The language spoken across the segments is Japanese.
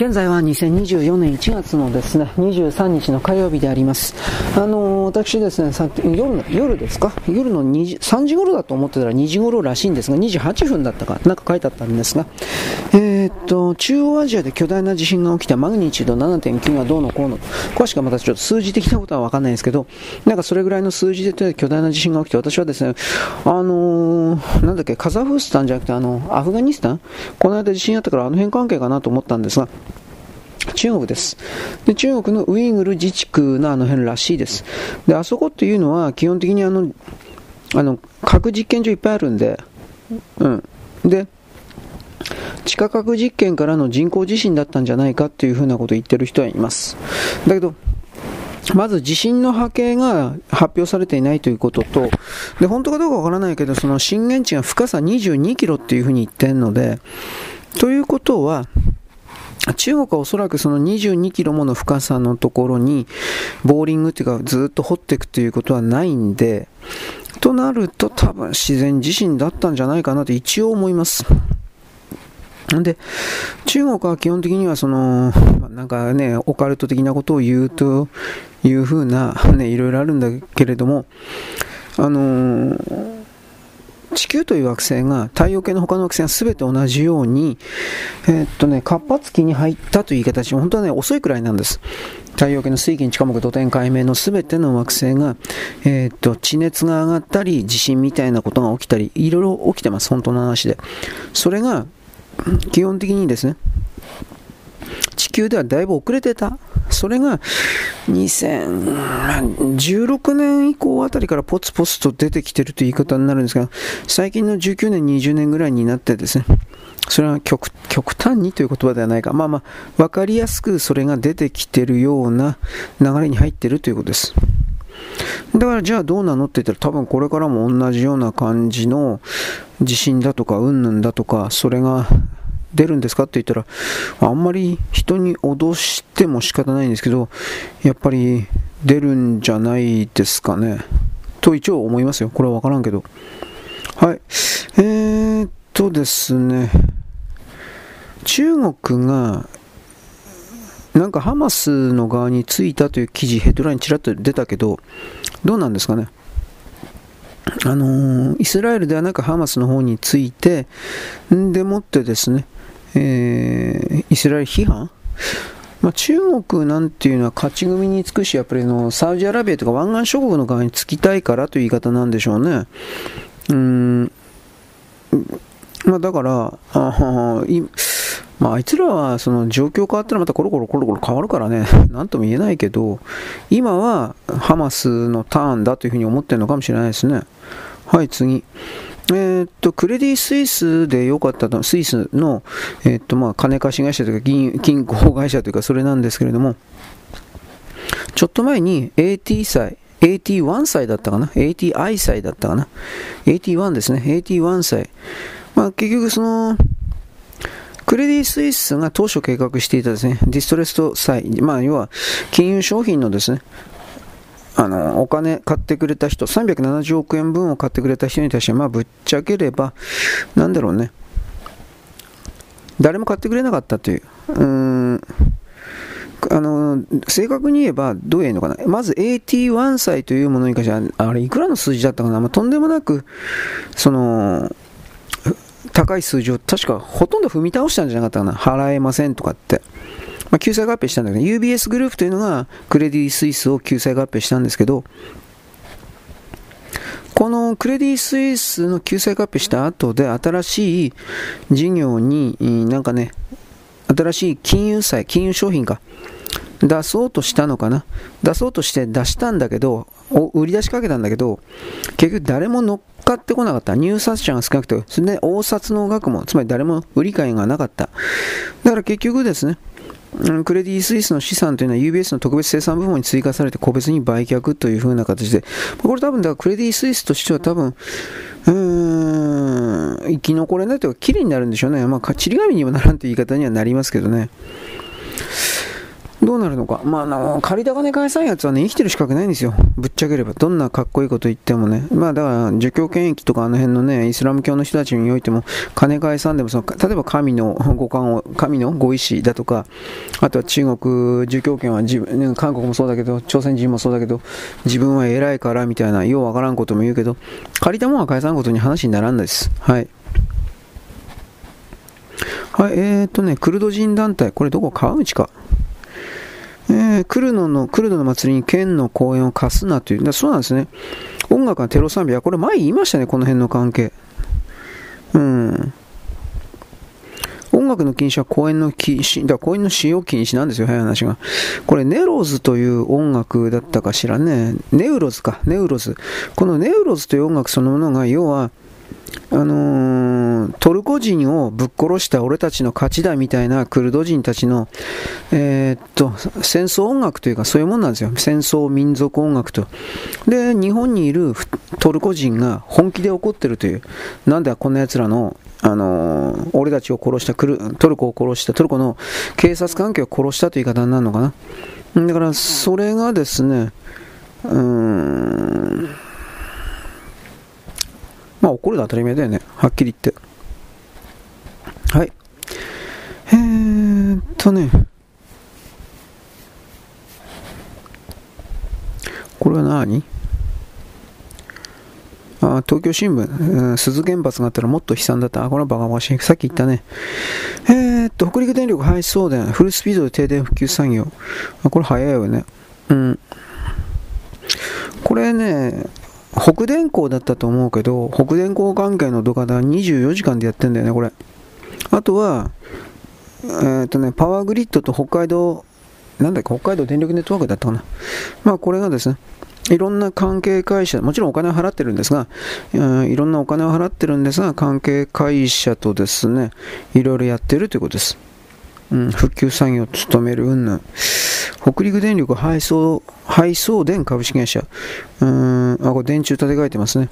現在は2024年1月のですね、23日の火曜日であります。あのー、私ですね、夜、夜ですか？夜の2時、3時頃だと思ってたら2時頃らしいんですが、28分だったか、なんか書いてあったんですが、えー、っと、中央アジアで巨大な地震が起きたマグニチュード7.9がどうのこうの、詳しくはまたちょっと数字的なことはわかんないんですけど、なんかそれぐらいの数字で巨大な地震が起きて、私はですね、あのー、なんだっけ、カザフスタンじゃなくて、あの、アフガニスタン？この間地震あったからあの辺関係かなと思ったんですが、中国です。で、中国のウイグル自治区のあの辺らしいです。で、あそこっていうのは基本的にあの、あの、核実験場いっぱいあるんで、うん。で、地下核実験からの人工地震だったんじゃないかっていうふうなことを言ってる人はいます。だけど、まず地震の波形が発表されていないということと、で、本当かどうかわからないけど、その震源地が深さ22キロっていうふうに言ってるので、ということは、中国はおそらくその22キロもの深さのところに、ボーリングっていうかずっと掘っていくということはないんで、となると多分自然地震だったんじゃないかなと一応思います。で、中国は基本的にはその、なんかね、オカルト的なことを言うというふうな、ね、いろいろあるんだけれども、あの地球という惑星が太陽系の他の惑星が全て同じように、えー、っとね、活発期に入ったという言い方し、本当はね、遅いくらいなんです。太陽系の水銀地下木土天海面の全ての惑星が、えー、っと、地熱が上がったり、地震みたいなことが起きたり、いろいろ起きてます、本当の話で。それが、基本的にですね、地球ではだいぶ遅れてた。それが2016年以降あたりからポツポツと出てきてるという言い方になるんですが、最近の19年、20年ぐらいになってですね、それは極端にという言葉ではないか、まあまあ、分かりやすくそれが出てきてるような流れに入ってるということです。だからじゃあどうなのって言ったら多分これからも同じような感じの地震だとかうんぬんだとかそれが出るんですかって言ったら、あんまり人に脅しても仕方ないんですけど、やっぱり出るんじゃないですかね。と一応思いますよ。これはわからんけど。はい。えー、っとですね。中国が、なんかハマスの側についたという記事、ヘッドラインちらっと出たけど、どうなんですかね？あのー、イスラエルではなくハマスの方について、んでもってですね、えー、イスラエル批判？まあ、中国なんていうのは勝ち組につくし、やっぱりのサウジアラビアとか湾岸諸国の側につきたいからという言い方なんでしょうね。うん、まあ、だから、あいまあ、あいつらはその状況変わったらまたコロコロコロコロ変わるからね、なんとも言えないけど、今はハマスのターンだというふうに思ってるのかもしれないですね。はい、次。えー、っと、クレディ・スイスで良かったの、スイスの、えー、っと、まあ、金貸し会社というか銀、銀行会社というか、それなんですけれども、ちょっと前に AT 祭、AT1 歳だったかな ?ATI 歳だったかな ?AT1 ですね。AT1 歳。まあ、結局その、クレディ・スイスが当初計画していたですね、ディストレスト債、まあ、要は金融商品のですね、あの、お金買ってくれた人、370億円分を買ってくれた人に対して、まあ、ぶっちゃければ、なんだろうね、誰も買ってくれなかったという、うん、あの、正確に言えば、どう言えのかな。まず AT1 歳というものに関しては、あれ、いくらの数字だったかな。まあ、とんでもなく、その、高い数字を確かほとんど踏み倒したんじゃなかったかな。払えませんとかって。まあ、救済合併したんだけど、UBS グループというのがクレディ・スイスを救済合併したんですけど、このクレディ・スイスの救済合併した後で新しい事業になんかね、新しい金融債、金融商品か、出そうとしたのかな出そうとして出したんだけど、売り出しかけたんだけど、結局誰も乗っかってこなかった。入札者が少なくて、それで大札の額も、つまり誰も売り買いがなかった。だから結局ですね、クレディ・スイスの資産というのは UBS の特別生産部門に追加されて個別に売却という風な形で、これ多分だからクレディ・スイスとしては多分、うーん、生き残れないというか、綺麗になるんでしょうね。まあ、ちり紙にもならんという言い方にはなりますけどね。どうなるのか。まあ、あの、借りた金返さんやつはね、生きてる資格ないんですよ。ぶっちゃければ。どんなかっこいいこと言ってもね。まあ、だから、儒教権益とかあの辺のね、イスラム教の人たちにおいても、金返さんでもその、例えば神の五感を、神のご意志だとか、あとは中国、儒教権は自分、韓国もそうだけど、朝鮮人もそうだけど、自分は偉いからみたいな、ようわからんことも言うけど、借りたもんは返さんことに話にならんです。はい。はい、えーとね、クルド人団体、これどこ？川内か。えー、クルノの、クルドの祭りに県の公演を貸すなという。だそうなんですね。音楽はテロ賛美、これ前言いましたね、この辺の関係。うん。音楽の禁止は公演の禁止、だ公演の使用禁止なんですよ、早い話が。これ、ネローズという音楽だったかしらね。ネウロズか、ネウロズ。このネウロズという音楽そのものが、要は、あのー、トルコ人をぶっ殺した俺たちの勝ちだみたいなクルド人たちの、えー、っと、戦争音楽というかそういうもんなんですよ。戦争民族音楽と。で、日本にいるトルコ人が本気で怒ってるという。なんでこんな奴らの、あのー、俺たちを殺したクル、トルコを殺した、トルコの警察関係を殺したという言い方になるのかな。だから、それがですね、うーん、まあ怒るのは当たり前だよね。はっきり言って。はい。えーっとね。これは何？あ東京新聞、鈴原発があったらもっと悲惨だった。あ、これはバカバカしい。さっき言ったね。えー、っと、北陸電力廃止送電、フルスピードで停電復旧作業。あ、これ早いよね。うん。これね、北電工だったと思うけど、北電工関係の土方は24時間でやってんだよね、これ。あとは、えー、っとね、パワーグリッドと北海道、なんだっけ、北海道電力ネットワークだったかな。まあ、これがですね、いろんな関係会社、もちろんお金を払ってるんですが、いろんなお金を払ってるんですが、関係会社とですね、いろいろやってるということです。うん、復旧作業を務める云々。北陸電力配送、配送電株式会社。うん、あ、これ電柱立て替えてますね。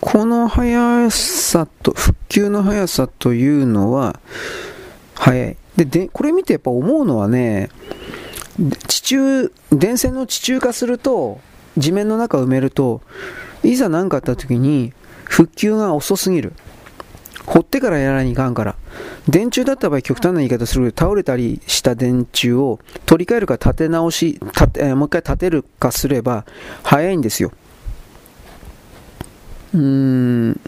この速さと、復旧の速さというのは、速い。で、で、これ見てやっぱ思うのはね、地中、電線の地中化すると、地面の中埋めると、いざ何かあった時に、復旧が遅すぎる。掘ってからやらにいかんから。電柱だった場合極端な言い方する倒れたりした電柱を取り替えるか立て直し、立てえー、もう一回立てるかすれば早いんですよ。うーん。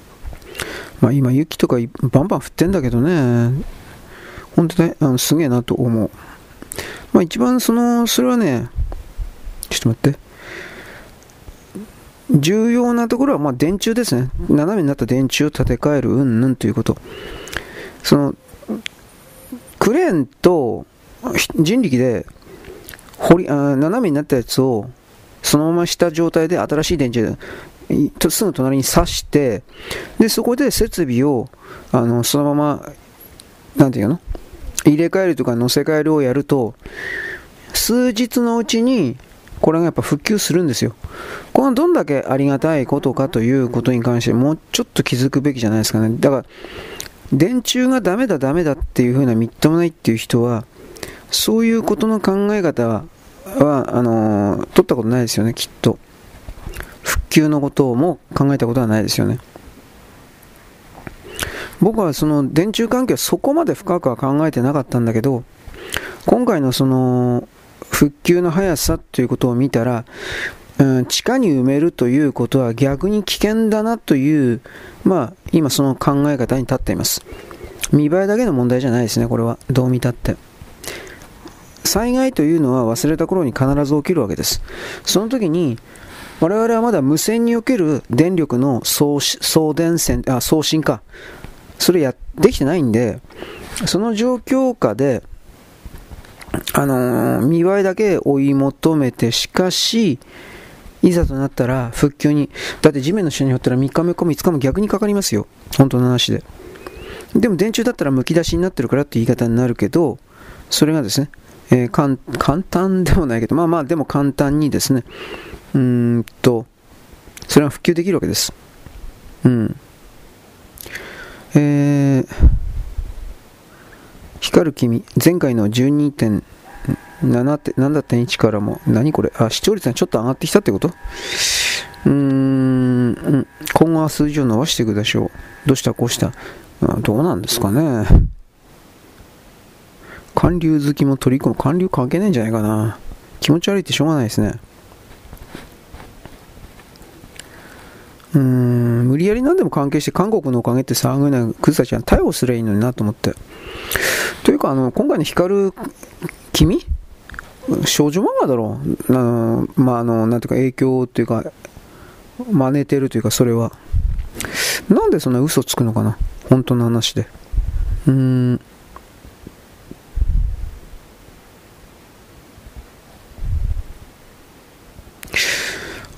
まあ今雪とかバンバン降ってんだけどね。本当にあのすげえなと思う。まあ一番その、それはね、ちょっと待って。重要なところは、まあ、電柱ですね。斜めになった電柱を建て替えるうんぬんということ。その、クレーンと人力で掘りあ斜めになったやつをそのまました状態で新しい電池ですぐ隣に挿してでそこで設備をあのそのままなんていうの？入れ替えるとか乗せ替えるをやると数日のうちにこれがやっぱ復旧するんですよ。これはどんだけありがたいことかということに関してもうちょっと気づくべきじゃないですかね。だから、電柱がダメだダメだっていうふうなみっともないっていう人は、そういうことの考え方は、あのー、取ったことないですよね、きっと。復旧のことも考えたことはないですよね。僕はその電柱関係はそこまで深くは考えてなかったんだけど、今回のその復旧の速さということを見たら、うん、地下に埋めるということは逆に危険だなという、まあ、今その考え方に立っています。見栄えだけの問題じゃないですね、これは。どう見たって。災害というのは忘れた頃に必ず起きるわけです。その時に、我々はまだ無線における電力の送送電線、あ、送信か。それや、できてないんで、その状況下で、あのー、見栄えだけ追い求めて、しかし、いざとなったら復旧に、だって地面の下に掘ったら3日目か5日も逆にかかりますよ。本当の話で。でも電柱だったらむき出しになってるからって言い方になるけど、それがですね、えー、簡単でもないけど、まあまあでも簡単にですね、うーんと、それは復旧できるわけです。うん。えー、光る君、前回の12.7 7.1からも、何これ？あ、視聴率がちょっと上がってきたってこと？うーん、今後は数字を伸ばしていくでしょう。どうした？こうした？どうなんですかね。韓流好きも取り込む。韓流関係ないんじゃないかな。気持ち悪いってしょうがないですね。うーん、無理やり何でも関係して韓国のおかげって騒ぐようなクズたちは逮捕すればいいのになと思って。というか、あの、今回の光る君？少女漫画だろう。あのまあ、あの、なんていうか影響っていうか、真似てるというか、それは。なんでそんな嘘つくのかな？本当の話で。うーん。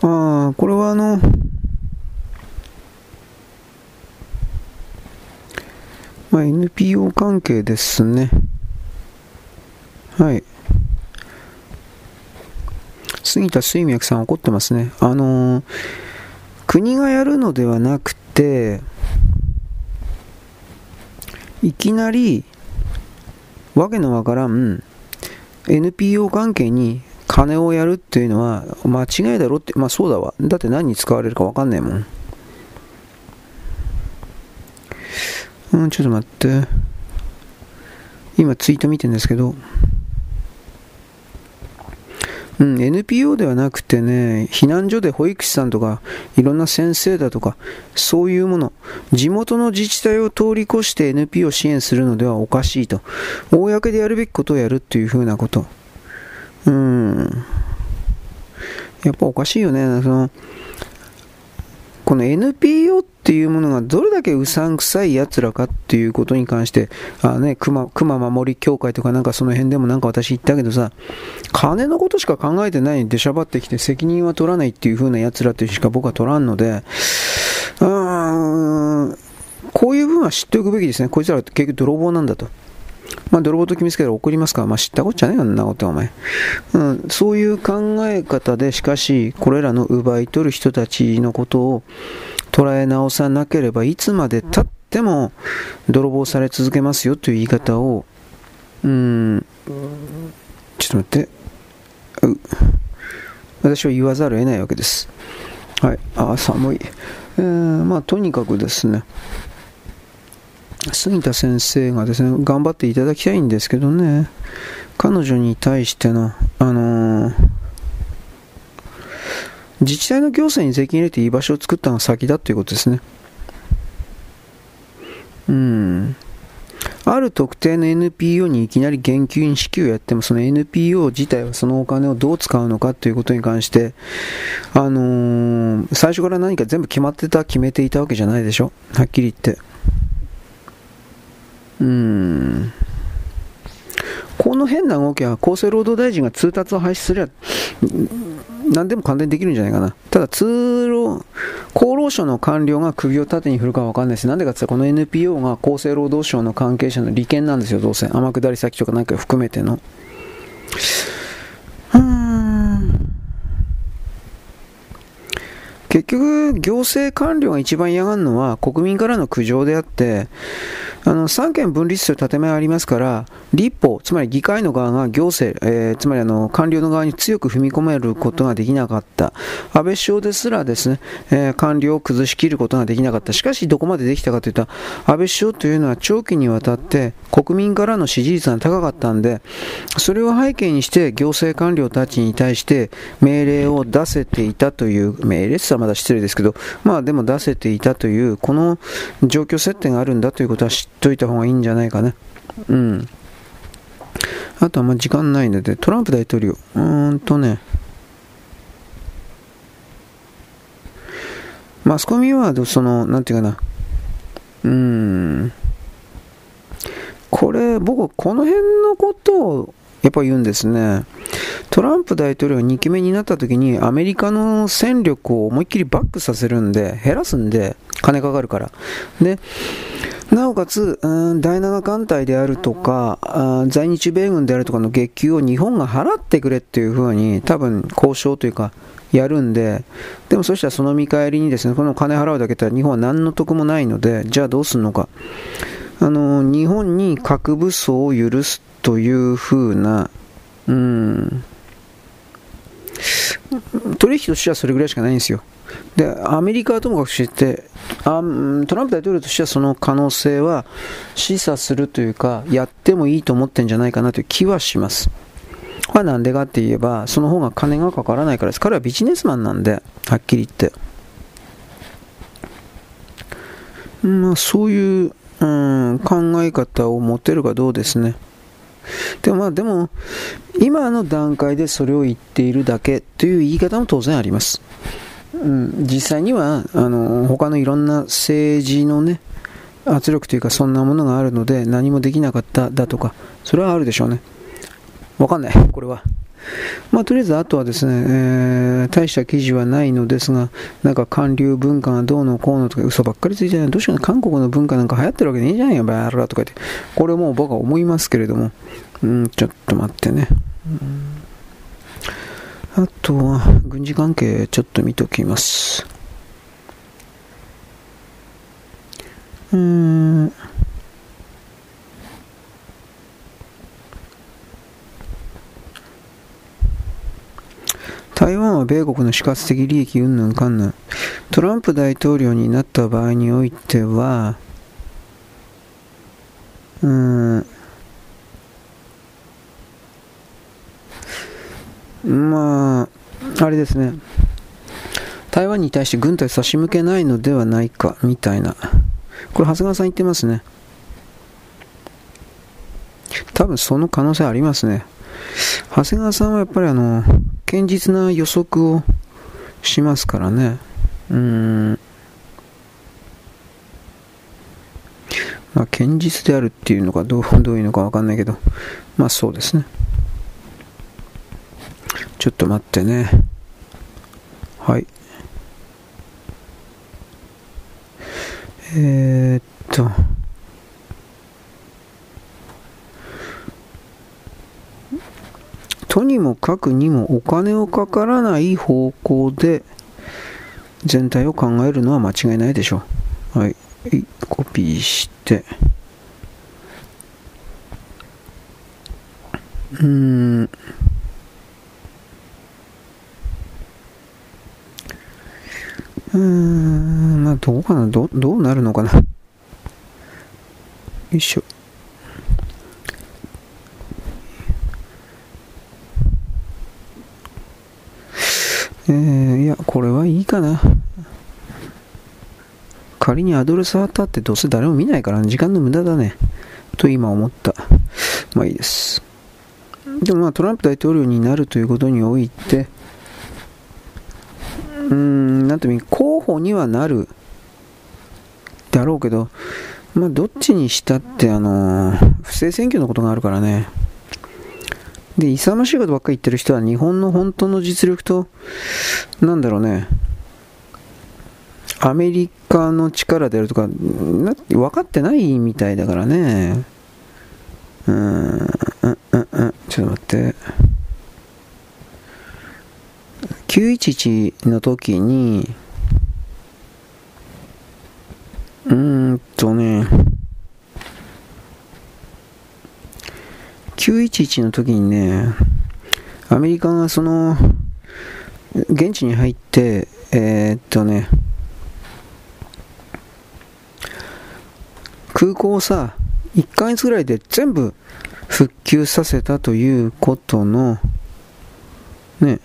ああ、これはあの、まあ、NPO 関係ですね。はい。杉田水脈さん怒ってますね。あのー、国がやるのではなくて、いきなり、わけのわからん NPO 関係に金をやるっていうのは間違いだろって、まあそうだわ。だって何に使われるかわかんないもん。うん、ちょっと待って。今ツイート見てんですけど、うん、NPO ではなくてね、避難所で保育士さんとか、いろんな先生だとか、そういうもの、地元の自治体を通り越して NPO を支援するのではおかしいと。公でやるべきことをやるっていうふうなこと。うん。やっぱおかしいよね。そのこの NPO っていうものがどれだけうさんくさい奴らかっていうことに関して、あね、熊、熊守り協会とかなんかその辺でもなんか私言ったけどさ、金のことしか考えてない出しゃばってきて責任は取らないっていう風な奴らとしか僕は取らんので、うーん、こういう分は知っておくべきですね。こいつら結局泥棒なんだと。まあ、泥棒と決めつけたら怒りますから、まあ、知ったこっちゃねえよ、んなことお前、うん。そういう考え方で、しかし、これらの奪い取る人たちのことを捉え直さなければ、いつまでたっても泥棒され続けますよという言い方を、うん、ちょっと待って、私は言わざるを得ないわけです。はい、あ、寒い。えー、まあ、とにかくですね、杉田先生がですね、頑張っていただきたいんですけどね、彼女に対しての、あのー、自治体の行政に税金入れていい場所を作ったのが先だということですね。うん。ある特定の NPO にいきなり現金支給をやっても、その NPO 自体はそのお金をどう使うのかということに関して、あのー、最初から何か全部決まってた、決めていたわけじゃないでしょ？はっきり言って。うん。この変な動きは厚生労働大臣が通達を廃止すれば、何でも簡単にできるんじゃないかな。ただ、通労、厚労省の官僚が首を縦に振るかわかんないし、なんでかって言ったら、この NPO が厚生労働省の関係者の利権なんですよ、どうせ。天下り先とかなんか含めての。結局、行政官僚が一番嫌がるのは国民からの苦情であって、あの三権分立する建前ありますから、立法、つまり議会の側が行政、えー、つまりあの官僚の側に強く踏み込めることができなかった、安倍首相ですらですね、えー、官僚を崩しきることができなかった、しかしどこまでできたかというと、安倍首相というのは長期にわたって国民からの支持率が高かったんで、それを背景にして行政官僚たちに対して命令を出せていたという、命令はまだ失礼ですけど、まあでも出せていたという、この状況設定があるんだということは知ってといた方がいいんじゃないかな。うん。あとはまあ時間ないので、トランプ大統領、うーんとね、マスコミは、その、なんていうかな、うーん、これ、僕、この辺のことを、やっぱ言うんですね。トランプ大統領が2期目になった時にアメリカの戦力を思いっきりバックさせるんで、減らすんで、金かかるから。で、なおかつ、うん、第7艦隊であるとか、在日米軍であるとかの月給を日本が払ってくれっていうふうに、多分交渉というか、やるんで、でもそしたらその見返りにですね、この金払うだけだったら日本は何の得もないので、じゃあどうするのか。あの、日本に核武装を許すというふうな、うん、取引としてはそれぐらいしかないんですよ。で、アメリカはともかくしてあ、トランプ大統領としてはその可能性は示唆するというか、やってもいいと思ってんじゃないかなという気はします。はなんでかって言えば、その方が金がかからないからです。彼はビジネスマンなんで、はっきり言って。まあ、そういう、うん、考え方を持てるかどうですね。でもまあでも、今の段階でそれを言っているだけという言い方も当然あります。うん、実際には、あの、他のいろんな政治のね、圧力というかそんなものがあるので何もできなかっただとか、それはあるでしょうね。わかんない、これは。まあ、とりあえず、あとはですね、えー、大した記事はないのですが、なんか韓流文化がどうのこうのとか嘘ばっかりついてない。どうしよう韓国の文化なんか流行ってるわけねえじゃんよ、バーラとか言って。これも僕は思いますけれども、うん、ちょっと待ってね。あとは、軍事関係ちょっと見ときます。うん。台湾は米国の死活的利益云々かんぬん。トランプ大統領になった場合においては、うーん、まあ、あれですね。台湾に対して軍隊差し向けないのではないか、みたいな。これ、長谷川さん言ってますね。多分その可能性ありますね。長谷川さんはやっぱりあの、堅実な予測をしますからね。うん。まあ、堅実であるっていうのかどう、どういうのかわかんないけど、まあそうですね。ちょっと待ってね。はい。えー、っと。とにもかくにもお金をかからない方向で全体を考えるのは間違いないでしょう。はい。コピーして。うーん。うーん、まあ、どうかな、どどうなるのかな。よいしょ。えー、いや、これはいいかな。仮にアドレスあったってどうせ誰も見ないから時間の無駄だね。と今思った。まあいいです。でもまあトランプ大統領になるということにおいて、うーん、なんという候補にはなるだろうけど、まあどっちにしたってあの不正選挙のことがあるからね。で、勇ましいことばっかり言ってる人は日本の本当の実力と、なんだろうね、アメリカの力であるとか、分かってないみたいだからね。うん、うん、うん、うん、ちょっと待って。911の時に、うーんとね、911の時にね、アメリカがその、現地に入って、えー、っとね、空港をさ、1ヶ月ぐらいで全部復旧させたということの、ね、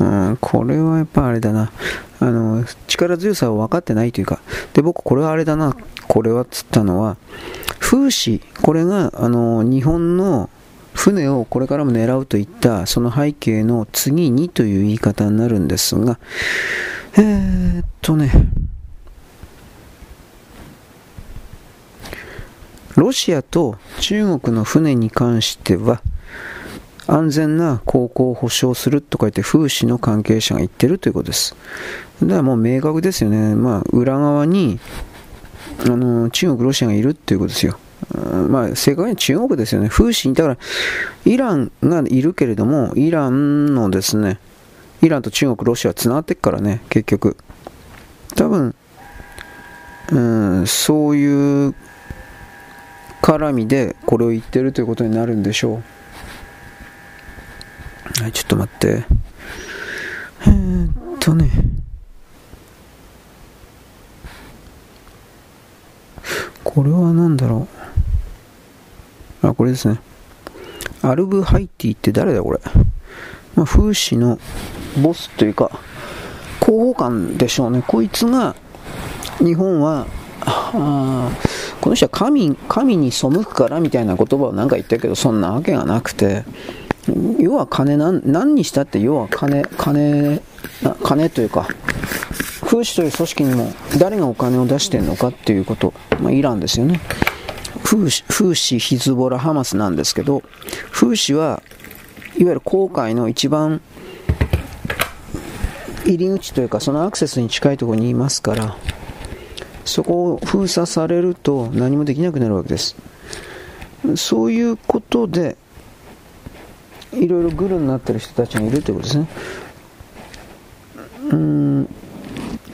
うん、これはやっぱあれだな。あの、力強さを分かってないというか、で、僕これはあれだな、これはっつったのは、風刺、これが、あの、日本の船をこれからも狙うといったその背景の次にという言い方になるんですが、えー、っとね、ロシアと中国の船に関しては、安全な航行を保障するとか言って風刺の関係者が言ってるということです。だからもう明確ですよね。まあ、裏側にあの中国、ロシアがいるっていうことですよ。まあ、正確には中国ですよね。風刺、だから、イランがいるけれども、イランのですね、イランと中国、ロシアは繋がってっからね、結局。多分、うん、そういう絡みでこれを言ってるということになるんでしょう。はい、ちょっと待って。えー、っとね。これは何だろう。あ、これですね。アルブ・ハイティって誰だこれ。まあ、風刺のボスというか、広報官でしょうね。こいつが、日本は、あこの人は神神に背くからみたいな言葉を何か言ったけど、そんなわけがなくて、要は金何、何にしたって要は金、金、金というか、風刺という組織にも誰がお金を出してるのかっていうこと、まあ、イランですよね。風刺、ヒズボラ、ハマスなんですけど、風刺はいわゆる航海の一番入り口というかそのアクセスに近いところにいますからそこを封鎖されると何もできなくなるわけですそういうことでいろいろグルになってる人たちがいるということですね。うん。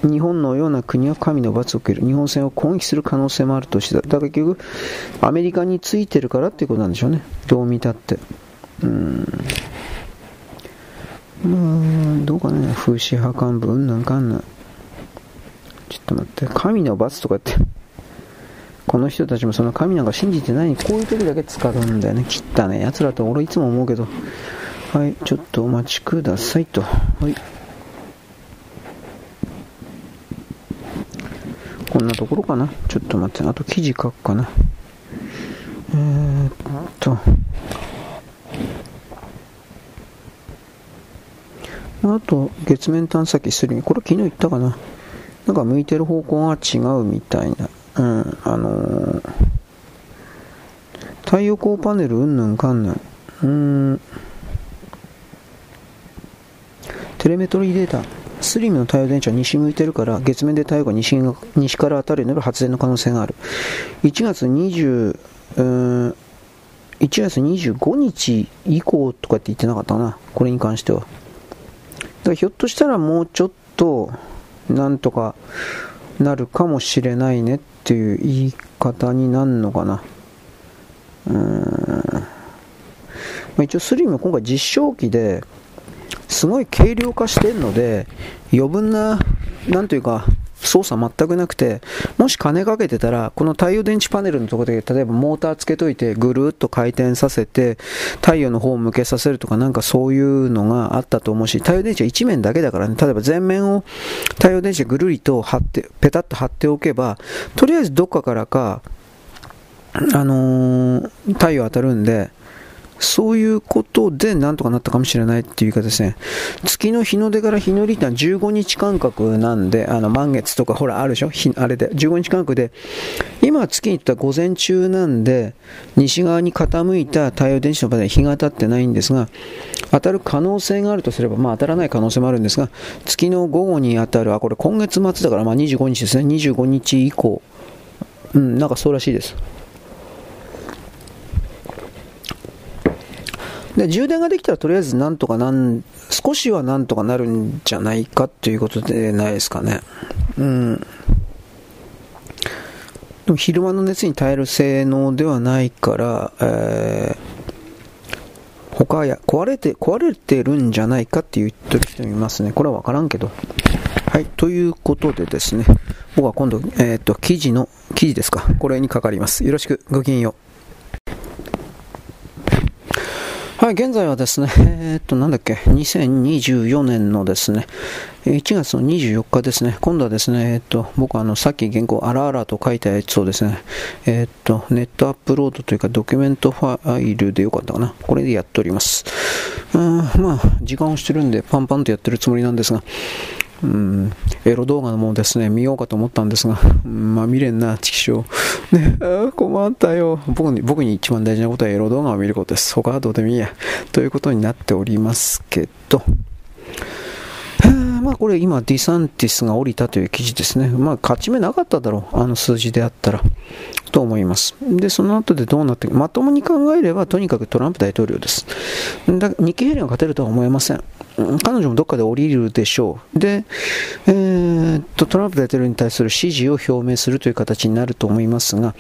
日本のような国は神の罰を受ける。日本船を攻撃する可能性もあるとしてだから結局アメリカについてるからっていうことなんでしょうね。どう見たって。うん。まあどうかね。風刺破壊部？うんなんかんな。ちょっと待って。神の罰とかってこの人たちもその神なんか信じてない。にこういう時だけ使うんだよね。切ったね。奴らと俺いつも思うけど。はいちょっとお待ちくださいと。はい。こんなところかな。ちょっと待って。あと記事書くかな。えー、っと。あと、月面探査機するこれ昨日言ったかな。なんか向いてる方向が違うみたいな。うん、あのー、太陽光パネルうんぬんかんぬん。うん、テレメトリーデータ。スリムの太陽電池は西向いてるから、月面で太陽が西西から当たるような発電の可能性がある。1月20、うん、1月25日以降とかって言ってなかったな。これに関しては。だひょっとしたらもうちょっとなんとかなるかもしれないねっていう言い方になるのかな。うーん。一応スリム今回実証機ですごい軽量化してるので余分な、なんというか、操作全くなくて、もし金かけてたら、この太陽電池パネルのところで、例えばモーターつけといて、ぐるっと回転させて、太陽の方を向けさせるとか、なんかそういうのがあったと思うし、太陽電池は1面だけだからね、例えば前面を太陽電池ぐるりと貼って、ペタッと貼っておけば、とりあえずどっかからか、あのー、太陽当たるんで、そういうことでなんとかなったかもしれないっていう言い方ですね。月の日の出から日の入りってのは15日間隔なんで、あの満月とかほらあるでしょ？あれで。15日間隔で、今月に行った午前中なんで、西側に傾いた太陽電池の場で日が当たってないんですが、当たる可能性があるとすれば、まあ当たらない可能性もあるんですが、月の午後に当たる、あ、これ今月末だからまあ25日ですね。25日以降。うん、なんかそうらしいです。で充電ができたらとりあえずなんとかなん少しはなんとかなるんじゃないかっていうことでないですかね。うん。でも昼間の熱に耐える性能ではないから、えー、他や壊れて壊れてるんじゃないかって言ってる人もいますね。これは分からんけど。はい。ということでですね。僕は今度、えっ、ー、と記事の記事ですか。これにかかります。よろしく。ごきげんよう。はい、現在はですね、えー、っと、なんだっけ、2024年のですね、1月の24日ですね、今度はですね、えー、っと、僕あの、さっき原稿、あらあらと書いたやつをですね、えー、っと、ネットアップロードというか、ドキュメントファイルでよかったかな。これでやっております。うん、まあ、時間をしてるんで、パンパンとやってるつもりなんですが、うん、エロ動画のもですね、見ようかと思ったんですが、まあ見れんな、チキショー。ね、あ困ったよ僕に。僕に一番大事なことはエロ動画を見ることです。他はどうでもいいや。ということになっておりますけど、まあこれ今ディサンティスが降りたという記事ですね。まあ勝ち目なかっただろう。あの数字であったら。と思います。で、その後でどうなってまともに考えればとにかくトランプ大統領です。だ日経平均が勝てるとは思えません。彼女もどっかで降りるでしょう。で、えー、と、トランプ大統領に対する支持を表明するという形になると思いますが、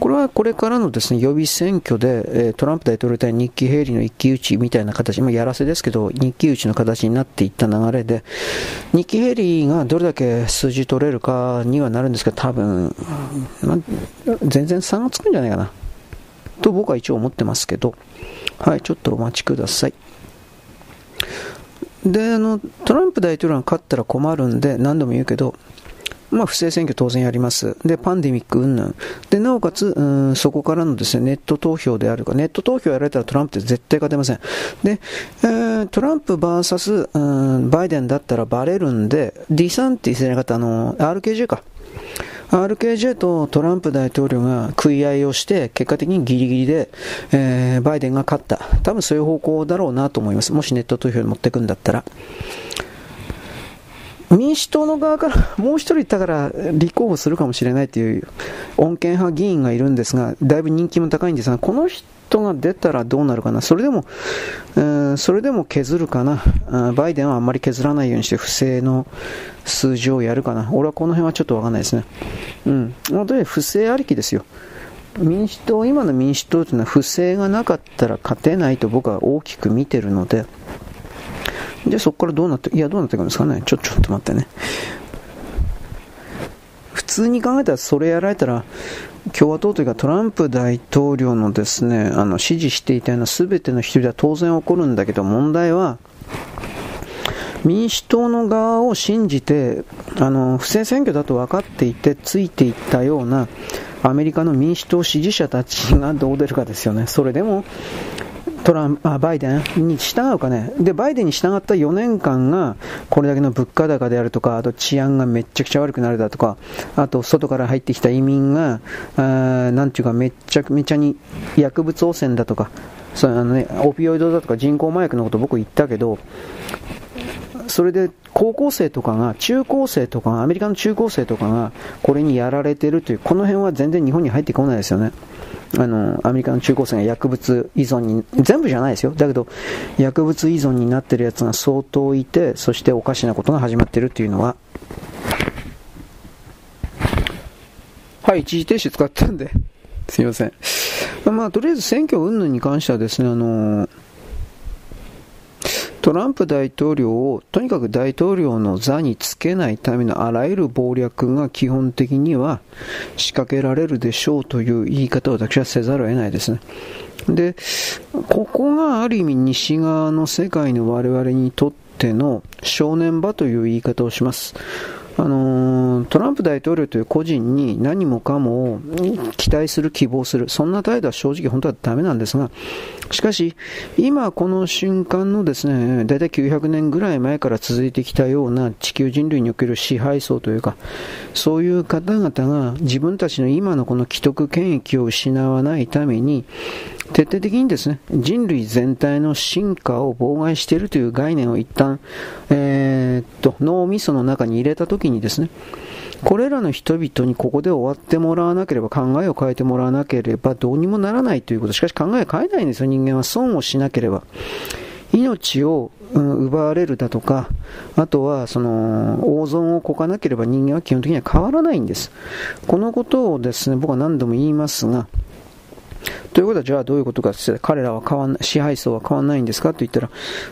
これはこれからのですね予備選挙で、えトランプ大統領対日記ヘイリーの一騎打ちみたいな形、まあ、やらせですけど、日記打ちの形になっていった流れで、日記ヘイリーがどれだけ数字取れるかにはなるんですけど、多分、まあ、全然差がつくんじゃないかな。と僕は一応思ってますけど、はい、ちょっとお待ちください。で、あの、トランプ大統領が勝ったら困るんで、何度も言うけど、まあ、不正選挙当然やります。で、パンデミック云々。で、なおかつ、うん、そこからのですね、ネット投票であるか、ネット投票やられたらトランプって絶対勝てません。で、えー、トランプ VS、うん、バイデンだったらバレるんで、ディサンティスじゃなかった、あの、RKG か。RKJ とトランプ大統領が食い合いをして、結果的にギリギリで、えー、バイデンが勝った。多分そういう方向だろうなと思います。もしネット投票に持っていくんだったら。民主党の側から もう1人いたから立候補するかもしれないという穏健派議員がいるんですが、だいぶ人気も高いんですが、この人が出たらどうなるかな、それでも、えー、それでも削るかな、バイデンはあんまり削らないようにして不正の数字をやるかな、俺はこの辺はちょっとわかんないですね。うん、本当に不正ありきですよ。民主党、今の民主党というのは不正がなかったら勝てないと僕は大きく見てるので、で、そこからどうなって、いや、どうなっていくんですかね。ちょ、ちょっと待ってね。普通に考えたら、それやられたら、共和党というかトランプ大統領のですね、あの、支持していたような全ての人は当然起こるんだけど、問題は、民主党の側を信じて、あの、不正選挙だと分かっていて、ついていったような、アメリカの民主党支持者たちがどう出るかですよね。それでも、トランあバイデンに従うかね、でバイデンに従った4年間がこれだけの物価高であるとか、あと治安がめちゃくちゃ悪くなるだとか、あと外から入ってきた移民が、あなんていうか、めちゃめちゃに薬物汚染だとか、そあのね、オピオイドだとか人工麻薬のこと僕言ったけど、それで高校生とかが、中高生とか、アメリカの中高生とかがこれにやられてるという、この辺は全然日本に入ってこないですよね。あの、アメリカの中高生が薬物依存に、全部じゃないですよ。だけど、薬物依存になってるやつが相当いて、そしておかしなことが始まってるっていうのは、はい、一時停止使ったんで、すいません。まあ、とりあえず選挙云々に関してはですね、あのートランプ大統領をとにかく大統領の座につけないためのあらゆる謀略が基本的には仕掛けられるでしょうという言い方を私はせざるを得ないですね。で、ここがある意味西側の世界の我々にとっての正念場という言い方をします。あのトランプ大統領という個人に何もかも期待する、希望する、そんな態度は正直本当はダメなんですが、しかし、今この瞬間のですね、だいたい900年ぐらい前から続いてきたような地球人類における支配層というか、そういう方々が自分たちの今のこの既得権益を失わないために、徹底的にですね、人類全体の進化を妨害しているという概念を一旦、えー、っと、脳みその中に入れたときにですね、これらの人々にここで終わってもらわなければ、考えを変えてもらわなければどうにもならないということ。しかし考え変えないんですよ、人間は。損をしなければ。命を、奪われるだとか、あとは、その、大損をこかなければ人間は基本的には変わらないんです。このことをですね、僕は何度も言いますが、ということは、じゃあどういうことかって、彼らは変わん、支配層は変わらないんですかと言ったら、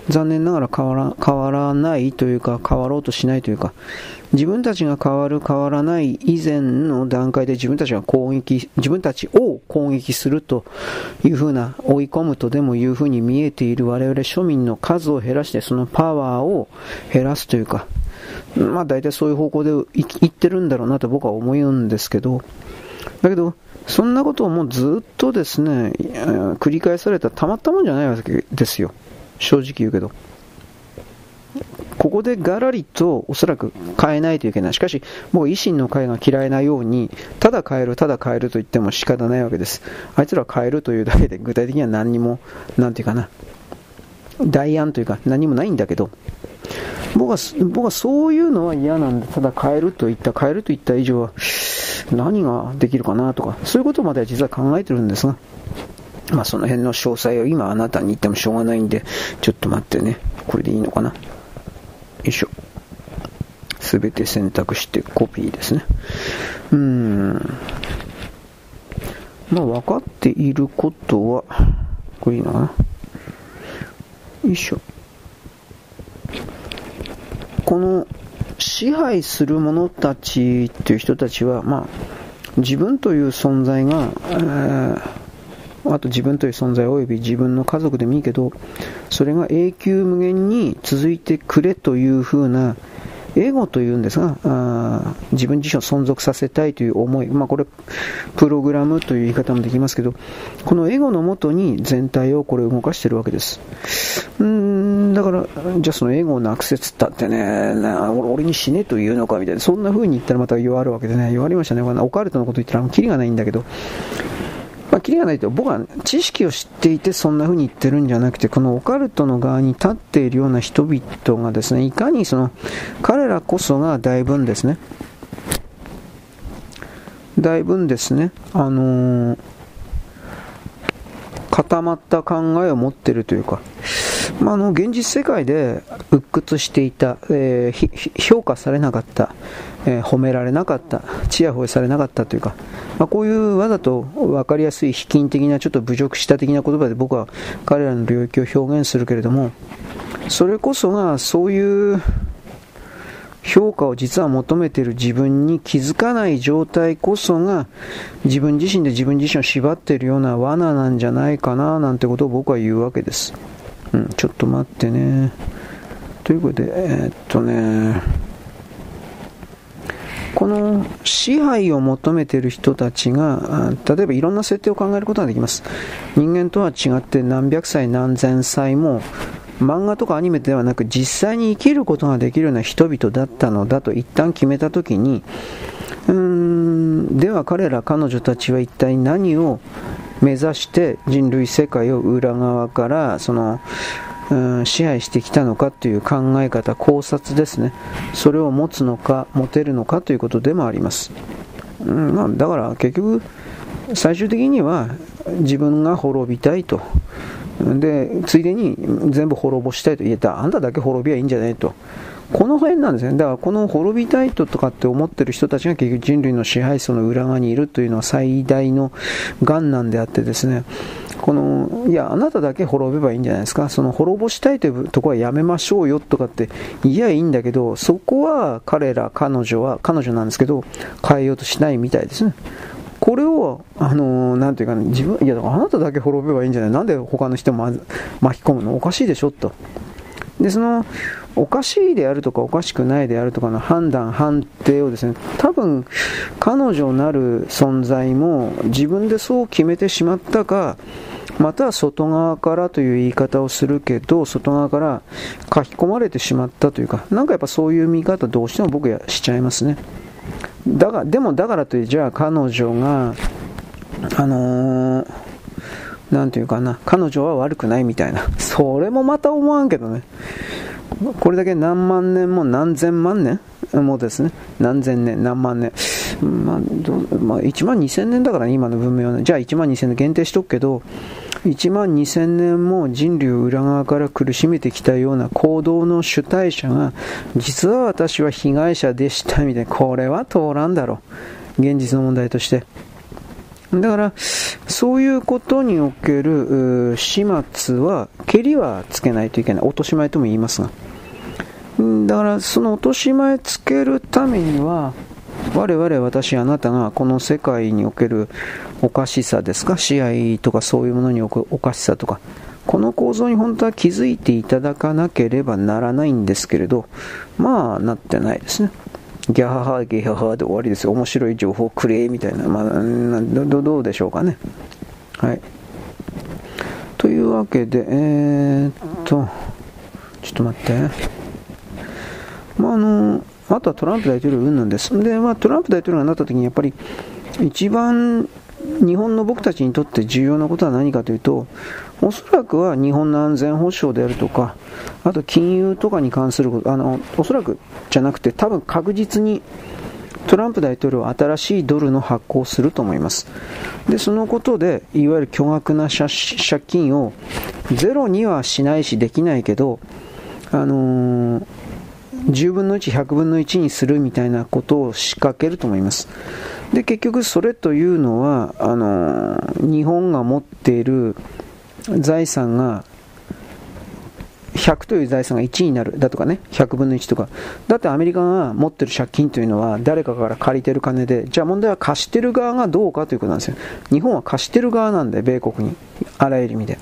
残念ながら変わら変わらないというか、変わろうとしないというか、自分たちが変わる、変わらない以前の段階で自分たちが攻撃、自分たちを攻撃するというふうな、追い込むとでもいうふうに見えている我々庶民の数を減らして、そのパワーを減らすというか、まあ大体そういう方向でいってるんだろうなと僕は思うんですけど、だけど、そんなことをもうずっとですね、繰り返されたたまったもんじゃないわけですよ。正直言うけど。ここでガラリとおそらく変えないといけない。しかし、もう維新の会が嫌いなように、ただ変える、ただ変えると言っても仕方ないわけです。あいつら変えるというだけで具体的には何にも、なんていうかな、代案というか何もないんだけど、僕は、僕はそういうのは嫌なんで、ただ変えると言った、変えると言った以上は、何ができるかなとか、そういうことまでは実は考えてるんですが、まあその辺の詳細を今あなたに言ってもしょうがないんで、ちょっと待ってね。これでいいのかな？よいしょ。すべて選択してコピーですね。うーん。まあ分かっていることは、これいいのかな？よいしょ。この支配する者たちっていう人たちは、まあ、自分という存在が、えー、あと自分という存在及び自分の家族でもいいけど、それが永久無限に続いてくれというふうなエゴというんですが、あ自分自身を存続させたいという思い、まあ、これ、プログラムという言い方もできますけど、このエゴのもとに全体をこれ動かしているわけです。うんだから、じゃあそのエゴをなくせつったってね、俺に死ねというのかみたいな、そんな風に言ったらまた弱るわけでね、弱りましたね、オカルトのこと言ったらキリがないんだけど、まあ、キリがないと僕は知識を知っていてそんな風に言ってるんじゃなくてこのオカルトの側に立っているような人々がですねいかにその彼らこそが大分ですね。大分ですね。あのー、固まった考えを持ってるというかまあ、あの現実世界で鬱屈していた、えー、評価されなかった、えー、褒められなかった、ちやほやされなかったというか、まあ、こういうわざと分かりやすい卑近的な、ちょっと侮辱した的な言葉で僕は彼らの領域を表現するけれども、それこそがそういう評価を実は求めている自分に気づかない状態こそが自分自身で自分自身を縛っているような罠なんじゃないかななんてことを僕は言うわけです。うん、ちょっと待ってね。ということで、えー、っとね、この支配を求めている人たちが、例えばいろんな設定を考えることができます。人間とは違って何百歳何千歳も漫画とかアニメではなく実際に生きることができるような人々だったのだと一旦決めたときに、うーん、では彼ら彼女たちは一体何を目指して人類世界を裏側からその、うん、支配してきたのかという考え方、考察ですね。それを持つのか、持てるのかということでもあります。うんまあ、だから結局、最終的には自分が滅びたいと。で、ついでに全部滅ぼしたいと言えたあんただけ滅びはいいんじゃないと。この辺なんですね。だからこの滅びたいととかって思ってる人たちが結局人類の支配層の裏側にいるというのは最大の癌なんであってですね。この、いや、あなただけ滅べばいいんじゃないですか。その滅ぼしたいというところはやめましょうよとかって言えばいいんだけど、そこは彼ら、彼女は、彼女なんですけど、変えようとしないみたいですね。これを、あのー、なんていうか、ね、自分、いや、あなただけ滅べばいいんじゃないなんで他の人も巻き込むの？おかしいでしょと。で、その、おかしいであるとかおかしくないであるとかの判断、判定をですね、多分彼女なる存在も自分でそう決めてしまったか、または外側からという言い方をするけど、外側から書き込まれてしまったというか、なんかやっぱそういう見方どうしても僕はしちゃいますね。だが、でもだからといって、じゃあ彼女が、あのーなんていうかな、彼女は悪くないみたいな。それもまた思わんけどね。これだけ何万年も何千万年もですね、何千年、何万年。まあ、まあ、1万2000年だからね、今の文明はね。じゃあ1万2000年限定しとくけど、1万2000年も人類を裏側から苦しめてきたような行動の主体者が、実は私は被害者でしたみたいな、これは通らんだろう。現実の問題として。だから、そういうことにおける始末は、けりはつけないといけない。落とし前とも言いますが。だから、その落とし前つけるためには、我々、私、あなたがこの世界におけるおかしさですか、試合とかそういうものにおくおかしさとか、この構造に本当は気づいていただかなければならないんですけれど、まあ、なってないですね。ギャハハ、ギャハハで終わりですよ。面白い情報くれ、みたいな。まあ、どどうでしょうかね。はい。というわけで、えー、っと、ちょっと待って。まあ、あの、あとはトランプ大統領云々です。で、まあ、トランプ大統領がなった時に、やっぱり、一番日本の僕たちにとって重要なことは何かというと、おそらくは日本の安全保障であるとか、あと金融とかに関すること、あの、おそらくじゃなくて、多分確実にトランプ大統領は新しいドルの発行をすると思います。で、そのことで、いわゆる巨額な借金をゼロにはしないしできないけど、あのー、10分の1、100分の1にするみたいなことを仕掛けると思います。で、結局それというのは、あのー、日本が持っている財産が100という財産が1になるだとかね、100分の1とか。だってアメリカが持ってる借金というのは誰かから借りてる金で、じゃあ問題は貸してる側がどうかということなんですよ。日本は貸してる側なんで、米国に。あらゆる意味で。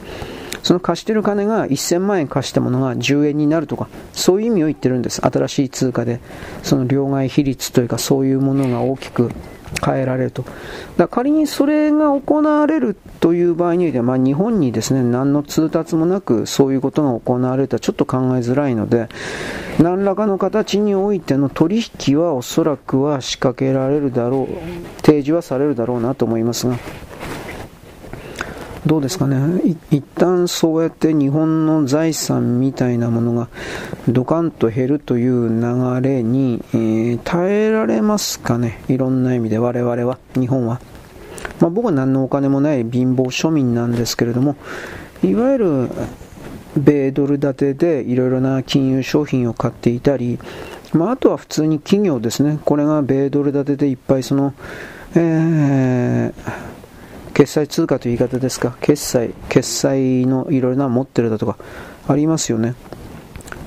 その貸してる金が1000万円貸したものが10円になるとか、そういう意味を言ってるんです。新しい通貨で。その両替比率というか、そういうものが大きく変えられると。だ仮にそれが行われるという場合には、まあ、日本にですね、何の通達もなくそういうことが行われるとはちょっと考えづらいので、何らかの形においての取引はおそらくは仕掛けられるだろう、提示はされるだろうなと思いますが、どうですかね、一旦そうやって日本の財産みたいなものがドカンと減るという流れに、えー、耐えられますかね、いろんな意味で我々は、日本は。まあ、僕は何のお金もない貧乏庶民なんですけれども、いわゆる米ドル建てでいろいろな金融商品を買っていたり、まあ、あとは普通に企業ですね、これが米ドル建てでいっぱいその、えー決済通貨という言い方ですか、決済、決済のいろいろな持ってるだとかありますよね。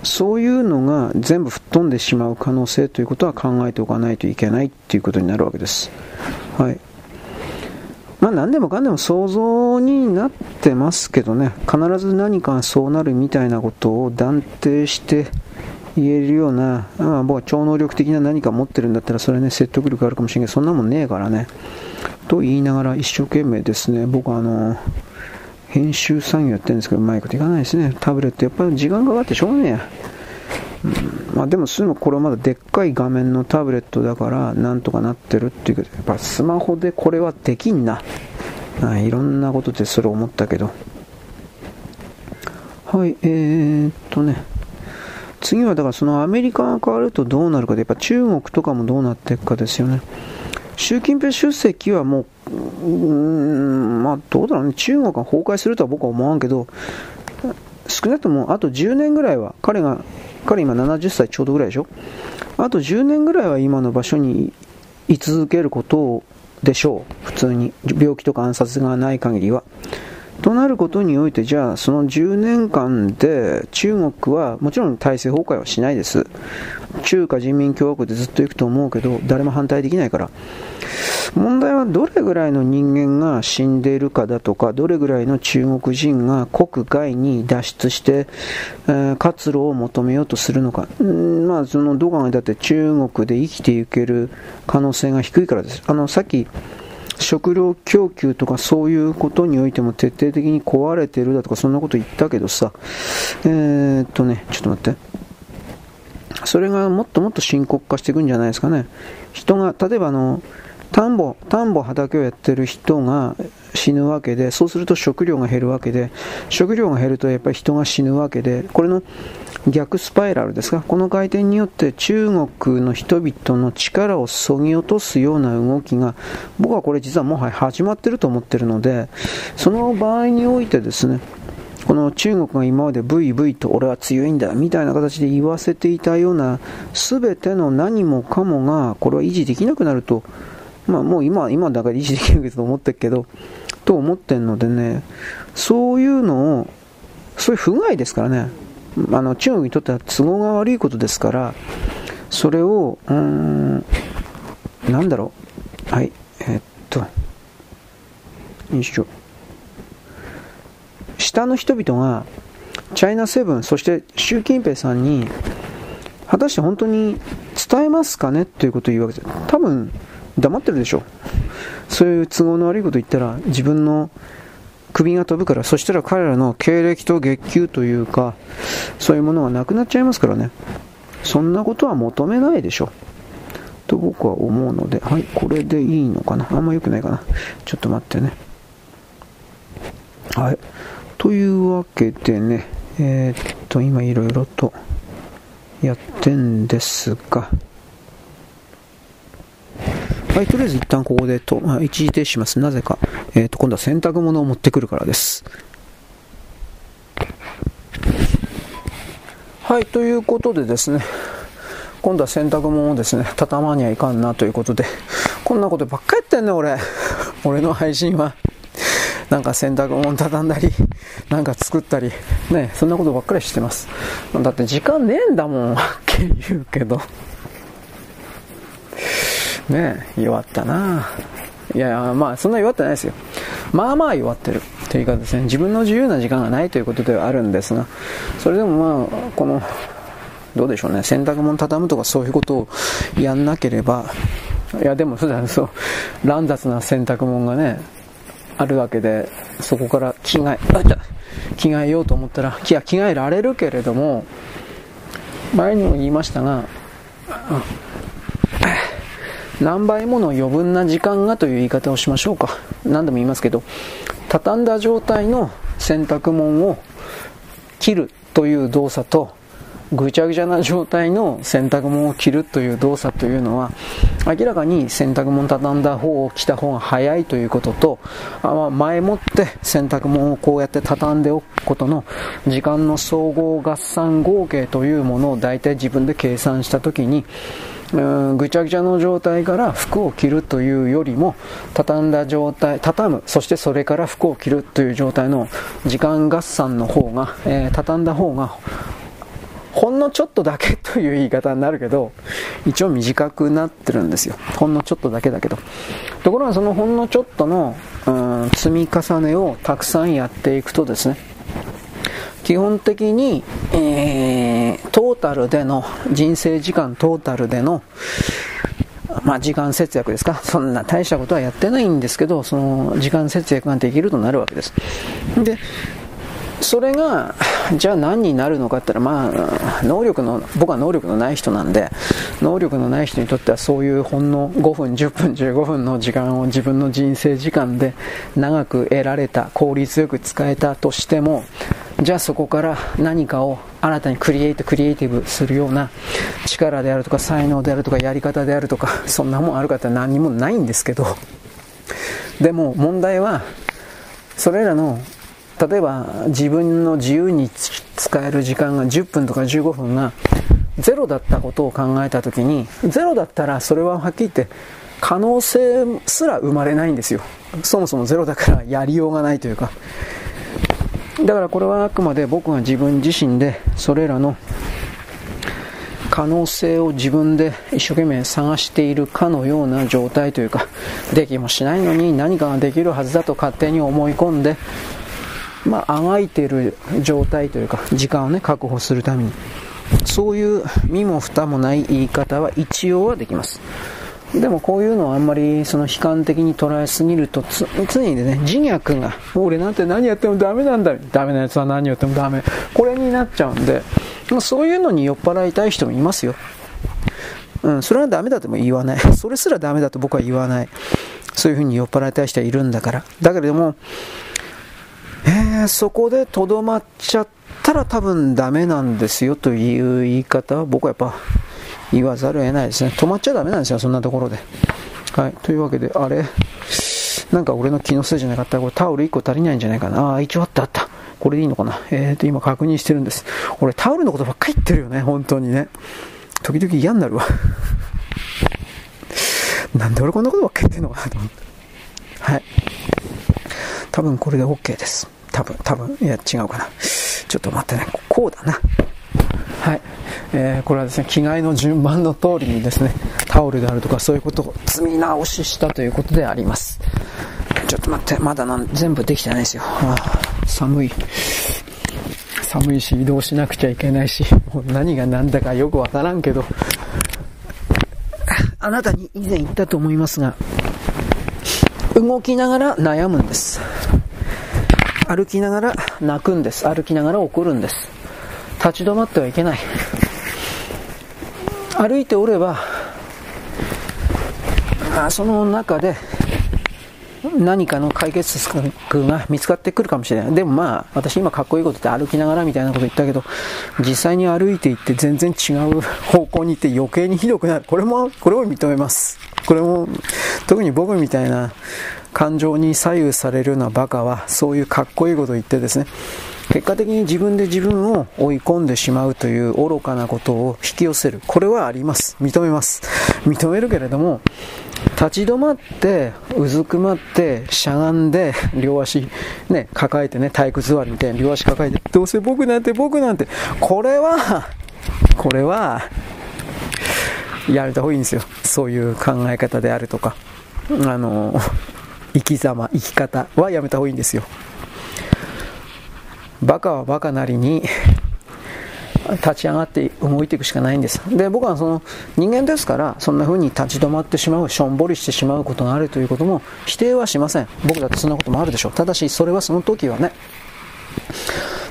そういうのが全部吹っ飛んでしまう可能性ということは考えておかないといけないということになるわけです。はい。まあ何でもかんでも想像になってますけどね、必ず何かそうなるみたいなことを断定して言えるような、まあ、僕は超能力的な何か持ってるんだったらそれね説得力あるかもしれないけど、そんなもんねえからね。と言いながら一生懸命ですね、僕はあの、編集作業やってるんですけど、うまいこといかないですね。タブレット、やっぱり時間かかってしょうがねえや。うん、まあでも、すぐこれはまだでっかい画面のタブレットだから、なんとかなってるっていうけど、やっぱスマホでこれはできんな。あいろんなことでそれ思ったけど。はい、えー、っとね。次はだからそのアメリカが変わるとどうなるかで、やっぱ中国とかもどうなっていくかですよね。習近平主席はもう、うん、まあどうだろうね、中国が崩壊するとは僕は思わんけど、少なくともあと10年ぐらいは、彼が、彼今70歳ちょうどぐらいでしょあと10年ぐらいは今の場所に居続けることでしょう。普通に。病気とか暗殺がない限りは。となることにおいて、じゃあその10年間で中国はもちろん体制崩壊はしないです。中華人民共和国でずっと行くと思うけど、誰も反対できないから。問題はどれぐらいの人間が死んでいるかだとか、どれぐらいの中国人が国外に脱出して、えー、活路を求めようとするのか。まあ、その、どう考えたって中国で生きていける可能性が低いからです。あの、さっき、食料供給とかそういうことにおいても徹底的に壊れてるだとかそんなこと言ったけどさ、えー、っとね、ちょっと待って。それがもっともっと深刻化していくんじゃないですかね。人が、例えばあの、田んぼ、田んぼ畑をやってる人が死ぬわけで、そうすると食料が減るわけで、食料が減るとやっぱり人が死ぬわけで、これの逆スパイラルですか、この回転によって中国の人々の力をそぎ落とすような動きが、僕はこれ実はもはや始まってると思ってるので、その場合においてですね、この中国が今までブイブイと俺は強いんだみたいな形で言わせていたような全ての何もかもがこれは維持できなくなるとまあもう今、今だから維持できるけど思ってるけど、と思ってんのでね、そういうのを、そういう不具合ですからね、あの中国にとっては都合が悪いことですから、それを、うん、なんだろう、はい、えっと、よいしょ。下の人々が、チャイナセブン、そして習近平さんに、果たして本当に伝えますかね？ということを言うわけです。多分、黙ってるでしょそういう都合の悪いこと言ったら自分の首が飛ぶからそしたら彼らの経歴と月給というかそういうものがなくなっちゃいますからね。そんなことは求めないでしょと僕は思うのではいこれでいいのかな？あんま良くないかな。ちょっと待ってね。はい。というわけでねえー、っと今いろいろとやってんですがはい、とりあえず一旦ここでと、ま、一時停止します。なぜか。えっ、と、今度は洗濯物を持ってくるからです。はい、ということでですね、今度は洗濯物をですね、畳まにはいかんなということで、こんなことばっかやってんね俺。俺の配信は。なんか洗濯物畳んだり、なんか作ったり、ね、そんなことばっかりしてます。だって時間ねえんだもん、はっきり言うけど。ねえ、弱ったな。いや、まあそんな弱ってないですよ。まあまあ弱ってる。というかですね、自分の自由な時間がないということではあるんですが、それでもまあ、この、どうでしょうね、洗濯物畳むとかそういうことをやんなければ、いやでもそうだそう、乱雑な洗濯物がね、あるわけで、そこから着替え、着替えようと思ったら、いや、着替えられるけれども、前にも言いましたが、何倍もの余分な時間がという言い方をしましょうか。何度も言いますけど、畳んだ状態の洗濯物を切るという動作と、ぐちゃぐちゃな状態の洗濯物を着るという動作というのは明らかに洗濯物畳んだ方を着た方が早いということと前もって洗濯物をこうやって畳んでおくことの時間の総合合算合計というものを大体自分で計算したときにうんぐちゃぐちゃの状態から服を着るというよりも畳んだ状態畳むそしてそれから服を着るという状態の時間合算の方が、えー、畳んだ方がほんのちょっとだけという言い方になるけど、一応短くなってるんですよ。ほんのちょっとだけだけど。ところがそのほんのちょっとの、うん、積み重ねをたくさんやっていくとですね、基本的に、えー、トータルでの、人生時間トータルでの、まあ、時間節約ですか。そんな大したことはやってないんですけど、その時間節約ができるとなるわけです。で、それが、じゃあ何になるのかって言ったら、まあ、能力の、僕は能力のない人なんで、能力のない人にとってはそういうほんの5分、10分、15分の時間を自分の人生時間で長く得られた、効率よく使えたとしても、じゃあそこから何かを新たにクリエイト、クリエイティブするような力であるとか才能であるとかやり方であるとか、そんなもんあるかって何にもないんですけど、でも問題は、それらの例えば自分の自由に使える時間が10分とか15分がゼロだったことを考えた時にゼロだったらそれははっきり言って可能性すら生まれないんですよ。そもそもゼロだからやりようがないというか。だからこれはあくまで僕が自分自身でそれらの可能性を自分で一生懸命探しているかのような状態というかできもしないのに何かができるはずだと勝手に思い込んでまあ、あがいてる状態というか、時間をね、確保するために。そういう身も蓋もない言い方は一応はできます。でもこういうのはあんまりその悲観的に捉えすぎると常にね、自虐が、俺なんて何やってもダメなんだ。ダメなやつは何やってもダメ。これになっちゃうんで、そういうのに酔っ払いたい人もいますよ。うん、それはダメだとも言わない。それすらダメだと僕は言わない。そういうふうに酔っ払いたい人はいるんだから。だけれども、えー、そこでとどまっちゃったら多分ダメなんですよという言い方は僕はやっぱ言わざるを得ないですね。止まっちゃダメなんですよ、そんなところで。はい。というわけで、あれなんか俺の気のせいじゃなかった、これタオル1個足りないんじゃないかな。あ、一応あったあった。これでいいのかな。えーと、今確認してるんです。俺タオルのことばっかり言ってるよね、本当にね。時々嫌になるわ。なんで俺こんなことばっかり言ってんのかなと思って。はい。多分これで OK です。多分、多分、いや、違うかな。ちょっと待ってね、こうだな。はい。えー、これはですね、着替えの順番の通りにですね、タオルであるとかそういうことを積み直ししたということであります。ちょっと待って、まだなん全部できてないですよ。あ寒い。寒いし、移動しなくちゃいけないし、もう何が何だかよくわからんけど、あなたに以前言ったと思いますが、動きながら悩むんです。歩きながら泣くんです。歩きながら怒るんです。立ち止まってはいけない。歩いておれば、その中で何かの解決策が見つかってくるかもしれない。でもまあ、私今かっこいいこと言って歩きながらみたいなこと言ったけど、実際に歩いていって全然違う方向に行って余計にひどくなる。これも、これを認めます。これも、特に僕みたいな、感情に左右されるようなバカはそういうかっこいいことを言ってですね結果的に自分で自分を追い込んでしまうという愚かなことを引き寄せるこれはあります認めます認めるけれども立ち止まってうずくまってしゃがんで 両足ね抱えてね体育座りみたいに両足抱えてどうせ僕なんて僕なんてこれはこれはやめた方がいいんですよ。そういう考え方であるとか。あの生き様生き方はやめた方がいいんですよ。バカはバカなりに立ち上がって動いていくしかないんです。で僕はその人間ですからそんな風に立ち止まってしまうしょんぼりしてしまうことがあるということも否定はしません。僕だってそんなこともあるでしょう。ただしそれはその時はね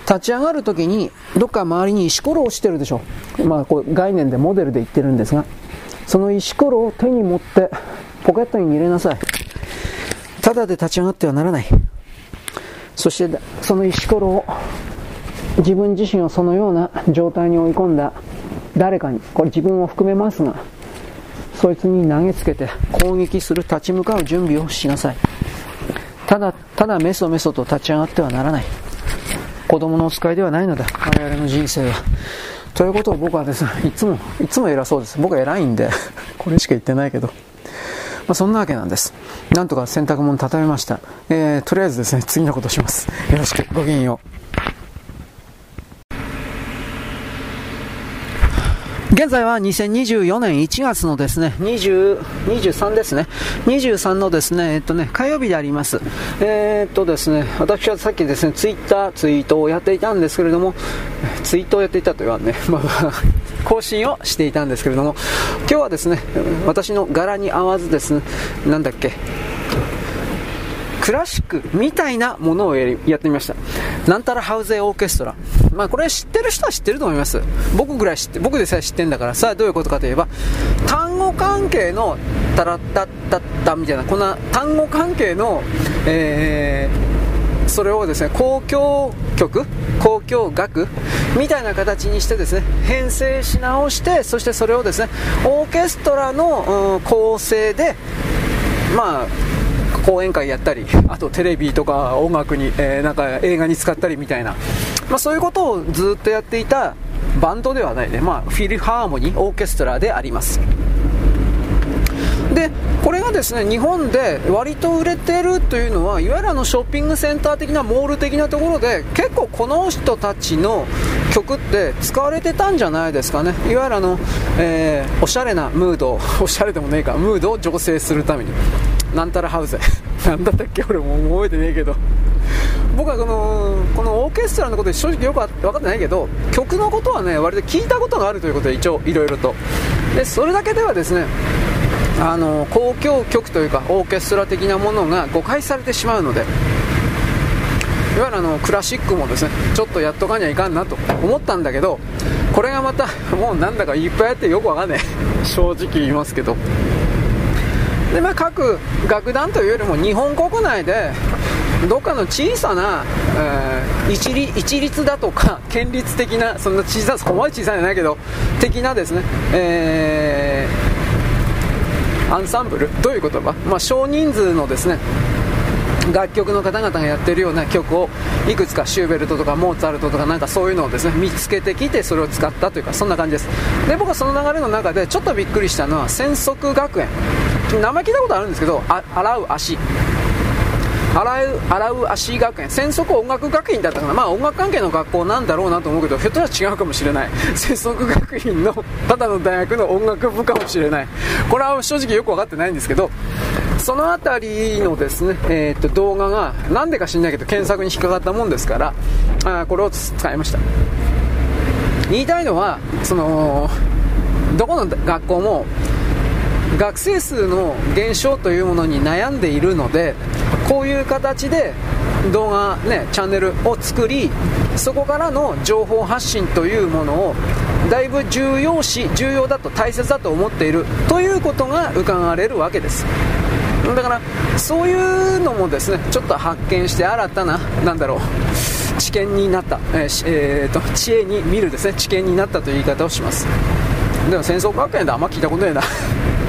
立ち上がる時にどっか周りに石ころ落ちてるでしょう。まあこう概念でモデルで言ってるんですがその石ころを手に持ってポケットに入れなさい。ただで立ち上がってはならない。そしてその石ころを自分自身をそのような状態に追い込んだ誰かにこれ自分を含めますがそいつに投げつけて攻撃する立ち向かう準備をしなさいただただメソメソと立ち上がってはならない子供のお使いではないのだ我々の人生はということを僕はですねいつもいつも偉そうです僕は偉いんで これしか言ってないけどまあ、そんなわけなんです。なんとか洗濯物畳めました。えー、とりあえずですね、次のことします。よろしく、ごきげんよう。現在は2024年1月のですね、20 23ですね、23のですね、えっとね、火曜日であります。えー、っとですね、私はさっきですね、ツイッター、ツイートをやっていたんですけれども、ツイートをやっていたと言わんね、ま あまあ、更新をしていたんですけれども、今日はですね、私の柄に合わずですね、なんだっけ、クラシックみたいなものをやってみました。なんたらハウゼオーケストラ。まあこれ知ってる人は知ってると思います。僕ぐらい知って、僕でさえ知ってんだから、さあどういうことかといえば、単語関係のタラッタッタッタみたいな、こんな単語関係の、えー、それをですね、交響曲交響楽みたいな形にしてですね編成し直してそしてそれをですねオーケストラの、構成でまあ講演会やったり、あとテレビとか音楽に、えー、なんか映画に使ったりみたいな、まあ、そういうことをずっとやっていたバンドではないね、まあ、フィルハーモニー、オーケストラであります。でこれがですね日本で割と売れてるというのはいわゆるあのショッピングセンター的なモール的なところで結構この人たちの曲って使われてたんじゃないですかね。いわゆるあの、えー、おしゃれなムード おしゃれでもねえか。ムードを醸成するために。なんたらハウゼ なんだったっけ？俺も覚えてねえけど。僕はこのこのオーケストラのことで正直よく分かってないけど曲のことはね割と聞いたことがあるということで一応いろいろと。でそれだけではですねあの交響曲というかオーケストラ的なものが誤解されてしまうのでいわゆるあのクラシックもですねちょっとやっとかにはいかんなと思ったんだけどこれがまたもうなんだかいっぱいあってよくわかんない。正直言いますけど。で、まあ、各楽団というよりも日本国内でどっかの小さな、えー、一律一律だとか 県立的なそんな小さそこまで小さいじゃないけど的なですね、えー、アンサンブルどういう言葉、まあ、少人数のですね楽曲の方々がやってるような曲をいくつかシューベルトとかモーツァルトとかなんかそういうのをですね見つけてきてそれを使ったというかそんな感じです。で僕はその流れの中でちょっとびっくりしたのは専則学園。名前聞いたことあるんですけど洗う足。洗う洗う足学園。専則音楽学院だったかな。まあ音楽関係の学校なんだろうなと思うけどひょっとしたら違うかもしれない。専則学院のただの大学の音楽部かもしれない。これは正直よく分かってないんですけどその辺りのですね、えー、っと動画がなんでか知んないけど検索に引っかかったもんですからあこれを使いました。言いたいのはそのどこの学校も学生数の減少というものに悩んでいるのでこういう形で動画、ね、チャンネルを作りそこからの情報発信というものをだいぶ重要視重要だと大切だと思っているということが伺われるわけです。だからそういうのもですねちょっと発見して新たななんだろう知見になった、えーえーと、知恵に見るですね知見になったという言い方をします。でも戦争学園であんま聞いたことないな。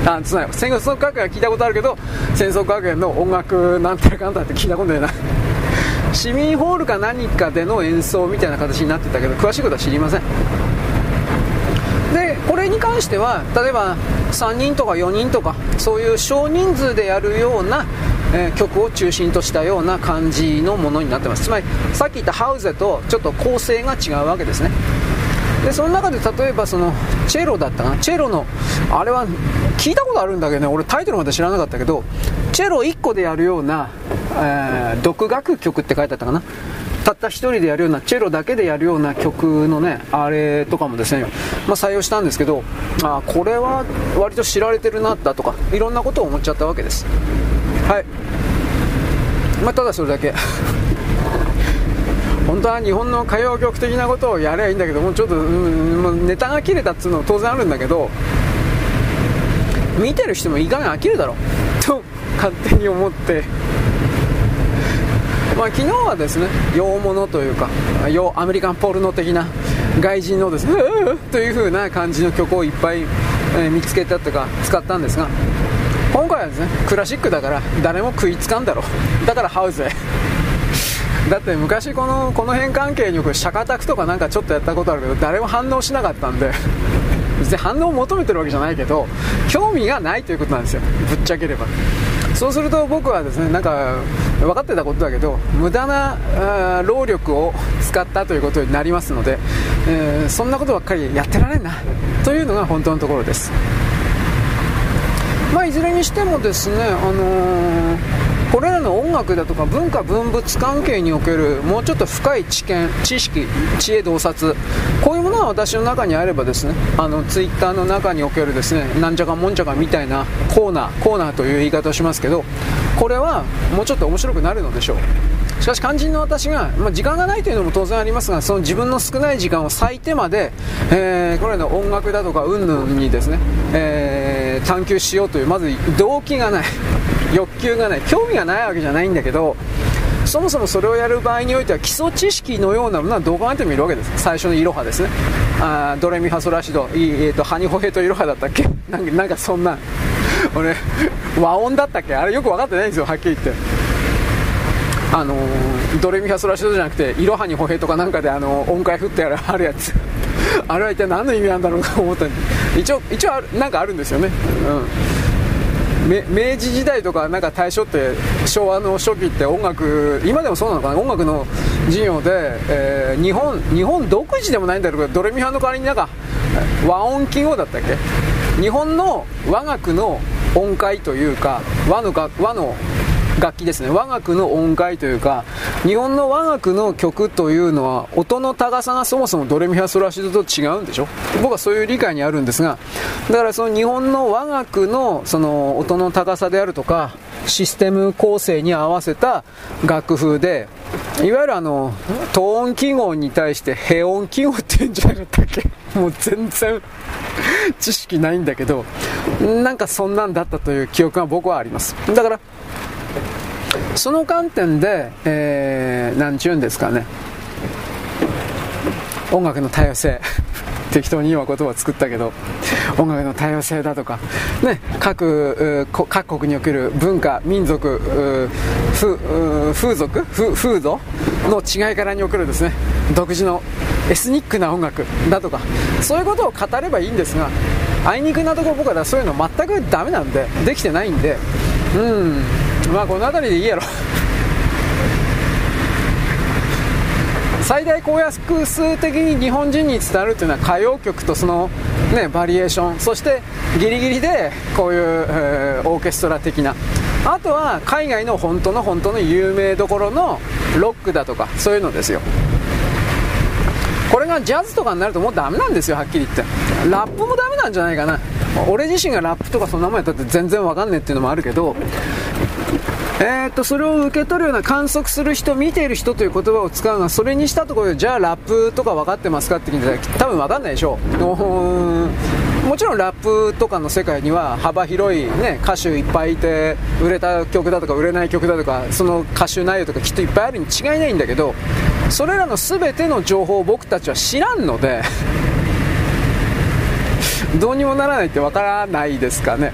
あつまり戦争学園は聞いたことあるけど戦争学園の音楽なんてかんたって聞いたことないな。市民ホールか何かでの演奏みたいな形になってたけど詳しいことは知りません。でこれに関しては例えば3人とか4人とかそういう少人数でやるような、えー、曲を中心としたような感じのものになってます。つまりさっき言ったハウゼとちょっと構成が違うわけですね。でその中で例えばそのチェロだったかな？チェロのあれは聞いたことあるんだけどね。俺タイトルまで知らなかったけどチェロ1個でやるような、えー、独学曲って書いてあったかな？たった1人でやるようなチェロだけでやるような曲のねあれとかもですね、まあ、採用したんですけどあこれは割と知られてるなだとかいろんなことを思っちゃったわけです。はい。まあ、ただそれだけ。本当は日本の歌謡曲的なことをやればいいんだけどもちょっと、ネタが切れたっつうのは当然あるんだけど見てる人もいい加減飽きるだろう。と勝手に思って。まあ、昨日はですね洋物というか洋アメリカンポルノ的な外人のですね という風な感じの曲をいっぱい、え見つけたとか使ったんですが今回はですねクラシックだから誰も食いつかんだろう。だからハウスへだって昔このこの辺関係によくシャカタクとかなんかちょっとやったことあるけど誰も反応しなかったんで 別に反応を求めてるわけじゃないけど興味がないということなんですよ。ぶっちゃければ。そうすると僕はですねなんか分かってたことだけど無駄な労力を使ったということになりますので、えー、そんなことばっかりやってられんなというのが本当のところです。まあいずれにしてもですねあのーこれらの音楽だとか文化文物関係におけるもうちょっと深い知見知識知恵洞察こういうものは私の中にあればですねあのツイッターの中におけるですねなんじゃかもんじゃかみたいなコーナーコーナーという言い方をしますけどこれはもうちょっと面白くなるのでしょう。しかし肝心の私が、まあ、時間がないというのも当然ありますがその自分の少ない時間を割いてまで、えー、これの音楽だとか云々にですね、えー、探求しようというまず動機がない 欲求がない興味がないわけじゃないんだけどそもそもそれをやる場合においては基礎知識のようなものはどう考えてもいるわけです。最初のイロハですね。あドレミファソラシド、えーと、ハニホヘとイロハだったっけ？なんかなんかそんな俺和音だったっけ？あれよく分かってないんですよはっきり言って。あの、ドレミファソラシドじゃなくてイロハニホヘとかなんかであの音階振ってあるやつ あれは一体何の意味なんだろうと思った一応一応あるなんかあるんですよね。うん。明治時代とかなんか大正って昭和の初期って音楽今でもそうなのかな？音楽の授業で、えー、日本日本独自でもないんだけどドレミファの代わりになんか和音記号だったっけ？日本の和楽の音階というか和の和の楽器ですね。和楽の音階というか日本の和楽の曲というのは音の高さがそもそもドレミファソラシドと違うんでしょ？僕はそういう理解にあるんですがだからその日本の和楽のその音の高さであるとかシステム構成に合わせた楽譜でいわゆるあの等音記号に対して平音記号って言うんじゃなかったっけ？もう全然知識ないんだけどなんかそんなんだったという記憶が僕はあります。だからその観点で、えー、なんちゅうんですかね。音楽の多様性。適当に今言葉を作ったけど。音楽の多様性だとか、ね、各各国における文化民族風俗？風土？の違いからにおけるですね。独自のエスニックな音楽だとか。そういうことを語ればいいんですがあいにくなところ僕はそういうの全くダメなんでできてないんで。うん。まあこの辺りでいいやろ。最大公約数的に日本人に伝わるというのは歌謡曲とその、ね、バリエーションそしてギリギリでこういう、えー、オーケストラ的な。あとは海外の本当の本当の有名どころのロックだとかそういうのですよ。これがジャズとかになるともうダメなんですよはっきり言って。ラップもダメなんじゃないかな。俺自身がラップとかそんなもんやったって全然わかんねえっていうのもあるけどえー、っとそれを受け取るような観測する人見ている人という言葉を使うがそれにしたところでじゃあラップとか分かってますかって聞いたら多分分かんないでしょうもちろんラップとかの世界には幅広い、ね、歌手いっぱいいて売れた曲だとか売れない曲だとかその歌手内容とかきっといっぱいあるに違いないんだけどそれらの全ての情報を僕たちは知らんので どうにもならないって分からないですかね。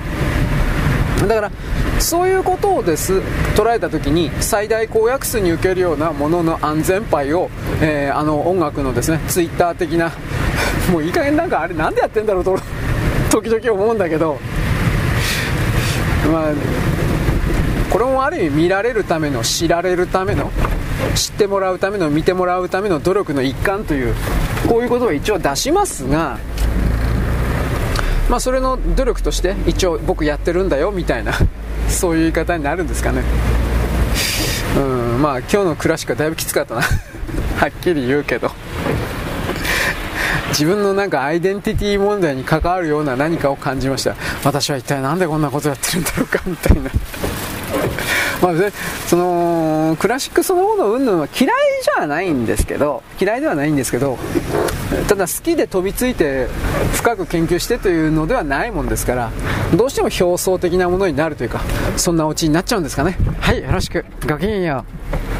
だからそういうことをです捉えた時に最大公約数に受けるようなものの安全牌を、えー、あの音楽のですねツイッター的な もういい加減なんかあれなんでやってんだろうと 時々思うんだけどまあこれもある意味見られるための知られるための知ってもらうための見てもらうための努力の一環というこういうことを一応出しますがまあそれの努力として一応僕やってるんだよみたいな。そういう言い方になるんですかね。うんまあ今日のクラシックはだいぶきつかったな。はっきり言うけど。自分のなんかアイデンティティ問題に関わるような何かを感じました。私は一体何でこんなことやってるんだろうかみたいな。まあ、そのクラシックそのもの云々は嫌いじゃないんですけど嫌いではないんですけどただ好きで飛びついて深く研究してというのではないもんですからどうしても表層的なものになるというかそんなオチになっちゃうんですかね。はいよろしく。ごきげんよう。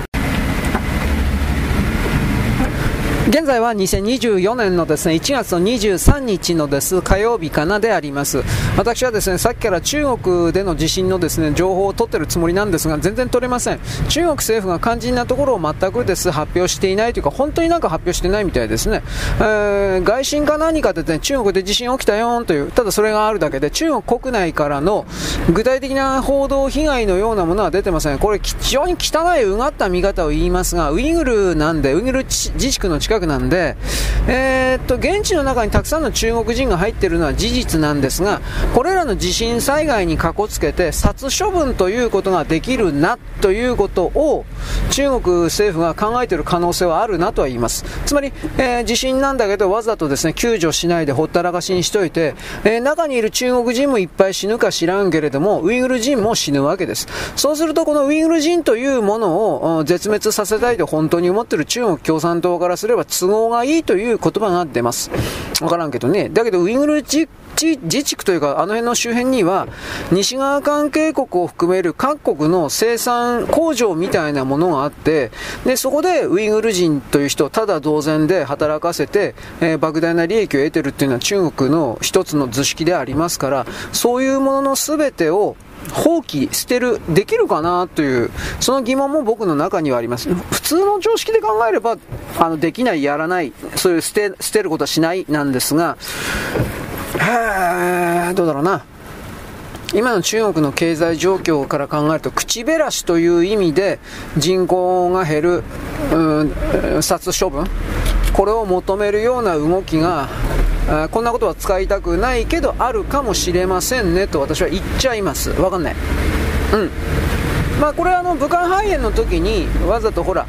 現在は2024年のですね1月の23日のです火曜日かなであります。私はですねさっきから中国での地震のですね情報を取ってるつもりなんですが全然取れません。中国政府が肝心なところを全くです発表していないというか本当になんか発表してないみたいですね、えー、外信か何かで、ね、中国で地震起きたよというただそれがあるだけで中国国内からの具体的な報道被害のようなものは出てません。これ非常に汚いうがった見方を言いますがウイグルなんでウイグル自治区の近くなんで、えー、っと、現地の中にたくさんの中国人が入っているのは事実なんですが、これらの地震災害にかこつけて、殺処分ということができるなということを、中国政府が考えている可能性はあるなとは言います。つまり、えー、地震なんだけど、わざとですね、救助しないでほったらかしにしといて、えー、中にいる中国人もいっぱい死ぬか知らんけれども、ウイグル人も死ぬわけです。そうすると、このウイグル人というものを絶滅させたいと本当に思っている中国共産党からすれば都合がいいという言葉が出ます。わからんけどね。だけど、ウイグル自治区というか、あの辺の周辺には、西側関係国を含める各国の生産工場みたいなものがあって、で、そこでウイグル人という人をただ同然で働かせて、えー、莫大な利益を得てるっていうのは中国の一つの図式でありますから、そういうものの全てを放棄、捨てる、できるかなという、その疑問も僕の中にはあります。普通の常識で考えれば、あの、できない、やらない、そういう捨て、捨てることはしないなんですが、はどうだろうな。今の中国の経済状況から考えると、口減らしという意味で人口が減る、うん、殺処分、これを求めるような動きがあこんなことは使いたくないけどあるかもしれませんねと私は言っちゃいます。わかんない。うん。まあこれはあの武漢肺炎の時にわざとほら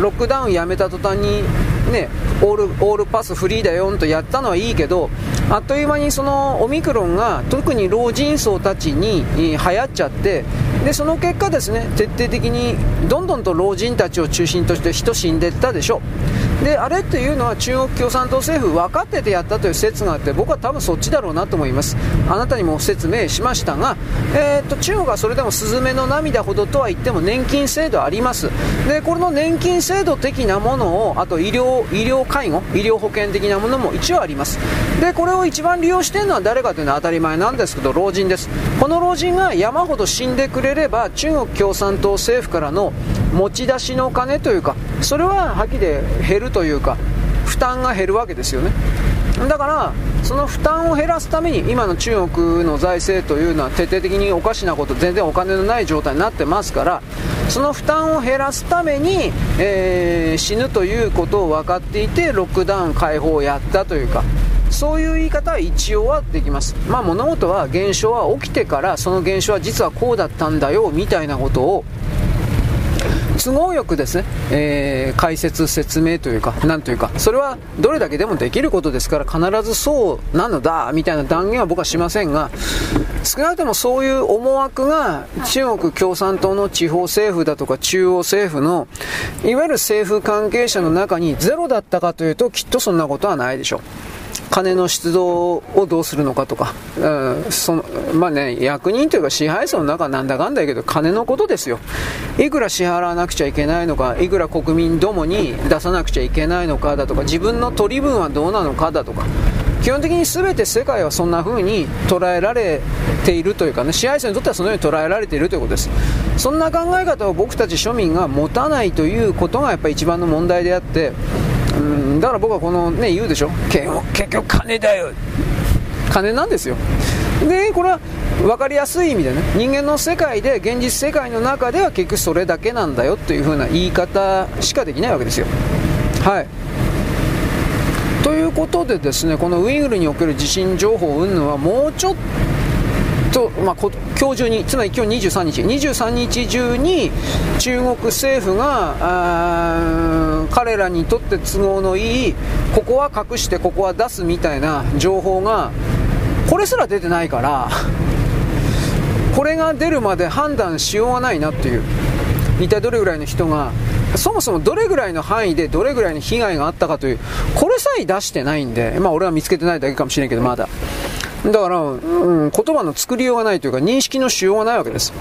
ロックダウンやめた途端にねオールオールパスフリーだよとやったのはいいけどあっという間にそのオミクロンが特に老人層たちに流行っちゃってでその結果ですね徹底的にどんどんと老人たちを中心として人死んでったでしょ。であれっていうのは中国共産党政府分かっててやったという説があって僕は多分そっちだろうなと思います。あなたにも説明しましたが、えー、っと中国はそれでもスズメの涙ほどとは言っても年金制度あります。でこの年金制度的なものをあと医療医療介護医療保険的なものも一応あります。でこれを一番利用しているのは誰かというのは当たり前なんですけど老人です。この老人が山ほど死んでくれれば中国共産党政府からの持ち出しのお金というかそれははっきり減るというか負担が減るわけですよね。だからその負担を減らすために今の中国の財政というのは徹底的におかしなこと全然お金のない状態になってますからその負担を減らすために、えー、死ぬということを分かっていてロックダウン解放をやったというかそういう言い方は一応はできます。まあ物事は現象は起きてからその現象は実はこうだったんだよみたいなことを都合よくですね、えー、解説、説明というか、なんというか、それはどれだけでもできることですから、必ずそうなのだ、みたいな断言は僕はしませんが、少なくともそういう思惑が中国共産党の地方政府だとか中央政府の、いわゆる政府関係者の中にゼロだったかというと、きっとそんなことはないでしょう。金の出動をどうするのかとか、うん、そのまあね、役人というか支配層の中なんだかんだけど、金のことですよ。いくら支払わなくちゃいけないのか、いくら国民どもに出さなくちゃいけないのかだとか、自分の取り分はどうなのかだとか、基本的に全て世界はそんな風に捉えられているというかね支配層にとってはそのように捉えられているということですそんな考え方を僕たち庶民が持たないということがやっぱり一番の問題であってうんだから僕はこのね言うでしょ。結局金だよ。金なんですよ。でこれは分かりやすい意味でね人間の世界で現実世界の中では結局それだけなんだよという風な言い方しかできないわけですよ。はい。ということでですねこのウイグルにおける地震情報云々はもうちょっと、まあ、今日中につまり今日23日23日中に中国政府が彼らにとって都合のいいここは隠してここは出すみたいな情報がこれすら出てないからこれが出るまで判断しようがないなっていう。一体どれぐらいの人がそもそもどれぐらいの範囲でどれぐらいの被害があったかというこれさえ出してないんでまあ俺は見つけてないだけかもしれんけどまだ。だから、うん、言葉の作りようがないというか認識のしようがないわけです。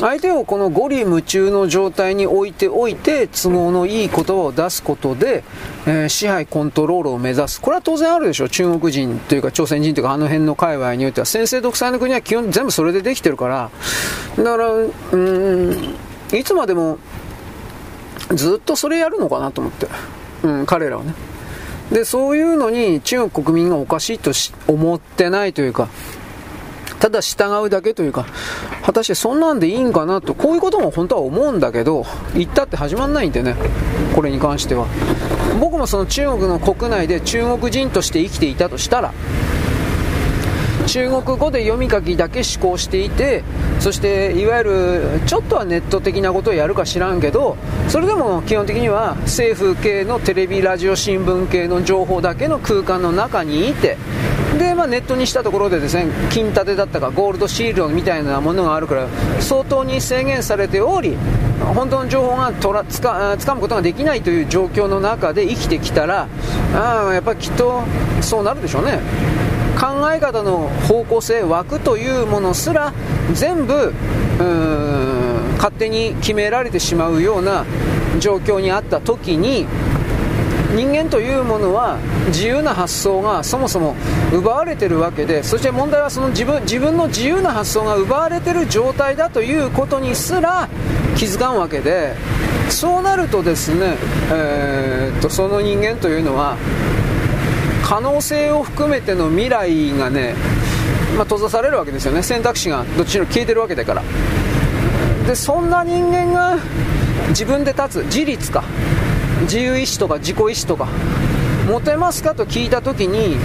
相手をこの五里夢中の状態に置いておいて都合のいい言葉を出すことで、えー、支配コントロールを目指す。これは当然あるでしょ。う中国人というか朝鮮人というかあの辺の界隈においては。先制独裁の国は基本全部それでできてるから。だからうんいつまでもずっとそれやるのかなと思って、うん、彼らはね。でそういうのに中国国民がおかしいと思ってないというかただ従うだけというか果たしてそんなんでいいんかなとこういうことも本当は思うんだけど行ったって始まんないんでねこれに関しては。僕もその中国の国内で中国人として生きていたとしたら中国語で読み書きだけ思考していてそしていわゆるちょっとはネット的なことをやるか知らんけどそれでも基本的には政府系のテレビラジオ新聞系の情報だけの空間の中にいてで、まあ、ネットにしたところでですね金立てだったかゴールドシールドみたいなものがあるから相当に制限されており本当の情報がとらつか掴むことができないという状況の中で生きてきたらあやっぱりきっとそうなるでしょうね。考え方の方向性枠というものすら全部勝手に決められてしまうような状況にあった時に人間というものは自由な発想がそもそも奪われてるわけでそして問題はその自分自分の自由な発想が奪われてる状態だということにすら気づかんわけでそうなるとですね、えー、っとその人間というのは可能性を含めての未来がね、まあ、閉ざされるわけですよね。選択肢がどっちにも消えてるわけだから。でそんな人間が自分で立つ自立か。自由意志とか自己意志とか持てますかと聞いた時に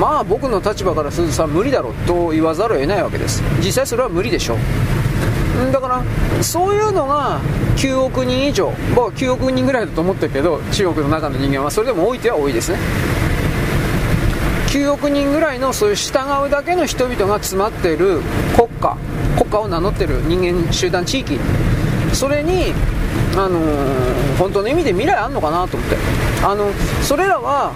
まあ僕の立場からするとさ無理だろと言わざるを得ないわけです。実際それは無理でしょう。だからそういうのが9億人以上僕は9億人ぐらいだと思ってるけど中国の中の人間はそれでも多いては多いですね。9億人ぐらいのそういう従うだけの人々が詰まっている国家国家を名乗ってる人間集団地域。それにあのー、本当の意味で未来あんのかなと思って。あのそれらは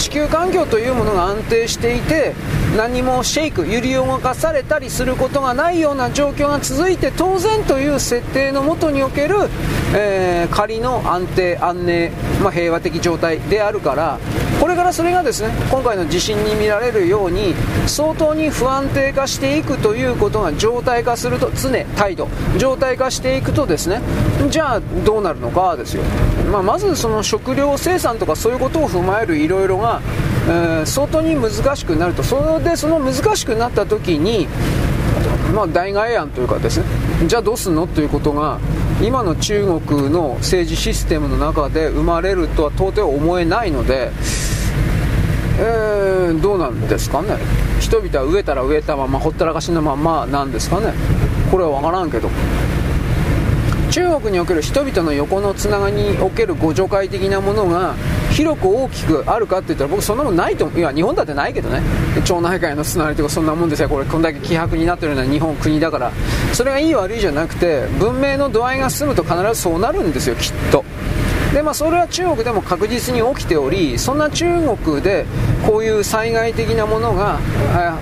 地球環境というものが安定していて何もシェイク揺り動かされたりすることがないような状況が続いて当然という設定のもとにおける、えー、仮の安定安寧、まあ、平和的状態であるからこれからそれがですね今回の地震に見られるように相当に不安定化していくということが状態化すると常態度状態化していくとですねじゃあどうなるのかですよ、まあ、まずその食料生産とかそういうことを踏まえるいろいろが、相当に難しくなると。それでその難しくなった時にまあ、代替案というかですね。じゃあどうすんのということが今の中国の政治システムの中で生まれるとは到底思えないので、えー、どうなんですかね。人々は植えたら植えたままほったらかしのままなんですかね。これは分からんけど。中国における人々の横のつながりにおける互助会的なものが広く大きくあるかって言ったら僕そんなもんないと思う。いや日本だってないけどね町内会のつながりとかそんなもんですよ。これこんだけ希薄になってるような日本国だから。それがいい悪いじゃなくて文明の度合いが進むと必ずそうなるんですよきっと。でまあ、それは中国でも確実に起きておりそんな中国でこういう災害的なものが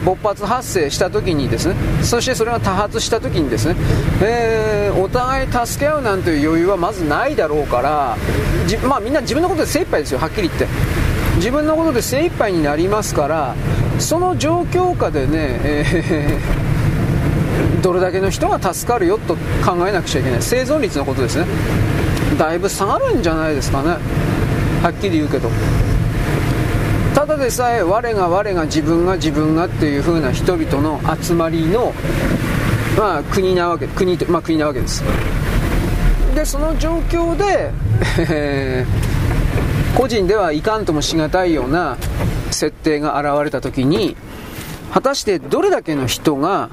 勃発発生した時にですねそしてそれが多発した時にですね、えー、お互い助け合うなんていう余裕はまずないだろうからまあ、みんな自分のことで精一杯ですよはっきり言って。自分のことで精一杯になりますからその状況下でね、えーどれだけの人が助かるよと考えなくちゃいけない。生存率のことですね。だいぶ下がるんじゃないですかね。はっきり言うけど。ただでさえ我が我が自分が自分がっていう風な人々の集まりの、まあ、国なわけ国と,、まあ、国なわけです。でその状況で、え、個人ではいかんともしがたいような設定が現れた時に果たしてどれだけの人が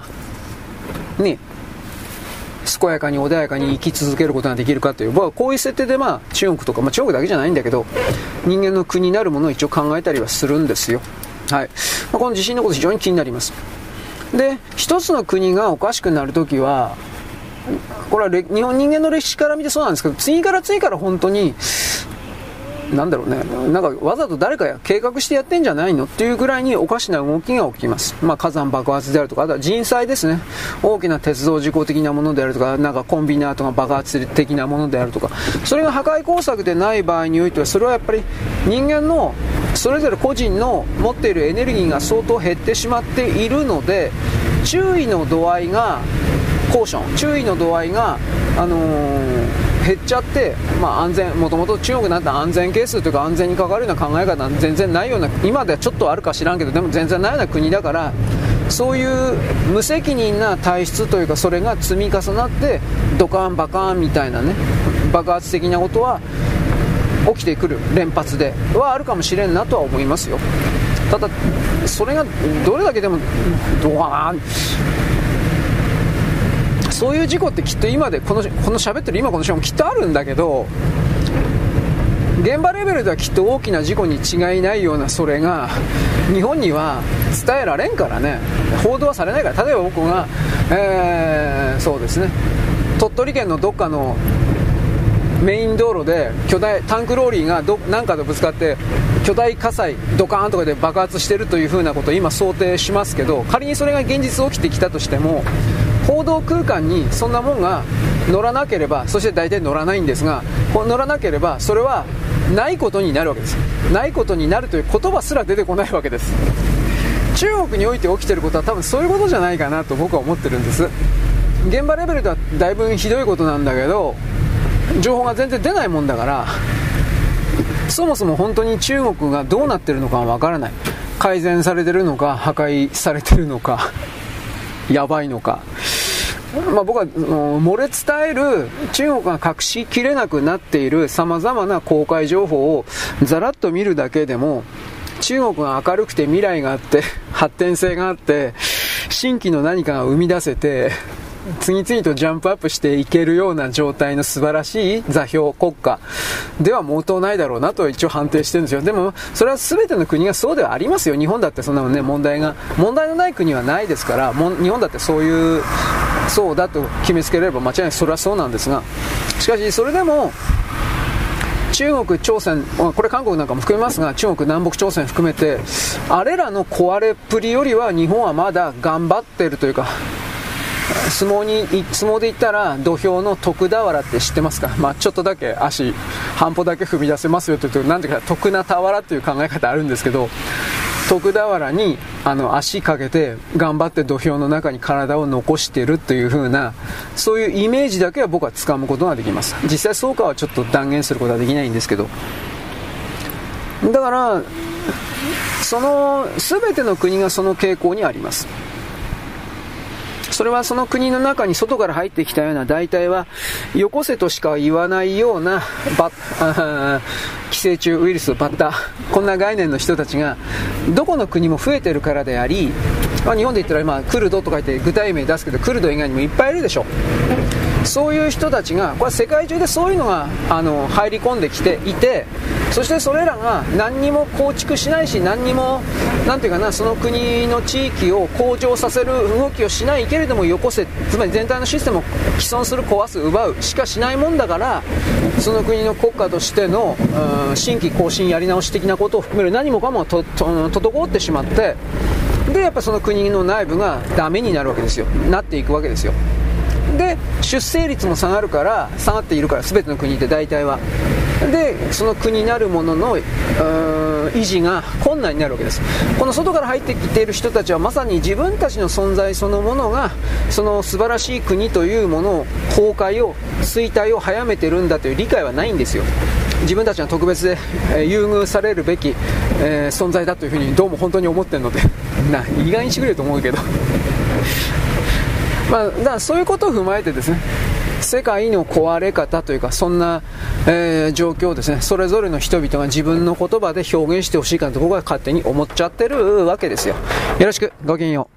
ね健やかに穏やかに生き続けることができるかという、まあ、こういう設定で、まあ、中国とか、まあ、中国だけじゃないんだけど人間の国になるものを一応考えたりはするんですよ、はい。まあ、この地震のこと非常に気になります。で一つの国がおかしくなるときはこれは日本人間の歴史から見てそうなんですけど次から次から本当になんだろうね、なんかわざと誰か計画してやってんじゃないのっていうぐらいにおかしな動きが起きます。まあ、火山爆発であるとか、あとは人災ですね。大きな鉄道事故的なものであるとか、なんかコンビナートが爆発的なものであるとか、それが破壊工作でない場合においては、それはやっぱり人間のそれぞれ個人の持っているエネルギーが相当減ってしまっているので、注意の度合いが、コーション、注意の度合いが、あのー減っちゃって、まあ、安全もともと中国なんて安全係数というか安全に関わるような考え方は全然ないような今ではちょっとあるか知らんけどでも全然ないような国だからそういう無責任な体質というかそれが積み重なってドカンバカンみたいなね爆発的なことは起きてくる連発ではあるかもしれんなとは思いますよ。ただそれがどれだけでもどうかなそういう事故ってきっと今でこのこの喋ってる今この瞬間もきっとあるんだけど現場レベルではきっと大きな事故に違いないようなそれが日本には伝えられんからね。報道はされないから。例えば僕が、えー、そうですね。鳥取県のどっかのメイン道路で巨大タンクローリーがどなんかとぶつかって巨大火災ドカーンとかで爆発してるというふうなことを今想定しますけど仮にそれが現実起きてきたとしても報道空間にそんなもんが乗らなければそして大体乗らないんですが乗らなければそれはないことになるわけです。ないことになるという言葉すら出てこないわけです。中国において起きてることは多分そういうことじゃないかなと僕は思ってるんです。現場レベルではだいぶひどいことなんだけど情報が全然出ないもんだからそもそも本当に中国がどうなってるのかわからない。改善されてるのか破壊されてるのかやばいのか。まあ、僕は漏れ伝える中国が隠しきれなくなっているさまざまな公開情報をざらっと見るだけでも中国が明るくて未来があって発展性があって新規の何かが生み出せて次々とジャンプアップしていけるような状態の素晴らしい座標国家では毛頭ないだろうなと一応判定してるんですよ。でも、それは全ての国がそうではありますよ。日本だってそんなのね、問題が、問題のない国はないですから、日本だってそういう、そうだと決めつければ間違いない。それはそうなんですが、しかしそれでも、中国、朝鮮、これ韓国なんかも含めますが、中国、南北朝鮮含めて、あれらの壊れっぷりよりは日本はまだ頑張ってるというか、相撲に相撲で言ったら土俵の徳俵って知ってますか、まあ、ちょっとだけ足半歩だけ踏み出せますよというとなんていうか徳な俵っていう考え方あるんですけど徳俵にあの足かけて頑張って土俵の中に体を残してるという風なそういうイメージだけは僕はつかむことができます。実際そうかはちょっと断言することはできないんですけど。だからその全ての国がその傾向にあります。それはその国の中に外から入ってきたような大体は、よこせとしか言わないような、バ 寄生虫ウイルス、バッタ、こんな概念の人たちが、どこの国も増えてるからであり、まあ、日本で言ったら今、クルドとか言って具体名出すけど、クルド以外にもいっぱいいるでしょ。そういう人たちが、これ世界中でそういうのがあの入り込んできていて、そしてそれらが何にも構築しないし、何にも、なんていうかな、その国の地域を向上させる動きをしないけれども、よこせ、つまり全体のシステムを既存する、壊す、奪うしかしないもんだから、その国の国家としての、うん、新規更新やり直し的なことを含める何もかもとと滞ってしまって、で、やっぱその国の内部がダメになるわけですよ。なっていくわけですよ。で出生率も下がるから下がっているから全ての国って大体は。でその国なるものの維持が困難になるわけです。この外から入ってきている人たちはまさに自分たちの存在そのものがその素晴らしい国というものを崩壊を衰退を早めてるんだという理解はないんですよ。自分たちは特別で、え、優遇されるべき、え、存在だというふうにどうも本当に思ってるので な意外にしてくれると思うけど。まあ、だからそういうことを踏まえてですね世界の壊れ方というかそんな、えー、状況をですねそれぞれの人々が自分の言葉で表現してほしいかと僕は勝手に思っちゃってるわけですよ。よろしくごきげんよう。